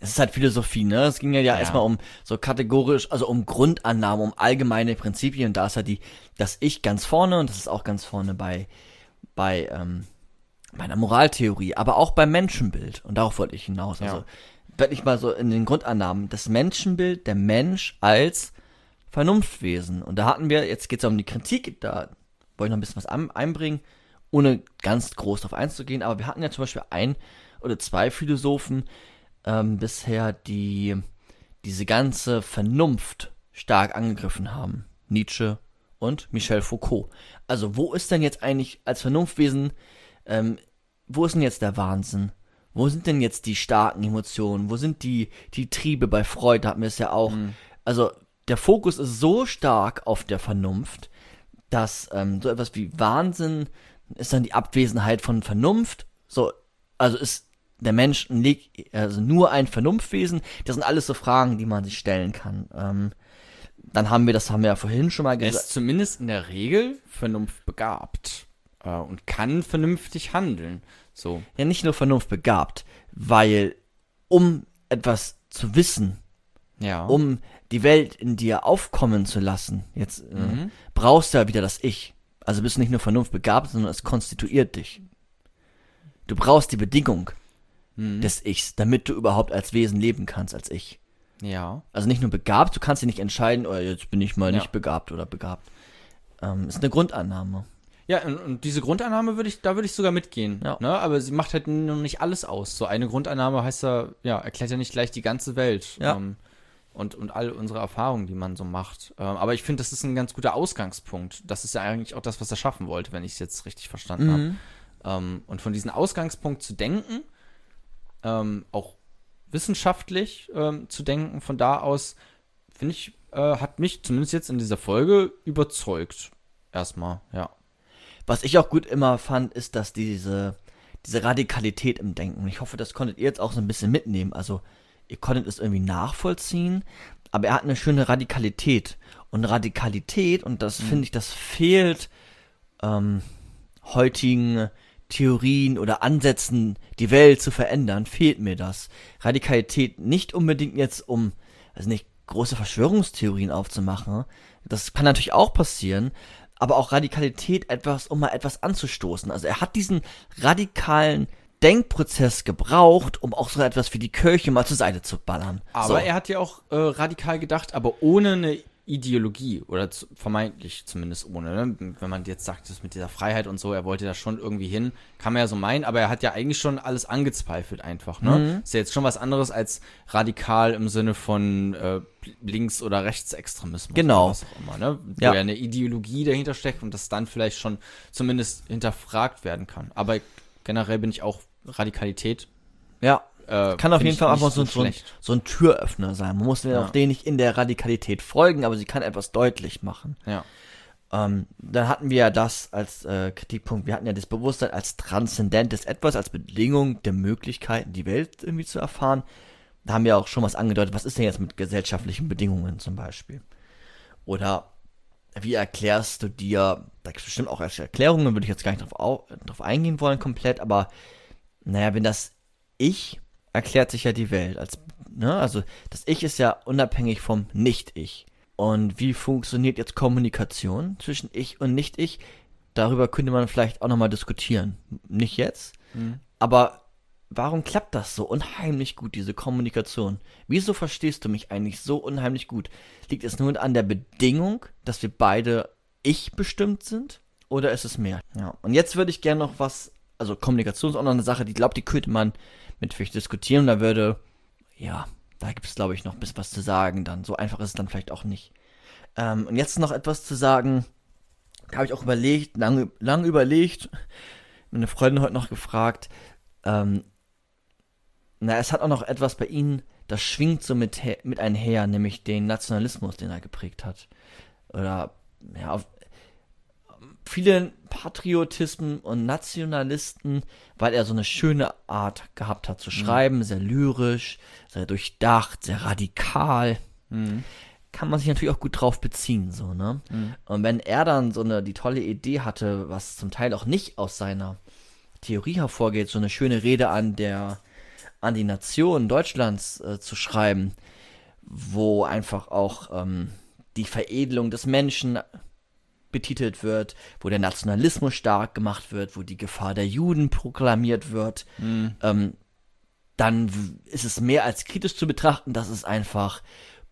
Es ist halt Philosophie, ne? Es ging ja, ja, Ja. erstmal um so kategorisch, also um Grundannahmen, um allgemeine Prinzipien. Und da ist ja die, das Ich ganz vorne und das ist auch ganz vorne bei, bei, ähm, meiner Moraltheorie, aber auch beim Menschenbild. Und darauf wollte ich hinaus. Also Ja. wirklich mal so in den Grundannahmen. Das Menschenbild, der Mensch als Vernunftwesen. Und da hatten wir, jetzt geht es um die Kritik, da wollte ich noch ein bisschen was einbringen, ohne ganz groß darauf einzugehen, aber wir hatten ja zum Beispiel ein oder zwei Philosophen ähm, bisher, die diese ganze Vernunft stark angegriffen haben. Nietzsche und Michel Foucault. Also wo ist denn jetzt eigentlich als Vernunftwesen, ähm, wo ist denn jetzt der Wahnsinn? Wo sind denn jetzt die starken Emotionen? Wo sind die, die Triebe bei Freud? Da hatten wir es ja auch. Also der Fokus ist so stark auf der Vernunft, dass ähm, so etwas wie Wahnsinn ist dann die Abwesenheit von Vernunft. So, also ist der Mensch also nur ein Vernunftwesen. Das sind alles so Fragen, die man sich stellen kann. Ähm, dann haben wir, das haben wir ja vorhin schon mal Er gesagt. ist zumindest in der Regel vernunftbegabt äh, und kann vernünftig handeln. So. ja nicht nur Vernunft begabt, weil um etwas zu wissen, Ja. um die Welt in dir aufkommen zu lassen, jetzt äh, Mhm. brauchst du ja wieder das Ich. Also bist du nicht nur Vernunft begabt, sondern es konstituiert dich. Du brauchst die Bedingung Mhm. des Ichs, damit du überhaupt als Wesen leben kannst als Ich. ja. Also nicht nur begabt, du kannst dich nicht entscheiden, oh, jetzt bin ich mal Ja. nicht begabt oder begabt. Ähm, ist eine Grundannahme. Ja, und, und diese Grundannahme würde ich, da würde ich sogar mitgehen. Ja. Ne? Aber sie macht halt noch nicht alles aus. So eine Grundannahme heißt ja, ja, erklärt ja nicht gleich die ganze Welt. Ja. Ähm, und, und all unsere Erfahrungen, die man so macht. Ähm, aber ich finde, das ist ein ganz guter Ausgangspunkt. Das ist ja eigentlich auch das, was er schaffen wollte, wenn ich es jetzt richtig verstanden habe. Mhm. Ähm, und von diesem Ausgangspunkt zu denken, ähm, auch wissenschaftlich ähm, zu denken, von da aus, finde ich, äh, hat mich zumindest jetzt in dieser Folge überzeugt. Erstmal, ja. Was ich auch gut immer fand, ist, dass diese, diese Radikalität im Denken, ich hoffe, das konntet ihr jetzt auch so ein bisschen mitnehmen, also ihr konntet es irgendwie nachvollziehen, aber er hat eine schöne Radikalität. Und Radikalität, und das finde ich, das fehlt ähm, heutigen Theorien oder Ansätzen, die Welt zu verändern, fehlt mir das. Radikalität nicht unbedingt jetzt, um, also nicht große Verschwörungstheorien aufzumachen. Das kann natürlich auch passieren, aber auch Radikalität etwas, um mal etwas anzustoßen. Also er hat diesen radikalen Denkprozess gebraucht, um auch so etwas wie die Kirche mal zur Seite zu ballern. Aber so. er hat ja auch äh, radikal gedacht, aber ohne eine Ideologie oder zu, vermeintlich zumindest ohne. Ne? Wenn man jetzt sagt, das mit dieser Freiheit und so, er wollte da schon irgendwie hin, kann man ja so meinen, aber er hat ja eigentlich schon alles angezweifelt einfach. Ne? Mhm. Ist ja jetzt schon was anderes als radikal im Sinne von äh, Links- oder Rechtsextremismus. Genau. Was auch immer, ne? Wo Ja. ja eine Ideologie dahinter steckt und das dann vielleicht schon zumindest hinterfragt werden kann. Aber generell bin ich auch Radikalität. ja, Äh, kann auf jeden Fall einfach so, so, ein, so ein Türöffner sein. Man muss ja Ja. auch denen nicht in der Radikalität folgen, aber sie kann etwas deutlich machen. Ja. Ähm, dann hatten wir ja das als äh, Kritikpunkt, wir hatten ja das Bewusstsein als transzendentes Etwas, als Bedingung der Möglichkeiten, die Welt irgendwie zu erfahren. Da haben wir auch schon was angedeutet, was ist denn jetzt mit gesellschaftlichen Bedingungen zum Beispiel? Oder wie erklärst du dir, da gibt es bestimmt auch Erklärungen, würde ich jetzt gar nicht drauf, au, drauf eingehen wollen komplett, aber naja, wenn das Ich erklärt sich ja die Welt als, ne, also das Ich ist ja unabhängig vom Nicht-Ich. Und wie funktioniert jetzt Kommunikation zwischen Ich und Nicht-Ich? Darüber könnte man vielleicht auch nochmal diskutieren. Nicht jetzt, aber warum klappt das so unheimlich gut, diese Kommunikation? Wieso verstehst du mich eigentlich so unheimlich gut? Liegt es nur an der Bedingung, dass wir beide ich bestimmt sind? Oder ist es mehr? Ja. Und jetzt würde ich gerne noch was, also Kommunikation ist auch noch eine Sache, die glaube, die könnte man mit vielleicht diskutieren. Da würde, ja, da gibt es glaube ich noch ein bisschen was zu sagen dann. So einfach ist es dann vielleicht auch nicht. Ähm, und jetzt noch etwas zu sagen, da habe ich auch überlegt, lange, lange überlegt, meine Freundin heute noch gefragt, ähm, na, es hat auch noch etwas bei ihnen, das schwingt so mit, mit einher, nämlich den Nationalismus, den er geprägt hat. Oder, ja, auf, viele Patriotismen und Nationalisten, weil er so eine schöne Art gehabt hat zu schreiben, sehr lyrisch, sehr durchdacht, sehr radikal Mhm. kann man sich natürlich auch gut drauf beziehen, so, ne? Und wenn er dann so eine, die tolle Idee hatte, was zum Teil auch nicht aus seiner Theorie hervorgeht, so eine schöne Rede an der, an die Nation Deutschlands äh, zu schreiben, wo einfach auch ähm, die Veredelung des Menschen betitelt wird, wo der Nationalismus stark gemacht wird, wo die Gefahr der Juden proklamiert wird, ähm, dann ist es mehr als kritisch zu betrachten, das ist einfach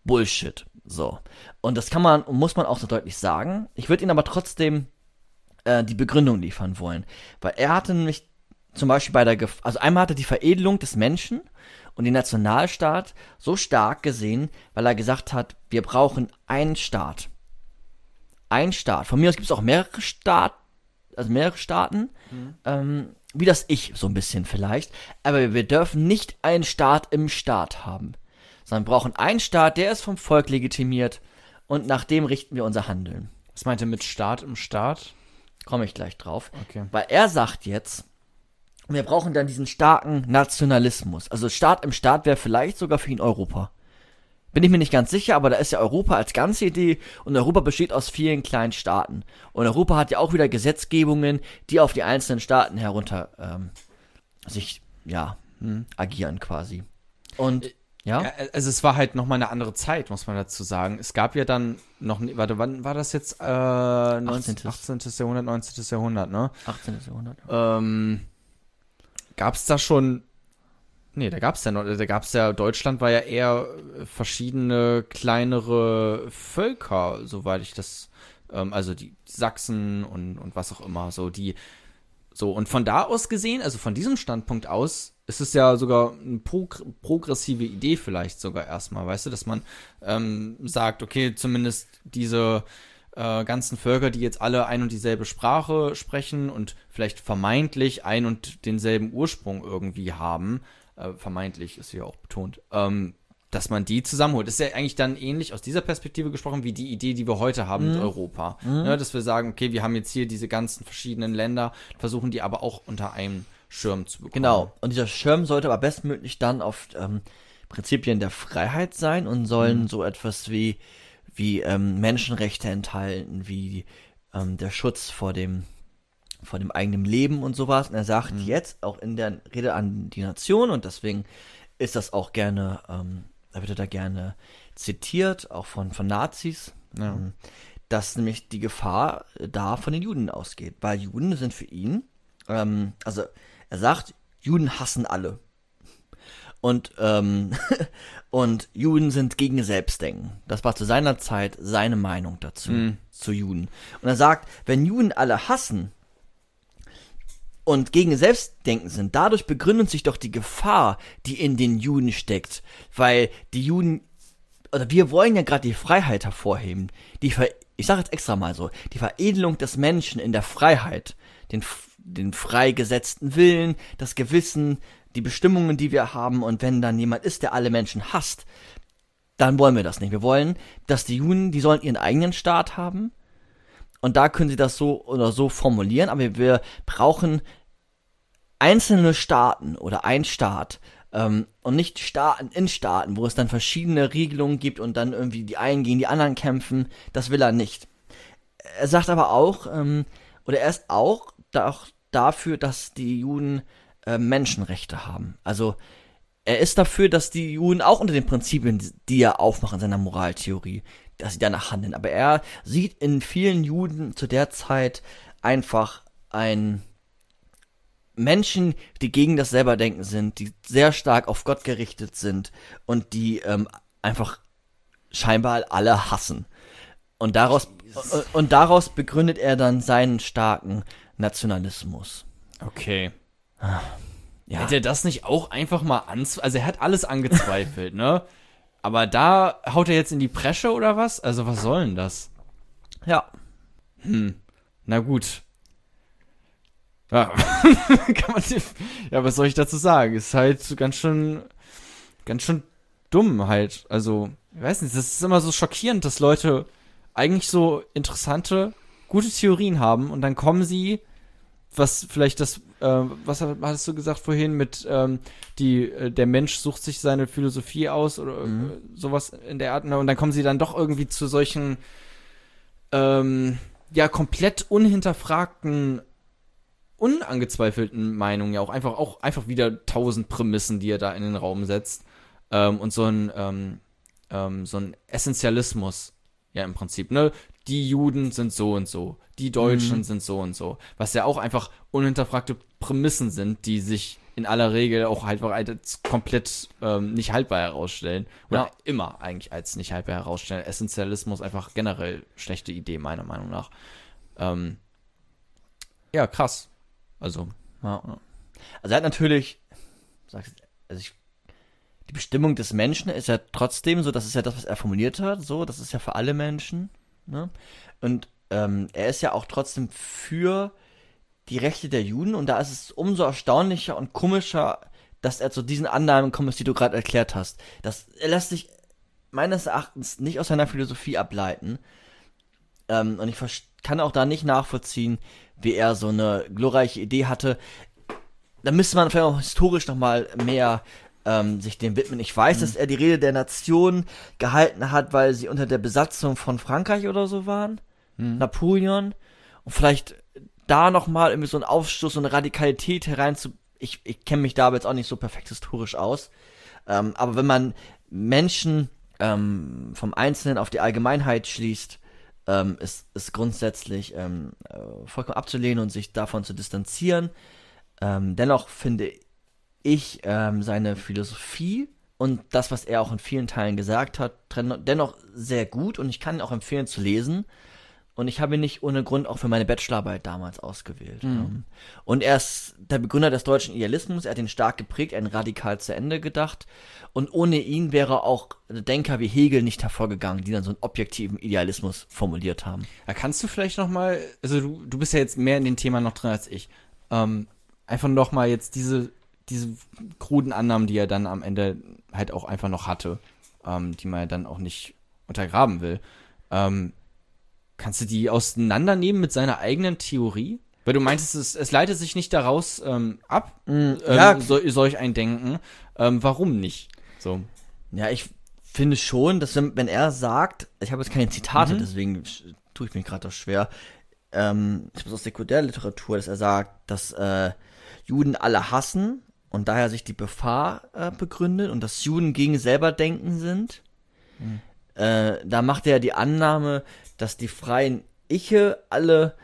Bullshit. So. Und das kann man und muss man auch so deutlich sagen. Ich würde Ihnen aber trotzdem äh, die Begründung liefern wollen. Weil er hatte nämlich zum Beispiel bei der, Gef also einmal hatte die Veredelung des Menschen und den Nationalstaat so stark gesehen, weil er gesagt hat, wir brauchen einen Staat. Ein Staat. Von mir aus gibt es auch mehrere Staaten, also mehrere Staaten, ähm, wie das Ich so ein bisschen vielleicht, aber wir dürfen nicht einen Staat im Staat haben, sondern wir brauchen einen Staat, der ist vom Volk legitimiert und nach dem richten wir unser Handeln. Was meint er mit Staat im Staat? Komme ich gleich drauf. Okay. Weil er sagt jetzt, wir brauchen dann diesen starken Nationalismus. Also Staat im Staat wäre vielleicht sogar für ihn Europa. Bin ich mir nicht ganz sicher, aber da ist ja Europa als ganze Idee und Europa besteht aus vielen kleinen Staaten. Und Europa hat ja auch wieder Gesetzgebungen, die auf die einzelnen Staaten herunter ähm, sich, ja, agieren quasi. Und, ja? Ja, also es war halt nochmal eine andere Zeit, muss man dazu sagen. Es gab ja dann noch, warte, wann war das jetzt? Äh, 19, 18. Jahrhundert, 19. Jahrhundert, ne? 18. Jahrhundert. Ähm, gab's da schon, nee, da gab's ja noch, da gab's ja, Deutschland war ja eher äh, verschiedene kleinere Völker, soweit ich das, ähm, also die Sachsen und, und was auch immer, so die, so, und von da aus gesehen, also von diesem Standpunkt aus, ist es ja sogar eine progr progressive Idee vielleicht sogar erstmal, weißt du, dass man ähm, sagt, okay, zumindest diese äh, ganzen Völker, die jetzt alle ein und dieselbe Sprache sprechen und vielleicht vermeintlich ein und denselben Ursprung irgendwie haben, äh, vermeintlich ist hier auch betont, ähm, dass man die zusammenholt. Das ist ja eigentlich dann ähnlich aus dieser Perspektive gesprochen wie die Idee, die wir heute haben mit Europa. Ne, dass wir sagen, okay, wir haben jetzt hier diese ganzen verschiedenen Länder, versuchen die aber auch unter einem Schirm zu bekommen. Genau. Und dieser Schirm sollte aber bestmöglich dann auf ähm, Prinzipien der Freiheit sein und sollen so etwas wie, wie ähm, Menschenrechte enthalten, wie ähm, der Schutz vor dem, vor dem eigenen Leben und sowas. Und er sagt jetzt auch in der Rede an die Nation und deswegen ist das auch gerne, ähm, da wird er da gerne zitiert, auch von, von Nazis, Ja. ähm, dass nämlich die Gefahr äh, da von den Juden ausgeht, weil Juden sind für ihn, ähm, also er sagt, Juden hassen alle. Und, ähm, und Juden sind gegen Selbstdenken. Das war zu seiner Zeit seine Meinung dazu, zu Juden. Und er sagt, wenn Juden alle hassen und gegen Selbstdenken sind, dadurch begründet sich doch die Gefahr, die in den Juden steckt. Weil die Juden, oder wir wollen ja gerade die Freiheit hervorheben. Die Ver, ich sage jetzt extra mal so, die Veredelung des Menschen in der Freiheit, den, den freigesetzten Willen, das Gewissen, die Bestimmungen, die wir haben. Und wenn dann jemand ist, der alle Menschen hasst, dann wollen wir das nicht. Wir wollen, dass die Juden, die sollen ihren eigenen Staat haben. Und da können sie das so oder so formulieren, aber wir brauchen einzelne Staaten oder ein Staat ähm, und nicht Staaten in Staaten, wo es dann verschiedene Regelungen gibt und dann irgendwie die einen gegen die anderen kämpfen. Das will er nicht. Er sagt aber auch, ähm, oder er ist auch auch dafür, dass die Juden äh, Menschenrechte haben. Also er ist dafür, dass die Juden auch unter den Prinzipien, die er aufmacht in seiner Moraltheorie, dass sie danach handeln. Aber er sieht in vielen Juden zu der Zeit einfach ein Menschen, die gegen das Selberdenken sind, die sehr stark auf Gott gerichtet sind und die ähm, einfach scheinbar alle hassen. Und daraus, und, und daraus begründet er dann seinen starken Nationalismus. Okay. Ja. Hätte er das nicht auch einfach mal ans... Also er hat alles angezweifelt, ne? Aber da haut er jetzt in die Presche oder was? Also was soll denn das? Ja. Na gut. Ja, kann man ja, was soll ich dazu sagen? Ist halt ganz schön, ganz schön dumm halt. Also, ich weiß nicht, das ist immer so schockierend, dass Leute eigentlich so interessante, gute Theorien haben und dann kommen sie, was vielleicht das, äh, was hattest du gesagt vorhin mit, ähm, die, äh, der Mensch sucht sich seine Philosophie aus oder äh, sowas in der Art, ne? und dann kommen sie dann doch irgendwie zu solchen, ähm, ja, komplett unhinterfragten, unangezweifelten Meinungen ja auch einfach, auch einfach wieder tausend Prämissen, die er da in den Raum setzt. Ähm, und so ein, ähm, ähm, so ein Essentialismus, ja, im Prinzip, ne? Die Juden sind so und so, die Deutschen sind so und so. Was ja auch einfach unhinterfragte Prämissen sind, die sich in aller Regel auch halt als komplett ähm, nicht haltbar herausstellen. Oder Ja. immer eigentlich als nicht haltbar herausstellen. Essentialismus einfach generell schlechte Idee, meiner Meinung nach. Ähm, ja, krass. Also, Ja. Also er hat natürlich, sag's, also ich, die Bestimmung des Menschen ist ja trotzdem so, das ist ja das, was er formuliert hat, so, das ist ja für alle Menschen. Ne? Und ähm, er ist ja auch trotzdem für die Rechte der Juden und da ist es umso erstaunlicher und komischer, dass er zu diesen Annahmen kommt, die du gerade erklärt hast. Das er lässt sich meines Erachtens nicht aus seiner Philosophie ableiten. Ähm, und ich kann auch da nicht nachvollziehen, wie er so eine glorreiche Idee hatte. Da müsste man vielleicht auch historisch nochmal mehr ähm, sich dem widmen. Ich weiß, mhm. dass er die Rede der Nation gehalten hat, weil sie unter der Besatzung von Frankreich oder so waren. Mhm. Napoleon. Und vielleicht da nochmal irgendwie so ein Aufstoß, so eine Radikalität hereinzu. Ich, ich kenne mich da aber jetzt auch nicht so perfekt historisch aus. Ähm, aber wenn man Menschen ähm, vom Einzelnen auf die Allgemeinheit schließt, ähm, ist, ist grundsätzlich ähm, äh, vollkommen abzulehnen und sich davon zu distanzieren. Ähm, dennoch finde ich ähm, seine Philosophie und das, was er auch in vielen Teilen gesagt hat, dennoch sehr gut und ich kann ihn auch empfehlen zu lesen. Und ich habe ihn nicht ohne Grund auch für meine Bachelorarbeit damals ausgewählt. Mhm. Und er ist der Begründer des deutschen Idealismus, er hat ihn stark geprägt, ein radikal zu Ende gedacht. Und ohne ihn wäre auch Denker wie Hegel nicht hervorgegangen, die dann so einen objektiven Idealismus formuliert haben. Ja, kannst du vielleicht noch mal, also du, du bist ja jetzt mehr in dem Thema noch drin als ich, ähm, einfach noch mal jetzt diese, diese kruden Annahmen, die er dann am Ende halt auch einfach noch hatte, ähm, die man ja dann auch nicht untergraben will. Ähm, Kannst du die auseinandernehmen mit seiner eigenen Theorie? Weil du meintest, es, es leitet sich nicht daraus ähm, ab, mm, ähm, ja. so, solch ein Denken. Ähm, warum nicht? So. Ja, ich finde schon, dass wenn, wenn er sagt, ich habe jetzt keine Zitate, mhm. deswegen tue ich mir gerade das schwer. Ähm, ich muss aus Sekundärliteratur, dass er sagt, dass äh, Juden alle hassen und daher sich die Befahr äh, begründet und dass Juden gegen selber denken sind. Mhm. Äh, da macht er die Annahme, dass die freien Iche alle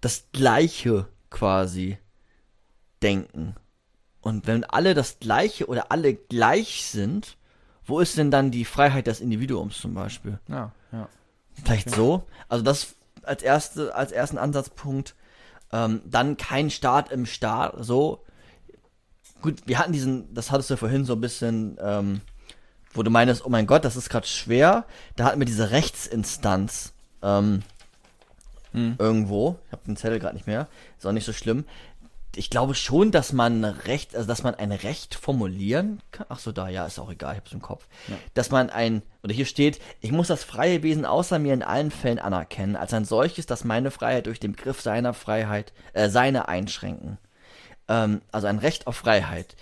das Gleiche quasi denken. Und wenn alle das Gleiche oder alle gleich sind, wo ist denn dann die Freiheit des Individuums zum Beispiel? Ja, ja. Vielleicht okay. so. Also das als erste, als ersten Ansatzpunkt. Ähm, dann kein Staat im Staat. So. Gut, wir hatten diesen, das hattest du vorhin so ein bisschen, ähm, wo du meinst, oh mein Gott, das ist gerade schwer. Da hatten wir diese Rechtsinstanz ähm, hm. Irgendwo. Ich habe den Zettel gerade nicht mehr. Ist auch nicht so schlimm. Ich glaube schon, dass man Recht, also dass man ein Recht formulieren kann. Ach so, da, ja, ist auch egal, ich hab's im Kopf. Ja. Dass man ein, oder hier steht, ich muss das freie Wesen außer mir in allen Fällen anerkennen, als ein solches, dass meine Freiheit durch den Begriff seiner Freiheit, äh, seine einschränken. Ähm, also ein Recht auf Freiheit.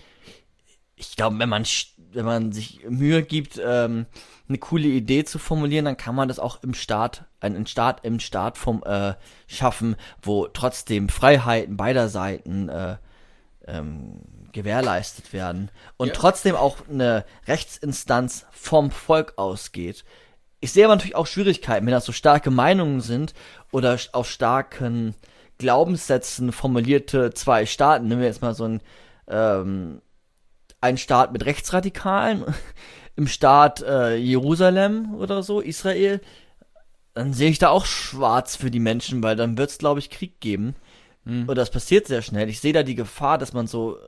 Ich glaube, wenn man, wenn man sich Mühe gibt, ähm, eine coole Idee zu formulieren, dann kann man das auch im Staat, einen Staat im Staat vom, äh, schaffen, wo trotzdem Freiheiten beider Seiten äh, ähm, gewährleistet werden und ja. trotzdem auch eine Rechtsinstanz vom Volk ausgeht. Ich sehe aber natürlich auch Schwierigkeiten, wenn das so starke Meinungen sind oder auf starken Glaubenssätzen formulierte zwei Staaten. Nehmen wir jetzt mal so ein ähm, ein Staat mit Rechtsradikalen im Staat äh, Jerusalem oder so, Israel, dann sehe ich da auch schwarz für die Menschen, weil dann wird es, glaube ich, Krieg geben. Mhm. Und das passiert sehr schnell. Ich sehe da die Gefahr, dass man so äh,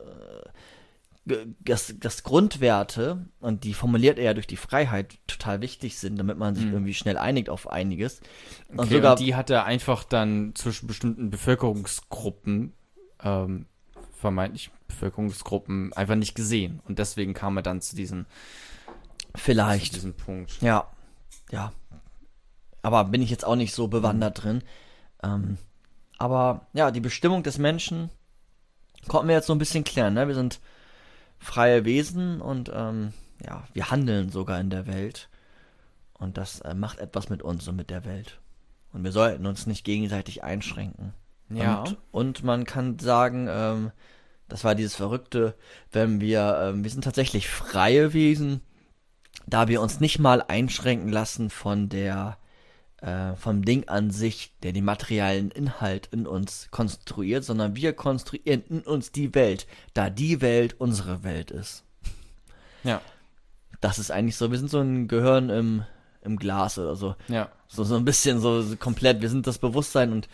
dass, dass Grundwerte, und die formuliert er ja durch die Freiheit, total wichtig sind, damit man sich mhm. irgendwie schnell einigt auf einiges. Und okay, sogar und die hat er einfach dann zwischen bestimmten Bevölkerungsgruppen, ähm, vermeintlich Bevölkerungsgruppen, einfach nicht gesehen. Und deswegen kam er dann zu diesen Vielleicht. Zu diesem Punkt. Ja. Ja. Aber bin ich jetzt auch nicht so bewandert mhm. drin. Ähm, aber ja, die Bestimmung des Menschen konnten wir jetzt so ein bisschen klären. Ne? Wir sind freie Wesen und ähm, ja, wir handeln sogar in der Welt. Und das äh, macht etwas mit uns und mit der Welt. Und wir sollten uns nicht gegenseitig einschränken. Ja. Und, und man kann sagen, ähm, das war dieses Verrückte, wenn wir, ähm, wir sind tatsächlich freie Wesen, da wir uns nicht mal einschränken lassen von der äh, vom Ding an sich, der den materiellen Inhalt in uns konstruiert, sondern wir konstruieren in uns die Welt, da die Welt unsere Welt ist. Ja. Das ist eigentlich so, wir sind so ein Gehirn im, im Glas oder so. Ja. So, so ein bisschen so, so komplett, wir sind das Bewusstsein und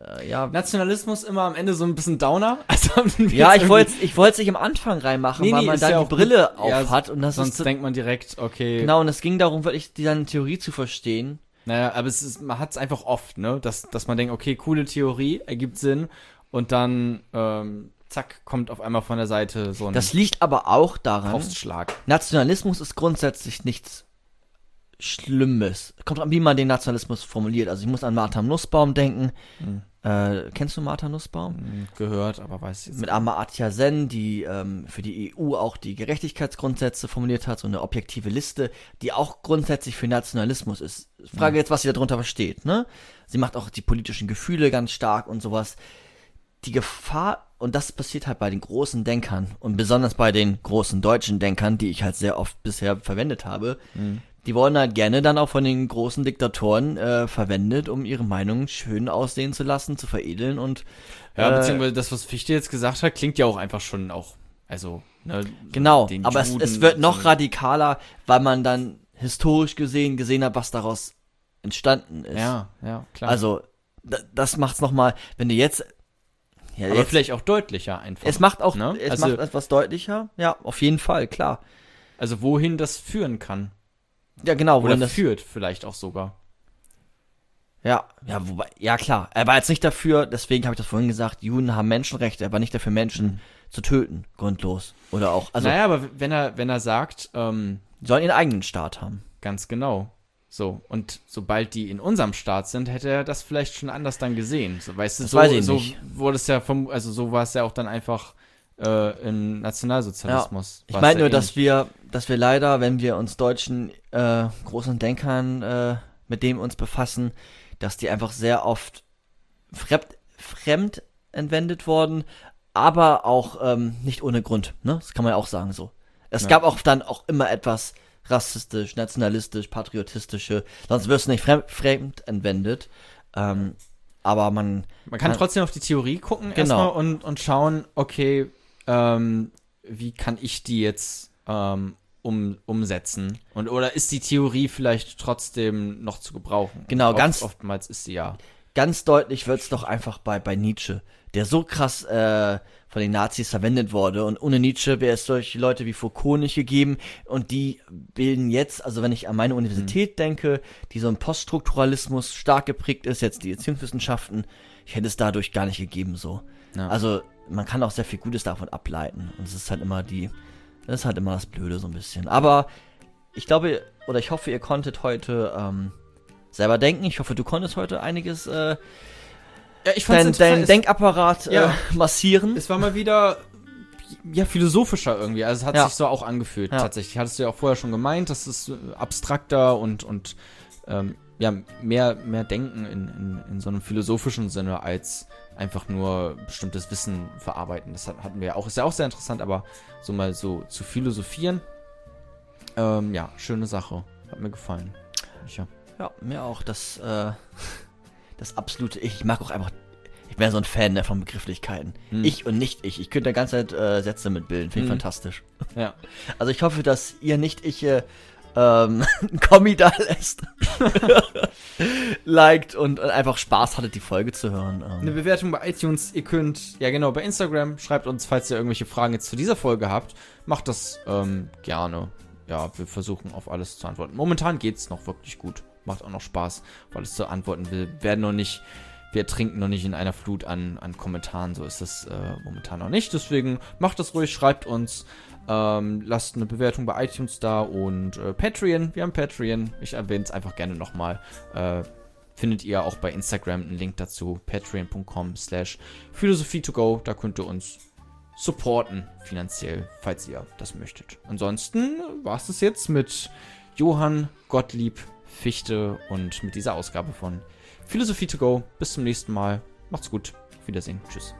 Äh, ja, Nationalismus immer am Ende so ein bisschen Downer. Also ja, ich wollte ich wollte es nicht am Anfang reinmachen, Nee, weil nee, man dann ja die Brille gut. auf Ja, hat und das Sonst ist denkt man direkt, okay. genau und es ging darum, wirklich die dann Theorie zu verstehen. Naja, aber es ist, man hat es einfach oft, ne? Dass, dass man denkt, okay, coole Theorie, ergibt Sinn. Und dann, ähm, zack, kommt auf einmal von der Seite so ein Das liegt aber auch daran, Faustschlag. Nationalismus ist grundsätzlich nichts Schlimmes. Kommt an, wie man den Nationalismus formuliert. Also ich muss an Martha Nussbaum denken. Hm. Äh, kennst du Martha Nussbaum? Hm, Gehört, aber weiß ich jetzt Mit Amartya Sen, die ähm, für die EU auch die Gerechtigkeitsgrundsätze formuliert hat, so eine objektive Liste, die auch grundsätzlich für Nationalismus ist. Frage jetzt, was sie darunter versteht, ne? Sie macht auch die politischen Gefühle ganz stark und sowas. Die Gefahr, und das passiert halt bei den großen Denkern und besonders bei den großen deutschen Denkern, die ich halt sehr oft bisher verwendet habe, die wurden halt gerne dann auch von den großen Diktatoren äh, verwendet, um ihre Meinung schön aussehen zu lassen, zu veredeln und Ja, äh, beziehungsweise das, was Fichte jetzt gesagt hat, klingt ja auch einfach schon auch, also, ne, Genau, den aber es, es wird noch so- radikaler, weil man dann historisch gesehen gesehen hat, was daraus entstanden ist. Ja, ja, klar. Also da, das macht's noch mal, wenn du jetzt ja, aber jetzt, vielleicht auch deutlicher einfach. es macht auch ne? es Also- macht etwas deutlicher. Ja, auf jeden Fall, klar. also wohin das führen kann. Ja, genau, Oder wohin das führt vielleicht auch sogar. Ja, ja, wobei ja klar, er war jetzt nicht dafür, deswegen habe ich das vorhin gesagt, Juden haben Menschenrechte, er war nicht dafür Menschen zu töten, grundlos oder auch also naja, aber wenn er, wenn er sagt, ähm, sollen ihren eigenen Staat haben. Ganz genau. So, und sobald die in unserem Staat sind, hätte er das vielleicht schon anders dann gesehen. So, weißt du, Das so, weiß ich so nicht. wurde es ja vom, also so war es ja auch dann einfach äh, im Nationalsozialismus. Ich War's meine ja nur, dass wir, dass wir leider, wenn wir uns deutschen äh, großen Denkern äh, mit dem uns befassen, dass die einfach sehr oft fremd, fremd entwendet wurden, aber auch ähm, nicht ohne Grund. Ne? Das kann man ja auch sagen so. Es Ja. gab auch dann auch immer etwas rassistisch, nationalistisch, patriotistische, sonst wirst du nicht fremd, fremd entwendet. Ähm, aber man, Man kann Ja. trotzdem auf die Theorie gucken Genau. erstmal und, und schauen, okay, ähm, wie kann ich die jetzt ähm, um, umsetzen? Und oder ist die Theorie vielleicht trotzdem noch zu gebrauchen? Genau, Oft- ganz- oftmals ist sie ja. ganz deutlich wird's doch einfach bei, bei Nietzsche, der so krass äh, von den Nazis verwendet wurde. Und ohne Nietzsche wäre es solche Leute wie Foucault nicht gegeben. Und die bilden jetzt, also wenn ich an meine Universität denke, die so ein Poststrukturalismus stark geprägt ist, jetzt die Erziehungswissenschaften, ich hätte es dadurch gar nicht gegeben so. Ja. Also man kann auch sehr viel Gutes davon ableiten. Und es ist halt immer die, das ist halt immer das Blöde so ein bisschen. Aber ich glaube, oder ich hoffe, ihr konntet heute ähm, selber denken. Ich hoffe, du konntest heute einiges äh, Ja, ich dein, dein Es- Denkapparat Ja. äh, massieren. Es war mal wieder ja philosophischer irgendwie. Also es hat Ja. sich so auch angefühlt tatsächlich. Hattest du ja auch vorher schon gemeint, das ist äh, abstrakter und und ähm, ja mehr mehr Denken in, in, in so einem philosophischen Sinne als einfach nur bestimmtes Wissen verarbeiten. Das hat- hatten wir ja auch. Ist ja auch sehr interessant, aber so mal so zu philosophieren, ähm, ja schöne Sache. Hat mir gefallen. Ja. Ja, mir auch. Das, äh, das absolute Ich. Ich mag auch einfach. Ich bin ja so ein Fan ne, von Begrifflichkeiten. Hm. Ich und nicht ich. Ich könnte die ganze Zeit äh, Sätze mitbilden. Finde ich Hm. fantastisch. Ja. Also ich hoffe, dass ihr nicht ich äh, ähm, ein Kommi da lässt. liked und, einfach Spaß hattet, die Folge zu hören. Eine Ähm, Bewertung bei iTunes. Ihr könnt, ja genau, bei Instagram schreibt uns, falls ihr irgendwelche Fragen jetzt zu dieser Folge habt. Macht das ähm, gerne. Ja, wir versuchen auf alles zu antworten. Momentan geht's noch wirklich gut. Macht auch noch Spaß, auf alles zu antworten. Wir werden noch nicht, wir trinken noch nicht in einer Flut an, an Kommentaren. So ist das äh, momentan noch nicht. Deswegen macht das ruhig, schreibt uns. Ähm, lasst eine Bewertung bei iTunes da und äh, Patreon. Wir haben Patreon. Ich erwähne es einfach gerne nochmal. Äh, findet ihr auch bei Instagram einen Link dazu, patreon.com slash philosophie to go. Da könnt ihr uns supporten finanziell, falls ihr das möchtet. Ansonsten war es das jetzt mit Johann Gottlieb Fichte und mit dieser Ausgabe von Philosophie to go. Bis zum nächsten Mal. Macht's gut. Auf Wiedersehen. Tschüss.